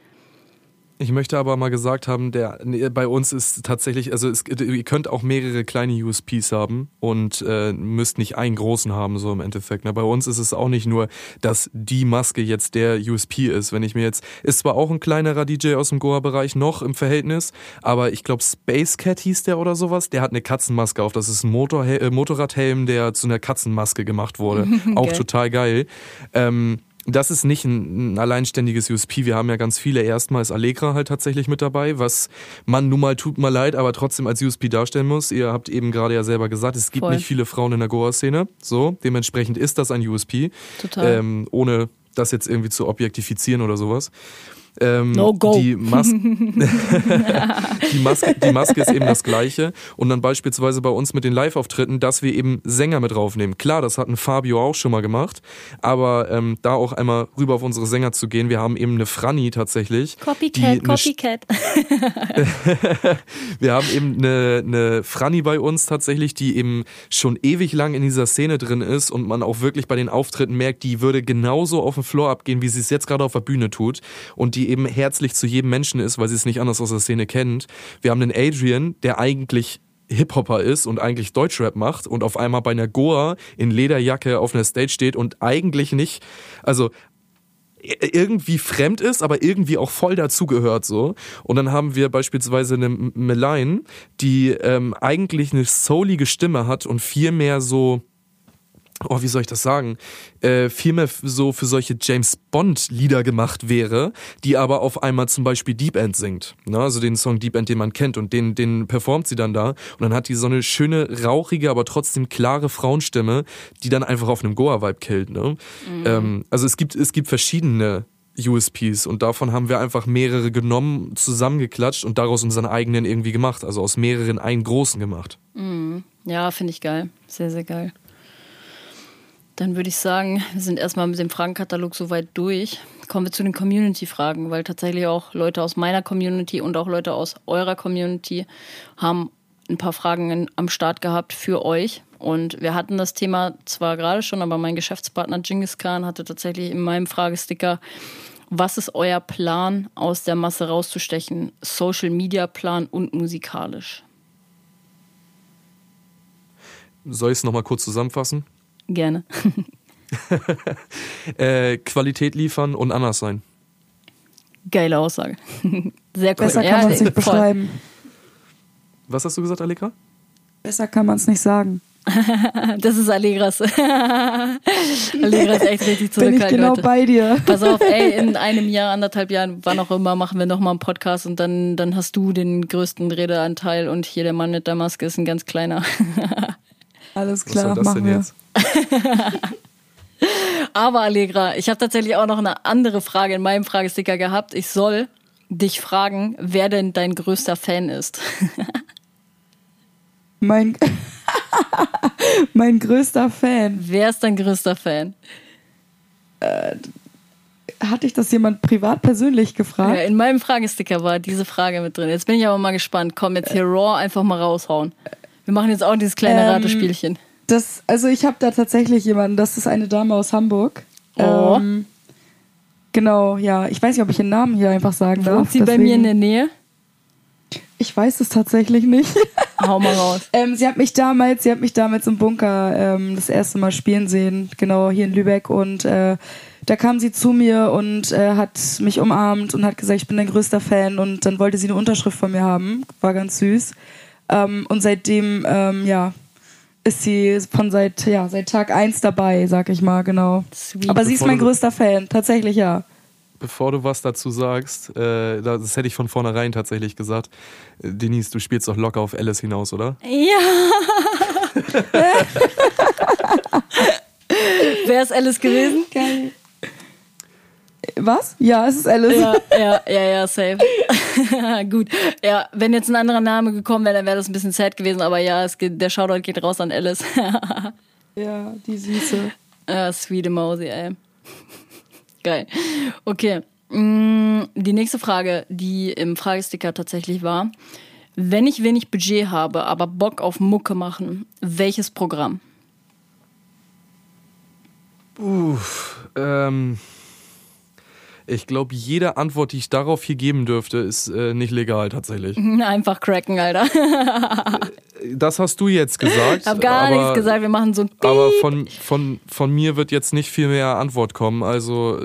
Ich möchte aber mal gesagt haben, der bei uns ist tatsächlich, also es, ihr könnt auch mehrere kleine USPs haben und äh, müsst nicht einen großen haben, so im Endeffekt. Na, bei uns ist es auch nicht nur, dass die Maske jetzt der USP ist. Wenn ich mir jetzt, ist zwar auch ein kleinerer DJ aus dem Goa-Bereich noch im Verhältnis, aber ich glaube Space Cat hieß der oder sowas, der hat eine Katzenmaske auf. Das ist ein Motor, äh, Motorradhelm, der zu einer Katzenmaske gemacht wurde. auch total geil. Ähm, das ist nicht ein, ein, alleinständiges USP. Wir haben ja ganz viele. Erstmal ist Allegra halt tatsächlich mit dabei, was man nun mal tut mir leid, aber trotzdem als USP darstellen muss. Ihr habt eben gerade ja selber gesagt, es gibt Voll. nicht viele Frauen in der Goa-Szene. So, dementsprechend ist das ein USP. Total. Ähm, ohne das jetzt irgendwie zu objektifizieren oder sowas. Ähm, no go. Die, Mas die, Maske, die Maske ist eben das Gleiche. Und dann beispielsweise bei uns mit den Live-Auftritten, dass wir eben Sänger mit draufnehmen. Klar, das hat ein Fabio auch schon mal gemacht. Aber ähm, da auch einmal rüber auf unsere Sänger zu gehen. Wir haben eben eine Franny tatsächlich. Copycat, Copycat. wir haben eben eine, eine Franny bei uns tatsächlich, die eben schon ewig lang in dieser Szene drin ist und man auch wirklich bei den Auftritten merkt, die würde genauso auf den Floor abgehen, wie sie es jetzt gerade auf der Bühne tut. Und die eben herzlich zu jedem Menschen ist, weil sie es nicht anders aus der Szene kennt. Wir haben den Adrian, der eigentlich Hip-Hopper ist und eigentlich Deutschrap macht und auf einmal bei einer Goa in Lederjacke auf einer Stage steht und eigentlich nicht, also irgendwie fremd ist, aber irgendwie auch voll dazugehört so. Und dann haben wir beispielsweise eine Melaine, die ähm, eigentlich eine soulige Stimme hat und viel mehr so oh, wie soll ich das sagen, äh, viel mehr so für solche James Bond-Lieder gemacht wäre, die aber auf einmal zum Beispiel Deep End singt. Ne? Also den Song Deep End, den man kennt und den, den performt sie dann da. Und dann hat die so eine schöne, rauchige, aber trotzdem klare Frauenstimme, die dann einfach auf einem Goa-Vibe killt. Ne? Mhm. Ähm, also es gibt, es gibt verschiedene USPs und davon haben wir einfach mehrere genommen, zusammengeklatscht und daraus unseren eigenen irgendwie gemacht. Also aus mehreren einen großen gemacht. Mhm. Ja, finde ich geil. Sehr, sehr geil. Dann würde ich sagen, wir sind erstmal mit dem Fragenkatalog soweit durch. Kommen wir zu den Community-Fragen, weil tatsächlich auch Leute aus meiner Community und auch Leute aus eurer Community haben ein paar Fragen am Start gehabt für euch. Und wir hatten das Thema zwar gerade schon, aber mein Geschäftspartner Genghis Khan hatte tatsächlich in meinem Fragesticker, was ist euer Plan, aus der Masse rauszustechen? Social Media Plan und musikalisch. Soll ich es nochmal kurz zusammenfassen? Gerne. äh, Qualität liefern und anders sein. Geile Aussage. Sehr cool. Besser kann man es nicht beschreiben. Was hast du gesagt, Aleka? Besser kann man es nicht sagen. das ist Allegras. Allegra ist echt richtig zurückhaltend. Bin ich genau Leute. bei dir. Pass auf, ey, in einem Jahr, anderthalb Jahren, wann auch immer, machen wir nochmal einen Podcast und dann, dann hast du den größten Redeanteil und hier der Mann mit der Maske ist ein ganz kleiner. Alles klar, Was soll das machen denn wir. Jetzt? Aber Allegra, ich habe tatsächlich auch noch eine andere Frage in meinem Fragesticker gehabt. Ich soll dich fragen, wer denn dein größter Fan ist. mein, mein größter Fan. Wer ist dein größter Fan? Äh, hatte ich das jemand privat persönlich gefragt? Ja, in meinem Fragesticker war diese Frage mit drin. Jetzt bin ich aber mal gespannt. Komm, jetzt hier raw einfach mal raushauen. Wir machen jetzt auch dieses kleine ähm, Ratespielchen. Das, also ich habe da tatsächlich jemanden, das ist eine Dame aus Hamburg. Oh. Ähm, genau, ja. Ich weiß nicht, ob ich ihren Namen hier einfach sagen darf. Wohnt sie deswegen. bei mir in der Nähe? Ich weiß es tatsächlich nicht. Hau mal raus. ähm, sie hat mich damals, sie hat mich damals im Bunker ähm, das erste Mal spielen sehen, genau hier in Lübeck und äh, da kam sie zu mir und äh, hat mich umarmt und hat gesagt, ich bin dein größter Fan und dann wollte sie eine Unterschrift von mir haben, war ganz süß. Ähm, und seitdem, ähm, ja, ist sie von seit, ja, seit Tag 1 dabei, sag ich mal, genau. Sweet. Aber sie ist mein größter Fan, tatsächlich ja. Bevor du was dazu sagst, äh, das hätte ich von vornherein tatsächlich gesagt. Äh, Denise, du spielst doch locker auf Alice hinaus, oder? Ja. Wer ist Alice gewesen? Geil. Was? Ja, es ist Alice. Ja, ja, ja, ja safe. Gut. Ja, wenn jetzt ein anderer Name gekommen wäre, dann wäre das ein bisschen sad gewesen, aber ja, es geht, der Shoutout geht raus an Alice. ja, die Süße. Ja, sweet Emoji, ey. Geil. Okay. Mm, die nächste Frage, die im Fragesticker tatsächlich war. Wenn ich wenig Budget habe, aber Bock auf Mucke machen, welches Programm? Uff, ähm, ich glaube, jede Antwort, die ich darauf hier geben dürfte, ist äh, nicht legal tatsächlich. Einfach cracken, Alter. das hast du jetzt gesagt. Ich habe gar aber, nichts gesagt, wir machen so ein Piep. Aber von, von, von mir wird jetzt nicht viel mehr Antwort kommen. Also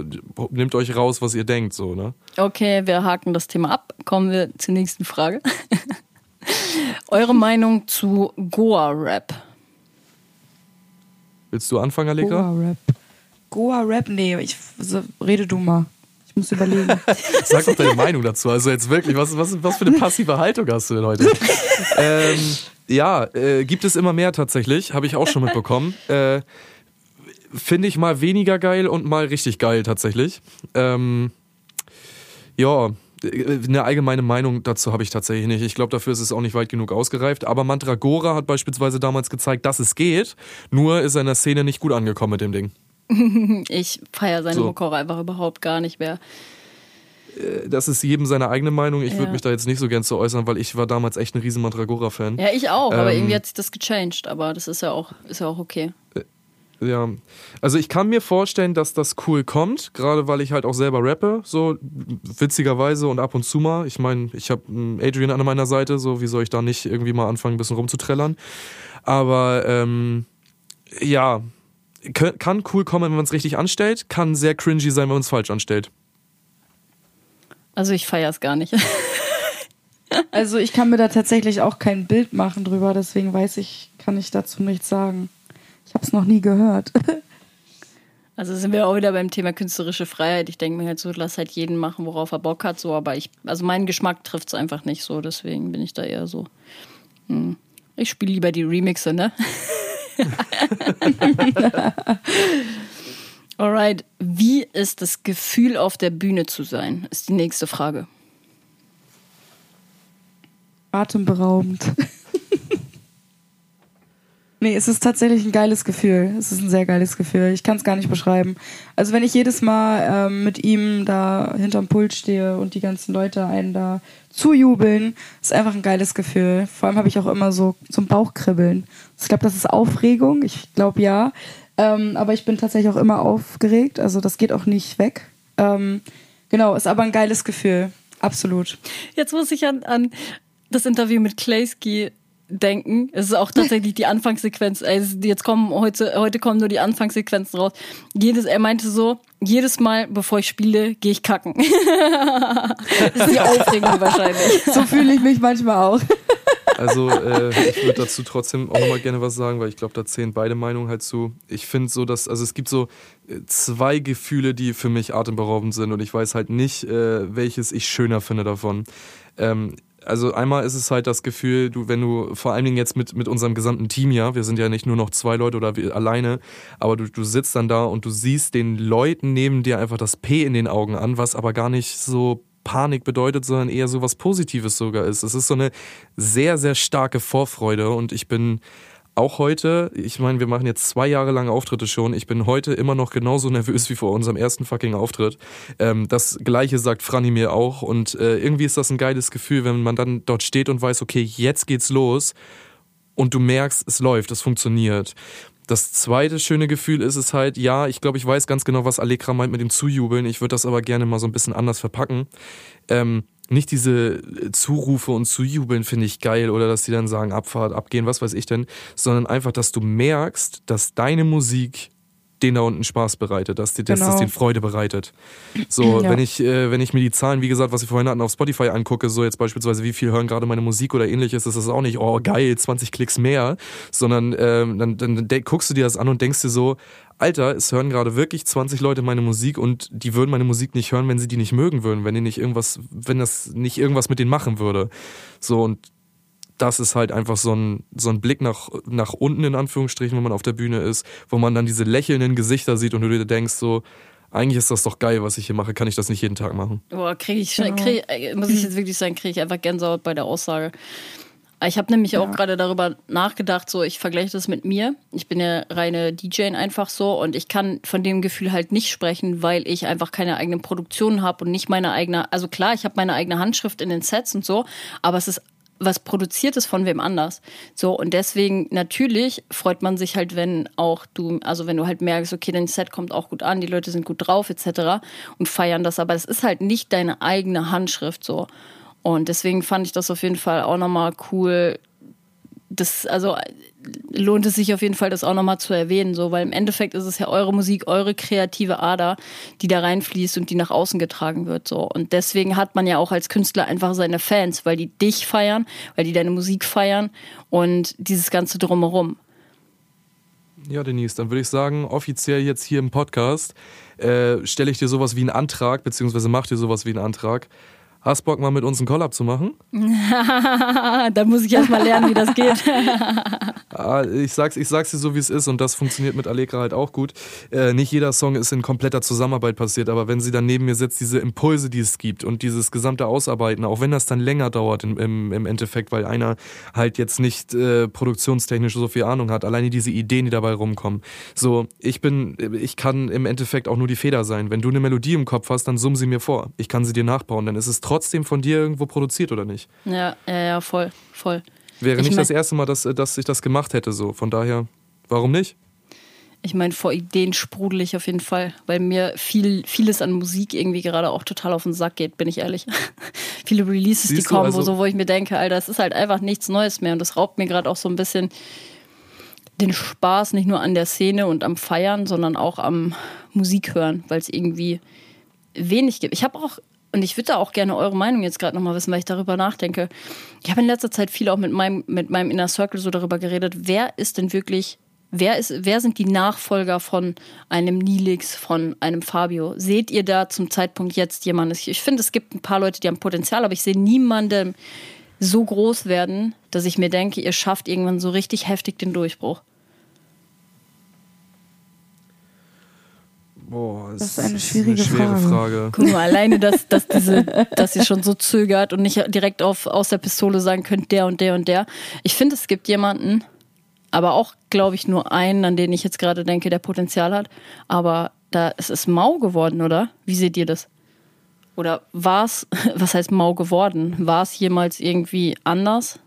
nehmt euch raus, was ihr denkt, so, ne? Okay, wir haken das Thema ab. Kommen wir zur nächsten Frage. Eure Meinung zu Goa-Rap? Willst du anfangen, Alika? Goa-Rap. Goa-Rap? Nee, ich, so, rede du mal. Ich muss überlegen. Sag doch deine Meinung dazu. Also jetzt wirklich, was, was, was für eine passive Haltung hast du denn heute? ähm, ja, äh, gibt es immer mehr tatsächlich. Habe ich auch schon mitbekommen. Äh, Finde ich mal weniger geil und mal richtig geil tatsächlich. Ähm, ja, eine allgemeine Meinung dazu habe ich tatsächlich nicht. Ich glaube, dafür ist es auch nicht weit genug ausgereift. Aber Mandragora hat beispielsweise damals gezeigt, dass es geht. Nur ist er in der Szene nicht gut angekommen mit dem Ding. ich feiere seine so. Auch einfach überhaupt gar nicht mehr. Äh, das ist jedem seine eigene Meinung. Ich ja. würde mich da jetzt nicht so gern zu äußern, weil ich war damals echt ein riesen Mandragora-Fan. Ja, ich auch, ähm, aber irgendwie hat sich das gechanged. Aber das ist ja auch, ist ja auch okay. Äh, ja, also ich kann mir vorstellen, dass das cool kommt, gerade weil ich halt auch selber rappe, so witzigerweise und ab und zu mal. Ich meine, ich habe Adrian an meiner Seite, so wie soll ich da nicht irgendwie mal anfangen, ein bisschen rumzutrellern. Aber ähm, ja, kann cool kommen, wenn man es richtig anstellt, kann sehr cringy sein, wenn man es falsch anstellt. Also ich feiere es gar nicht. also ich kann mir da tatsächlich auch kein Bild machen drüber, deswegen weiß ich, kann ich dazu nichts sagen. Ich habe es noch nie gehört. Also sind wir auch wieder beim Thema künstlerische Freiheit. Ich denke mir halt so, lass halt jeden machen, worauf er Bock hat, so, aber ich, also meinen Geschmack trifft es einfach nicht so, deswegen bin ich da eher so. Hm. Ich spiele lieber die Remixe, ne? Alright, wie ist das Gefühl auf der Bühne zu sein? Ist die nächste Frage. Atemberaubend. Nee, es ist tatsächlich ein geiles Gefühl. Es ist ein sehr geiles Gefühl. Ich kann es gar nicht beschreiben. Also wenn ich jedes Mal ähm, mit ihm da hinterm Pult stehe und die ganzen Leute einen da zujubeln, ist einfach ein geiles Gefühl. Vor allem habe ich auch immer so zum Bauchkribbeln. Ich glaube, das ist Aufregung. Ich glaube ja. Ähm, aber ich bin tatsächlich auch immer aufgeregt. Also das geht auch nicht weg. Ähm, genau, ist aber ein geiles Gefühl. Absolut. Jetzt muss ich an, an das Interview mit Klaysky denken. Es ist auch tatsächlich die Anfangssequenz. Also jetzt kommen heute, heute kommen nur die Anfangssequenzen raus. Jedes, er meinte so, jedes Mal, bevor ich spiele, gehe ich kacken. das ist die Aufregung wahrscheinlich. So fühle ich mich manchmal auch. Also äh, ich würde dazu trotzdem auch nochmal gerne was sagen, weil ich glaube, da zählen beide Meinungen halt zu. Ich finde so, dass, also es gibt so äh, zwei Gefühle, die für mich atemberaubend sind und ich weiß halt nicht, äh, welches ich schöner finde davon. Ähm, also einmal ist es halt das Gefühl, du, wenn du vor allen Dingen jetzt mit, mit unserem gesamten Team ja, wir sind ja nicht nur noch zwei Leute oder wir alleine, aber du, du sitzt dann da und du siehst den Leuten neben dir einfach das P in den Augen an, was aber gar nicht so Panik bedeutet, sondern eher so was Positives sogar ist. Es ist so eine sehr, sehr starke Vorfreude und ich bin auch heute, ich meine, wir machen jetzt zwei Jahre lange Auftritte schon. Ich bin heute immer noch genauso nervös wie vor unserem ersten fucking Auftritt. Ähm, das gleiche sagt Franny mir auch. Und äh, irgendwie ist das ein geiles Gefühl, wenn man dann dort steht und weiß, okay, jetzt geht's los. Und du merkst, es läuft, es funktioniert. Das zweite schöne Gefühl ist es halt, ja, ich glaube, ich weiß ganz genau, was Allegra meint mit dem Zujubeln. Ich würde das aber gerne mal so ein bisschen anders verpacken. Ähm, nicht diese Zurufe und Zujubeln finde ich geil oder dass die dann sagen, Abfahrt, abgehen, was weiß ich denn, sondern einfach, dass du merkst, dass deine Musik den da unten Spaß bereitet, dass, die, dass genau. das den Freude bereitet. So, ja. wenn ich, äh, wenn ich mir die Zahlen, wie gesagt, was wir vorhin hatten, auf Spotify angucke, so jetzt beispielsweise, wie viel hören gerade meine Musik oder ähnliches, ist das auch nicht, oh geil, 20 Klicks mehr, sondern ähm, dann, dann, dann guckst du dir das an und denkst dir so, Alter, es hören gerade wirklich 20 Leute meine Musik und die würden meine Musik nicht hören, wenn sie die nicht mögen würden, wenn die nicht irgendwas, wenn das nicht irgendwas mit denen machen würde. So und das ist halt einfach so ein, so ein Blick nach, nach unten in Anführungsstrichen, wenn man auf der Bühne ist, wo man dann diese lächelnden Gesichter sieht und du dir denkst so, eigentlich ist das doch geil, was ich hier mache, kann ich das nicht jeden Tag machen. Boah, kriege ich, krieg, äh, muss ich jetzt wirklich sagen, kriege ich einfach Gänsehaut bei der Aussage. Ich habe nämlich ja. auch gerade darüber nachgedacht, so ich vergleiche das mit mir. Ich bin ja reine DJ einfach so und ich kann von dem Gefühl halt nicht sprechen, weil ich einfach keine eigenen Produktionen habe und nicht meine eigene, also klar, ich habe meine eigene Handschrift in den Sets und so, aber es ist was produziert ist von wem anders. So, und deswegen natürlich freut man sich halt, wenn auch du, also wenn du halt merkst, okay, dein Set kommt auch gut an, die Leute sind gut drauf, etc. und feiern das, aber es ist halt nicht deine eigene Handschrift so. Und deswegen fand ich das auf jeden Fall auch nochmal cool. Das, also lohnt es sich auf jeden Fall, das auch nochmal zu erwähnen, so, weil im Endeffekt ist es ja eure Musik, eure kreative Ader, die da reinfließt und die nach außen getragen wird, so. Und deswegen hat man ja auch als Künstler einfach seine Fans, weil die dich feiern, weil die deine Musik feiern und dieses ganze Drumherum. Ja, Denise, dann würde ich sagen, offiziell jetzt hier im Podcast äh, stelle ich dir sowas wie einen Antrag, beziehungsweise mach dir sowas wie einen Antrag. Hast Bock mal mit uns einen Collab zu machen? da muss ich erst mal lernen, wie das geht. Ah, ich, sag's, ich sag's dir so, wie es ist und das funktioniert mit Allegra halt auch gut. Äh, nicht jeder Song ist in kompletter Zusammenarbeit passiert, aber wenn sie dann neben mir sitzt, diese Impulse, die es gibt und dieses gesamte Ausarbeiten, auch wenn das dann länger dauert im, im, im Endeffekt, weil einer halt jetzt nicht äh, produktionstechnisch so viel Ahnung hat, alleine diese Ideen, die dabei rumkommen. So, ich bin, ich kann im Endeffekt auch nur die Feder sein. Wenn du eine Melodie im Kopf hast, dann summ sie mir vor. Ich kann sie dir nachbauen, dann ist es trotzdem trotzdem von dir irgendwo produziert, oder nicht? Ja, ja, ja, voll, voll. Wäre ich nicht das erste Mal, dass, dass ich das gemacht hätte, so. Von daher, warum nicht? Ich meine, vor Ideen sprudel ich auf jeden Fall, weil mir viel, vieles an Musik irgendwie gerade auch total auf den Sack geht, bin ich ehrlich. Viele Releases, Siehst die kommen, also wo, so, wo ich mir denke, Alter, es ist halt einfach nichts Neues mehr und das raubt mir gerade auch so ein bisschen den Spaß nicht nur an der Szene und am Feiern, sondern auch am Musik hören, weil es irgendwie wenig gibt. Ich habe auch und ich würde da auch gerne eure Meinung jetzt gerade nochmal wissen, weil ich darüber nachdenke. Ich habe in letzter Zeit viel auch mit meinem, mit meinem Inner Circle so darüber geredet, wer ist denn wirklich Wer, ist, wer sind die Nachfolger von einem Nilix, von einem Fabio? Seht ihr da zum Zeitpunkt jetzt jemanden? Ich finde, es gibt ein paar Leute, die haben Potenzial, aber ich sehe niemanden so groß werden, dass ich mir denke, ihr schafft irgendwann so richtig heftig den Durchbruch. Boah, das, Das ist eine schwierige schwere Frage. Frage. Guck mal, alleine, dass, dass, diese, dass ihr schon so zögert und nicht direkt auf, aus der Pistole sagen könnt, der und der und der. Ich finde, es gibt jemanden, aber auch, glaube ich, nur einen, an den ich jetzt gerade denke, der Potenzial hat. Aber da es ist mau geworden, oder? Wie seht ihr das? Oder war es, was heißt mau geworden? War es jemals irgendwie anders?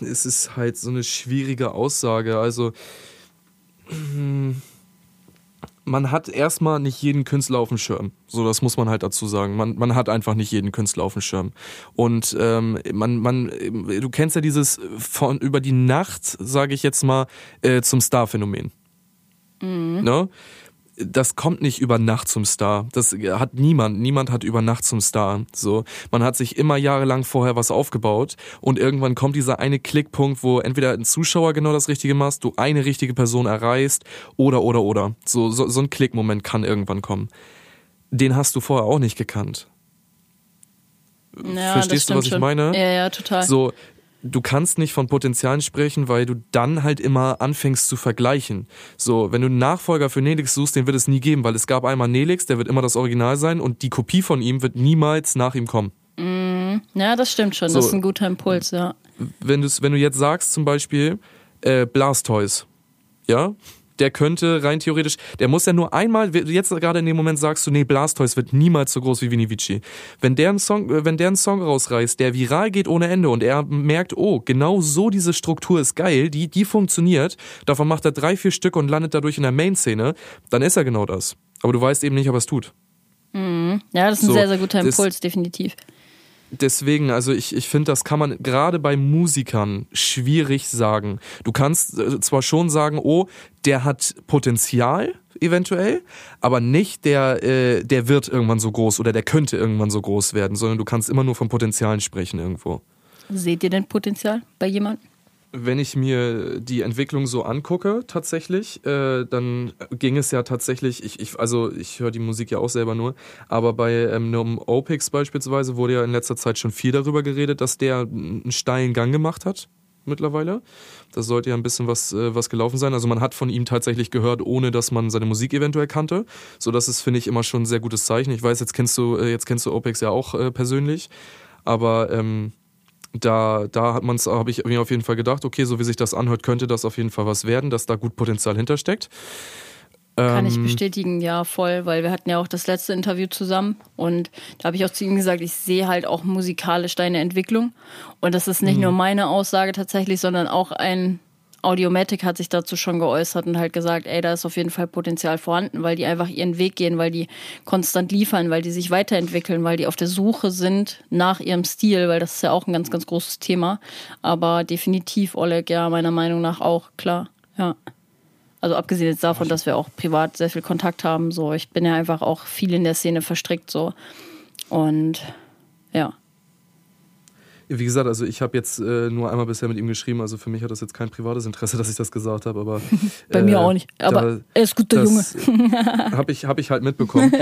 es ist halt so eine schwierige Aussage. Also, man hat erstmal nicht jeden Künstler auf dem Schirm. So, das muss man halt dazu sagen. Man, man hat einfach nicht jeden Künstler auf dem Schirm. Und ähm, man, man, du kennst ja dieses von über die Nacht, sage ich jetzt mal, äh, zum Star-Phänomen. Ne? Das kommt nicht über Nacht zum Star. Das hat niemand. Niemand hat über Nacht zum Star. So, man hat sich immer jahrelang vorher was aufgebaut und irgendwann kommt dieser eine Klickpunkt, wo entweder ein Zuschauer genau das Richtige machst, du eine richtige Person erreichst oder oder oder. So so, so ein Klickmoment kann irgendwann kommen. Den hast du vorher auch nicht gekannt. Ja, Verstehst das du, was ich schon. meine? Ja, ja, total. So, du kannst nicht von Potenzialen sprechen, weil du dann halt immer anfängst zu vergleichen. So, wenn du einen Nachfolger für Nelix suchst, den wird es nie geben, weil es gab einmal Nelix, der wird immer das Original sein und die Kopie von ihm wird niemals nach ihm kommen. Ja, das stimmt schon. So. Das ist ein guter Impuls, ja. Wenn, wenn du jetzt sagst, zum Beispiel, äh, Blastoise, ja, der könnte rein theoretisch, der muss ja nur einmal, jetzt gerade in dem Moment sagst du, nee, Blastoise wird niemals so groß wie Vini Vici. Wenn der einen Song, äh, wenn der einen Song rausreißt, der viral geht ohne Ende und er merkt, oh, genau so diese Struktur ist geil, die, die funktioniert, davon macht er drei, vier Stück und landet dadurch in der Main-Szene, dann ist er genau das. Aber du weißt eben nicht, ob er es tut. Ja, das ist ein So, sehr, sehr guter das- Impuls, definitiv. Deswegen, also ich, ich finde, das kann man gerade bei Musikern schwierig sagen. Du kannst äh, zwar schon sagen, oh, der hat Potenzial, eventuell, aber nicht der, äh, der wird irgendwann so groß oder der könnte irgendwann so groß werden, sondern du kannst immer nur von Potenzialen sprechen irgendwo. Seht ihr denn Potenzial bei jemandem? Wenn ich mir die Entwicklung so angucke, tatsächlich, äh, dann ging es ja tatsächlich, ich, ich, also ich höre die Musik ja auch selber nur, aber bei ähm, Opix beispielsweise wurde ja in letzter Zeit schon viel darüber geredet, dass der einen steilen Gang gemacht hat mittlerweile. Da sollte ja ein bisschen was, äh, was gelaufen sein. Also man hat von ihm tatsächlich gehört, ohne dass man seine Musik eventuell kannte. So, das ist, finde ich, immer schon ein sehr gutes Zeichen. Ich weiß, jetzt kennst du, äh, jetzt kennst du Opex ja auch äh, persönlich, aber ähm, da, da hat man's, habe ich mir auf jeden Fall gedacht, okay, so wie sich das anhört, könnte das auf jeden Fall was werden, dass da gut Potenzial hintersteckt. Kann ich Ähm, bestätigen, ja, voll, weil wir hatten ja auch das letzte Interview zusammen und da habe ich auch zu ihm gesagt, ich sehe halt auch musikalisch deine Entwicklung und das ist nicht Mhm. nur meine Aussage tatsächlich, sondern auch ein Audiomatic hat sich dazu schon geäußert und halt gesagt, ey, da ist auf jeden Fall Potenzial vorhanden, weil die einfach ihren Weg gehen, weil die konstant liefern, weil die sich weiterentwickeln, weil die auf der Suche sind nach ihrem Stil, weil das ist ja auch ein ganz, ganz großes Thema. Aber definitiv Oleg, ja, meiner Meinung nach auch, klar, ja. Also abgesehen jetzt davon, dass wir auch privat sehr viel Kontakt haben, so ich bin ja einfach auch viel in der Szene verstrickt so und ja. Wie gesagt, also ich habe jetzt äh, nur einmal bisher mit ihm geschrieben, also für mich hat das jetzt kein privates Interesse, dass ich das gesagt habe, aber Bei mir auch nicht. Aber da- er ist guter Junge. habe ich, hab ich halt mitbekommen.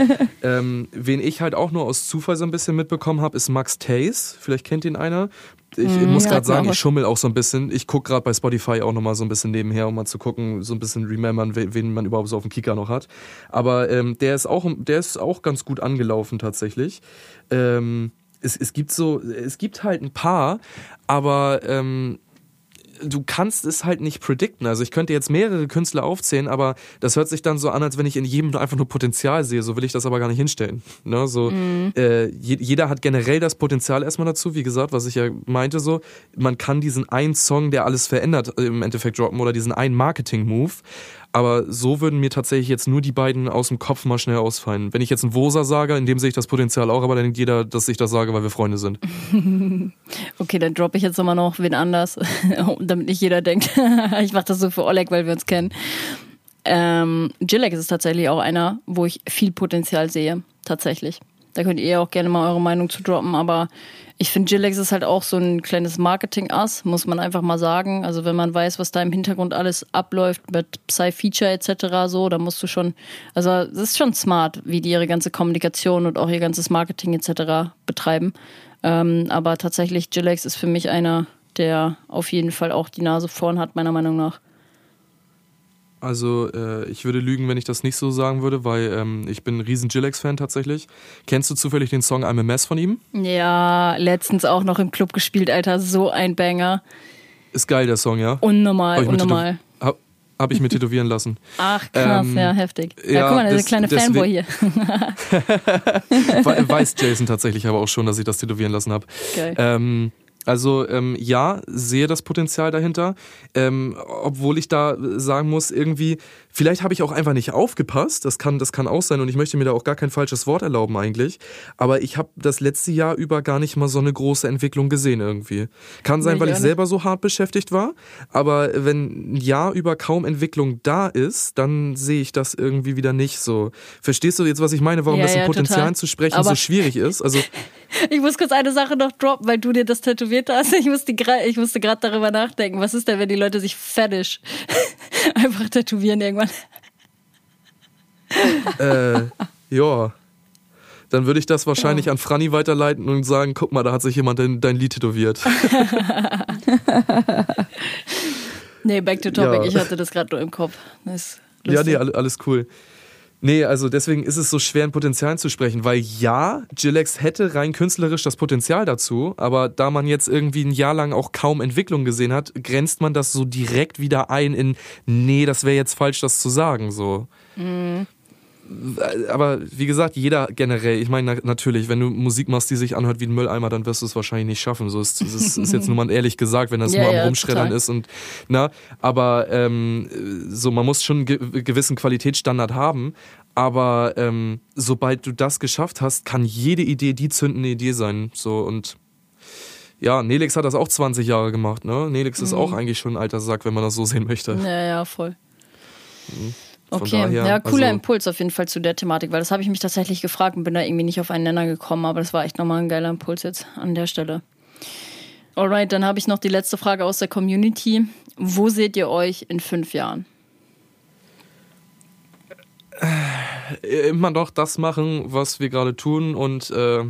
ähm, wen ich halt auch nur aus Zufall so ein bisschen mitbekommen habe, ist Max Tays. Vielleicht kennt ihn einer. Ich muss Mhm. sagt gerade sagen, ich schummel auch so ein bisschen. Ich gucke gerade bei Spotify auch nochmal so ein bisschen nebenher, um mal zu gucken, so ein bisschen remembern, wen, wen man überhaupt so auf dem Kicker noch hat. Aber ähm, der ist auch, der ist auch ganz gut angelaufen tatsächlich. Ähm, es, es gibt so, es gibt halt ein paar, aber ähm, du kannst es halt nicht predikten. Also ich könnte jetzt mehrere Künstler aufzählen, aber das hört sich dann so an, als wenn ich in jedem einfach nur Potenzial sehe. So will ich das aber gar nicht hinstellen. Ne? So, äh, je, jeder hat generell das Potenzial erstmal dazu, wie gesagt, was ich ja meinte, so, man kann diesen einen Song, der alles verändert, äh, im Endeffekt droppen oder diesen einen Marketing-Move. Aber so würden mir tatsächlich jetzt nur die beiden aus dem Kopf mal schnell ausfallen. Wenn ich jetzt einen Wosa sage, in dem sehe ich das Potenzial auch, aber dann denkt jeder, dass ich das sage, weil wir Freunde sind. Okay, dann droppe ich jetzt nochmal noch wen anders, damit nicht jeder denkt, ich mache das so für Oleg, weil wir uns kennen. Ähm, Jillek ist tatsächlich auch einer, wo ich viel Potenzial sehe, tatsächlich. Da könnt ihr auch gerne mal eure Meinung zu droppen, aber Ich finde, Gillex ist halt auch so ein kleines Marketing-Ass, muss man einfach mal sagen. Also wenn man weiß, was da im Hintergrund alles abläuft mit Psy-Feature etc. so, da musst du schon, also es ist schon smart, wie die ihre ganze Kommunikation und auch ihr ganzes Marketing etc. betreiben. Ähm, aber tatsächlich, Gillex ist für mich einer, der auf jeden Fall auch die Nase vorn hat, meiner Meinung nach. Also äh, ich würde lügen, wenn ich das nicht so sagen würde, weil ähm, ich bin ein riesen Gillex-Fan tatsächlich. Kennst du zufällig den Song I'm a Mess von ihm? Ja, letztens auch noch im Club gespielt, Alter. So ein Banger. Ist geil, der Song, ja? Unnormal, unnormal. Habe hab ich mir tätowieren lassen. Ach, krass, ähm, ja, heftig. Ja, ja guck mal, der kleine Fanboy hier. Weiß Jason tatsächlich aber auch schon, dass ich das tätowieren lassen habe. Geil. Ähm, also ähm, ja, sehe das Potenzial dahinter, ähm, obwohl ich da sagen muss, irgendwie, vielleicht habe ich auch einfach nicht aufgepasst, das kann, das kann auch sein und ich möchte mir da auch gar kein falsches Wort erlauben eigentlich, aber ich habe das letzte Jahr über gar nicht mal so eine große Entwicklung gesehen irgendwie. Kann sein, weil ich selber so hart beschäftigt war, aber wenn ein Jahr über kaum Entwicklung da ist, dann sehe ich das irgendwie wieder nicht so. Verstehst du jetzt, was ich meine, warum ja, das in ja, Potenzialen zu sprechen aber so schwierig ist? Also ich muss kurz eine Sache noch droppen, weil du dir das tätowiert hast. Ich musste gerade darüber nachdenken. Was ist denn, wenn die Leute sich fetisch einfach tätowieren irgendwann? äh, ja. Dann würde ich das wahrscheinlich ja. an Franny weiterleiten und sagen, guck mal, da hat sich jemand dein, dein Lied tätowiert. nee, back to topic. Ja. Ich hatte das gerade nur im Kopf. ja, nee, alles cool. Nee, also deswegen ist es so schwer, in Potenzialen zu sprechen, weil ja, Gillex hätte rein künstlerisch das Potenzial dazu, aber da man jetzt irgendwie ein Jahr lang auch kaum Entwicklung gesehen hat, grenzt man das so direkt wieder ein in, nee, das wäre jetzt falsch, das zu sagen, so. Mhm aber wie gesagt, jeder generell, ich meine natürlich, wenn du Musik machst, die sich anhört wie ein Mülleimer, dann wirst du es wahrscheinlich nicht schaffen. So ist, das ist jetzt nur mal ehrlich gesagt, wenn das ja, nur am ja, Rumschreddern total. ist und na, aber ähm, so man muss schon einen gewissen Qualitätsstandard haben. Aber ähm, sobald du das geschafft hast, kann jede Idee die zündende Idee sein. So und ja, Nelix hat das auch 20 Jahre gemacht, ne? Nelix mhm. ist auch eigentlich schon ein alter Sack, wenn man das so sehen möchte. Ja, ja, voll. Mhm. Okay, daher, ja, cooler also, Impuls auf jeden Fall zu der Thematik, weil das habe ich mich tatsächlich gefragt und bin da irgendwie nicht auf einen Nenner gekommen, aber das war echt nochmal ein geiler Impuls jetzt an der Stelle. Alright, dann habe ich noch die letzte Frage aus der Community. Wo seht ihr euch in fünf Jahren? Äh, immer noch das machen, was wir gerade tun und äh,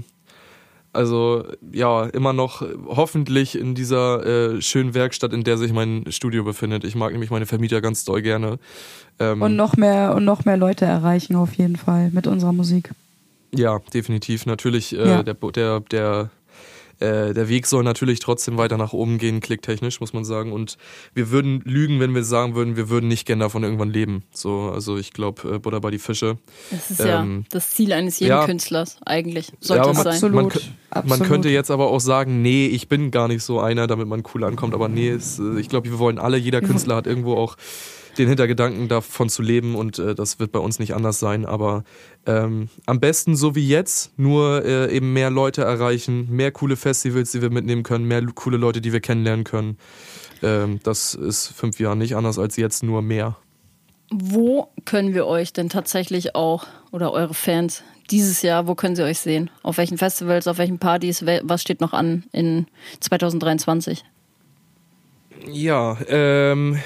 also ja, immer noch hoffentlich in dieser äh, schönen Werkstatt, in der sich mein Studio befindet. Ich mag nämlich meine Vermieter ganz doll gerne. Ähm, und noch mehr und noch mehr Leute erreichen auf jeden Fall mit unserer Musik. Ja, definitiv. Natürlich äh, ja. der, der, der äh, der Weg soll natürlich trotzdem weiter nach oben gehen, klicktechnisch, muss man sagen. Und wir würden lügen, wenn wir sagen würden, wir würden nicht gerne davon irgendwann leben. So, also ich glaube, äh, Butter bei die Fische. Das ist ähm, ja das Ziel eines jeden ja, Künstlers, eigentlich. Sollte ja, es sein. Absolut, man, man, könnte jetzt aber auch sagen, nee, ich bin gar nicht so einer, damit man cool ankommt. Aber nee, es, äh, ich glaube, wir wollen alle, jeder Künstler hat irgendwo auch den Hintergedanken davon zu leben und äh, das wird bei uns nicht anders sein. Aber ähm, am besten so wie jetzt, nur äh, eben mehr Leute erreichen, mehr coole Festivals, die wir mitnehmen können, mehr coole Leute, die wir kennenlernen können. Ähm, das ist fünf Jahre nicht anders als jetzt, nur mehr. Wo können wir euch denn tatsächlich auch oder eure Fans dieses Jahr, wo können sie euch sehen? Auf welchen Festivals, auf welchen Partys, was steht noch an in 2023? Ja, ähm,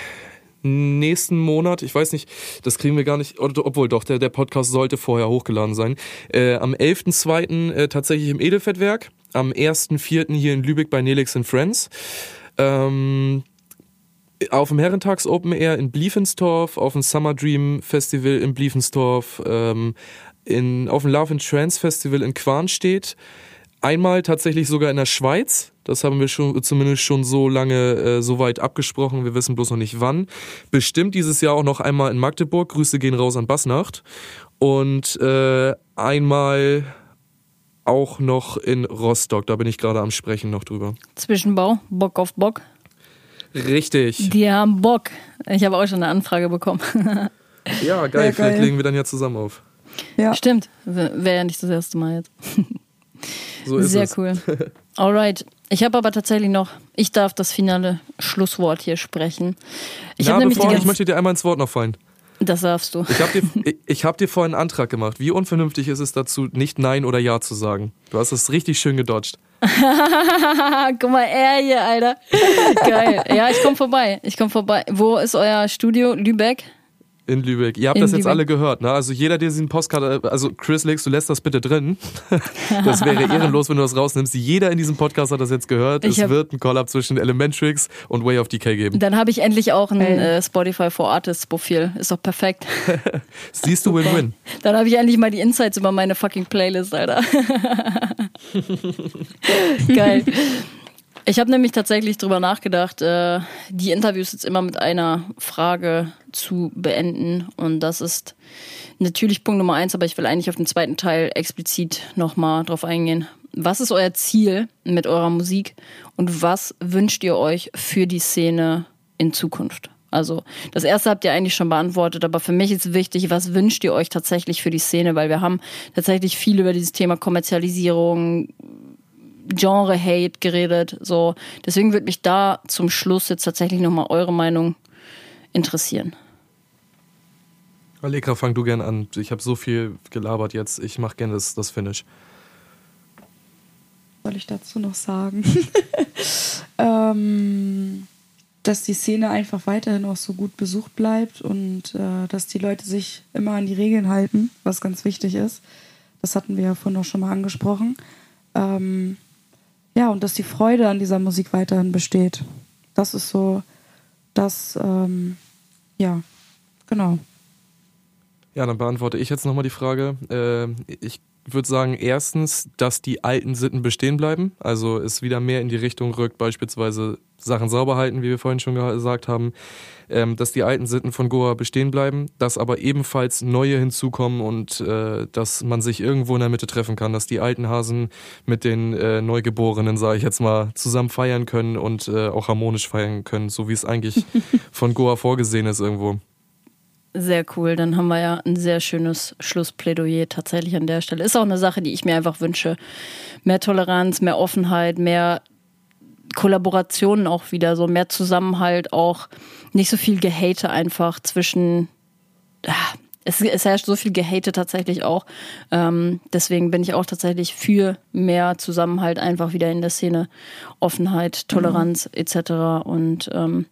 nächsten Monat, ich weiß nicht, das kriegen wir gar nicht, obwohl doch, der, der Podcast sollte vorher hochgeladen sein. Äh, am 11.02. Äh, tatsächlich im Edelfettwerk, am 1.04. hier in Lübeck bei Nelix and Friends. Ähm, auf dem Herrentags Open Air in Bliefenstorf, auf dem Summer Dream Festival in Bliefenstorf, ähm, in, auf dem Love and Trance Festival in Quarnstedt. Einmal tatsächlich sogar in der Schweiz. Das haben wir schon zumindest schon so lange äh, so weit abgesprochen. Wir wissen bloß noch nicht wann. Bestimmt dieses Jahr auch noch einmal in Magdeburg. Grüße gehen raus an Bassnacht. Und äh, einmal auch noch in Rostock. Da bin ich gerade am Sprechen noch drüber. Zwischenbau, Bock auf Bock. Richtig. Die haben Bock. Ich habe auch schon eine Anfrage bekommen. ja, geil. Ja, Vielleicht legen wir dann ja zusammen auf. Ja. Stimmt. Wäre ja nicht das erste Mal jetzt. So ist Sehr es. cool. Alright. Ich habe aber tatsächlich noch, ich darf das finale Schlusswort hier sprechen. Ich, Na, bevor, ich möchte dir einmal ins Wort noch fallen. Das darfst du. Ich habe dir, ich hab dir vorhin einen Antrag gemacht. Wie unvernünftig ist es dazu, nicht Nein oder Ja zu sagen? Du hast es richtig schön gedodged. Guck mal, er hier, Alter. Geil. Ja, ich komm vorbei. Ich komm vorbei. Wo ist euer Studio? Lübeck? In Lübeck. Ihr habt In das jetzt Lübeck. alle gehört, ne? Also jeder, der diesen Postkarte, also Chris Lix, du lässt das bitte drin. Das wäre ehrenlos, wenn du das rausnimmst. Jeder in diesem Podcast hat das jetzt gehört. Ich es wird ein Collab zwischen Elementrix und Way of Decay geben. Dann habe ich endlich auch ein äh, Spotify for Artists Profil. Ist doch perfekt. Siehst du Win-Win. Dann habe ich endlich mal die Insights über meine fucking Playlist, Alter. Geil. Ich habe nämlich tatsächlich drüber nachgedacht, äh, die Interviews jetzt immer mit einer Frage zu beenden. Und das ist natürlich Punkt Nummer eins, aber ich will eigentlich auf den zweiten Teil explizit nochmal drauf eingehen. Was ist euer Ziel mit eurer Musik und was wünscht ihr euch für die Szene in Zukunft? Also das erste habt ihr eigentlich schon beantwortet, aber für mich ist wichtig, was wünscht ihr euch tatsächlich für die Szene, weil wir haben tatsächlich viel über dieses Thema Kommerzialisierung, Genre-Hate geredet. So, deswegen würde mich da zum Schluss jetzt tatsächlich nochmal eure Meinung interessieren. Allegra, fang du gern an. Ich habe so viel gelabert jetzt. Ich mache gerne das, das Finish. soll ich dazu noch sagen? ähm, dass die Szene einfach weiterhin auch so gut besucht bleibt und äh, dass die Leute sich immer an die Regeln halten, was ganz wichtig ist. Das hatten wir ja vorhin auch schon mal angesprochen. Ähm, ja, und dass die Freude an dieser Musik weiterhin besteht. Das ist so, das, ähm, ja, genau. Ja, dann beantworte ich jetzt nochmal die Frage. Äh, ich würde sagen, erstens, dass die alten Sitten bestehen bleiben. Also es wieder mehr in die Richtung rückt, beispielsweise Sachen sauber halten, wie wir vorhin schon gesagt haben. Ähm, dass die alten Sitten von Goa bestehen bleiben, dass aber ebenfalls neue hinzukommen und äh, dass man sich irgendwo in der Mitte treffen kann, dass die alten Hasen mit den äh, Neugeborenen, sage ich jetzt mal, zusammen feiern können und äh, auch harmonisch feiern können, so wie es eigentlich von Goa vorgesehen ist irgendwo. Sehr cool. Dann haben wir ja ein sehr schönes Schlussplädoyer tatsächlich an der Stelle. Ist auch eine Sache, die ich mir einfach wünsche. Mehr Toleranz, mehr Offenheit, mehr Kollaborationen auch wieder, so mehr Zusammenhalt, auch nicht so viel Gehate einfach zwischen. Ah, Es, es herrscht so viel Gehate tatsächlich auch. Ähm, deswegen bin ich auch tatsächlich für mehr Zusammenhalt einfach wieder in der Szene. Offenheit, Toleranz etc. Und ähm,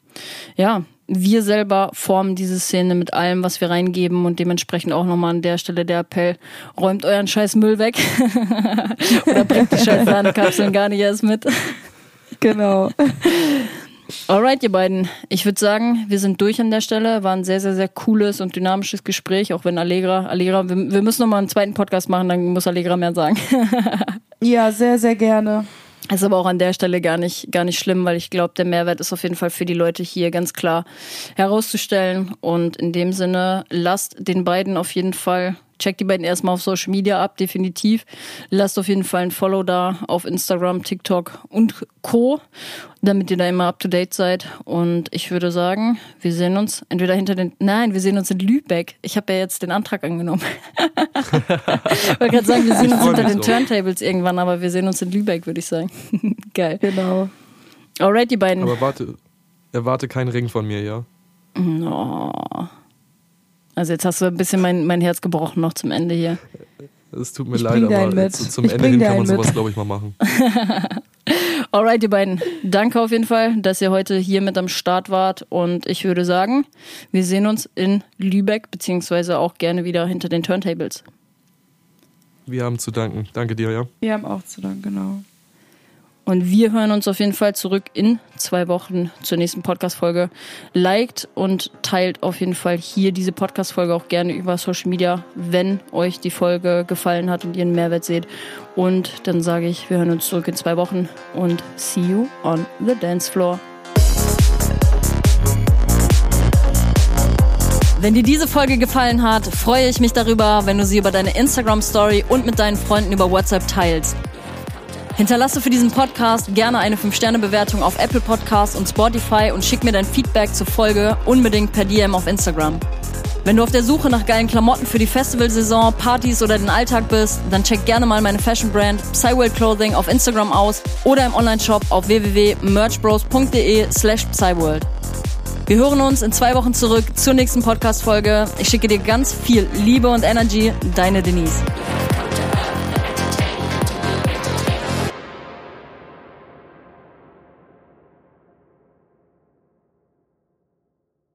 ja, wir selber formen diese Szene mit allem, was wir reingeben und dementsprechend auch nochmal an der Stelle der Appell, räumt euren scheiß Müll weg oder bringt die scheiß Sahnekapseln gar nicht erst mit. Genau. Alright, ihr beiden. Ich würde sagen, wir sind durch an der Stelle. War ein sehr, sehr, sehr cooles und dynamisches Gespräch, auch wenn Allegra, Allegra, wir, wir müssen nochmal einen zweiten Podcast machen, dann muss Allegra mehr sagen. Ja, sehr, sehr gerne. Ist aber auch an der Stelle gar nicht, gar nicht schlimm, weil ich glaube, der Mehrwert ist auf jeden Fall für die Leute hier ganz klar herauszustellen. Und in dem Sinne, lasst den beiden auf jeden Fall, checkt die beiden erstmal auf Social Media ab, definitiv. Lasst auf jeden Fall ein Follow da auf Instagram, TikTok und Co., damit ihr da immer up to date seid. Und ich würde sagen, wir sehen uns entweder hinter den, nein, wir sehen uns in Lübeck. Ich habe ja jetzt den Antrag angenommen. ich wollte gerade sagen, wir sehen uns hinter den so. Turntables irgendwann, aber wir sehen uns in Lübeck, würde ich sagen. Geil. Genau. Alright, die beiden. Aber warte, erwarte keinen Ring von mir, ja? Oh. Also jetzt hast du ein bisschen mein, mein Herz gebrochen noch zum Ende hier. Es tut mir Ich leid, aber zu- zum Ich Ende hin kann man sowas, glaube ich, mal machen. Alright, ihr beiden. Danke auf jeden Fall, dass ihr heute hier mit am Start wart. Und ich würde sagen, wir sehen uns in Lübeck, beziehungsweise auch gerne wieder hinter den Turntables. Wir haben zu danken. Danke dir, ja? Wir haben auch zu danken, genau. Und wir hören uns auf jeden Fall zurück in zwei Wochen zur nächsten Podcast-Folge. Liked und teilt auf jeden Fall hier diese Podcast-Folge auch gerne über Social Media, wenn euch die Folge gefallen hat und ihr einen Mehrwert seht. Und dann sage ich, wir hören uns zurück in zwei Wochen und see you on the dance floor. Wenn dir diese Folge gefallen hat, freue ich mich darüber, wenn du sie über deine Instagram-Story und mit deinen Freunden über WhatsApp teilst. Hinterlasse für diesen Podcast gerne eine 5-Sterne-Bewertung auf Apple Podcasts und Spotify und schick mir dein Feedback zur Folge unbedingt per DM auf Instagram. Wenn du auf der Suche nach geilen Klamotten für die Festivalsaison, Partys oder den Alltag bist, dann check gerne mal meine Fashion-Brand Psyworld Clothing auf Instagram aus oder im Onlineshop auf www.merchbros.de slash Psyworld. Wir hören uns in zwei Wochen zurück zur nächsten Podcast-Folge. Ich schicke dir ganz viel Liebe und Energy. Deine Denise.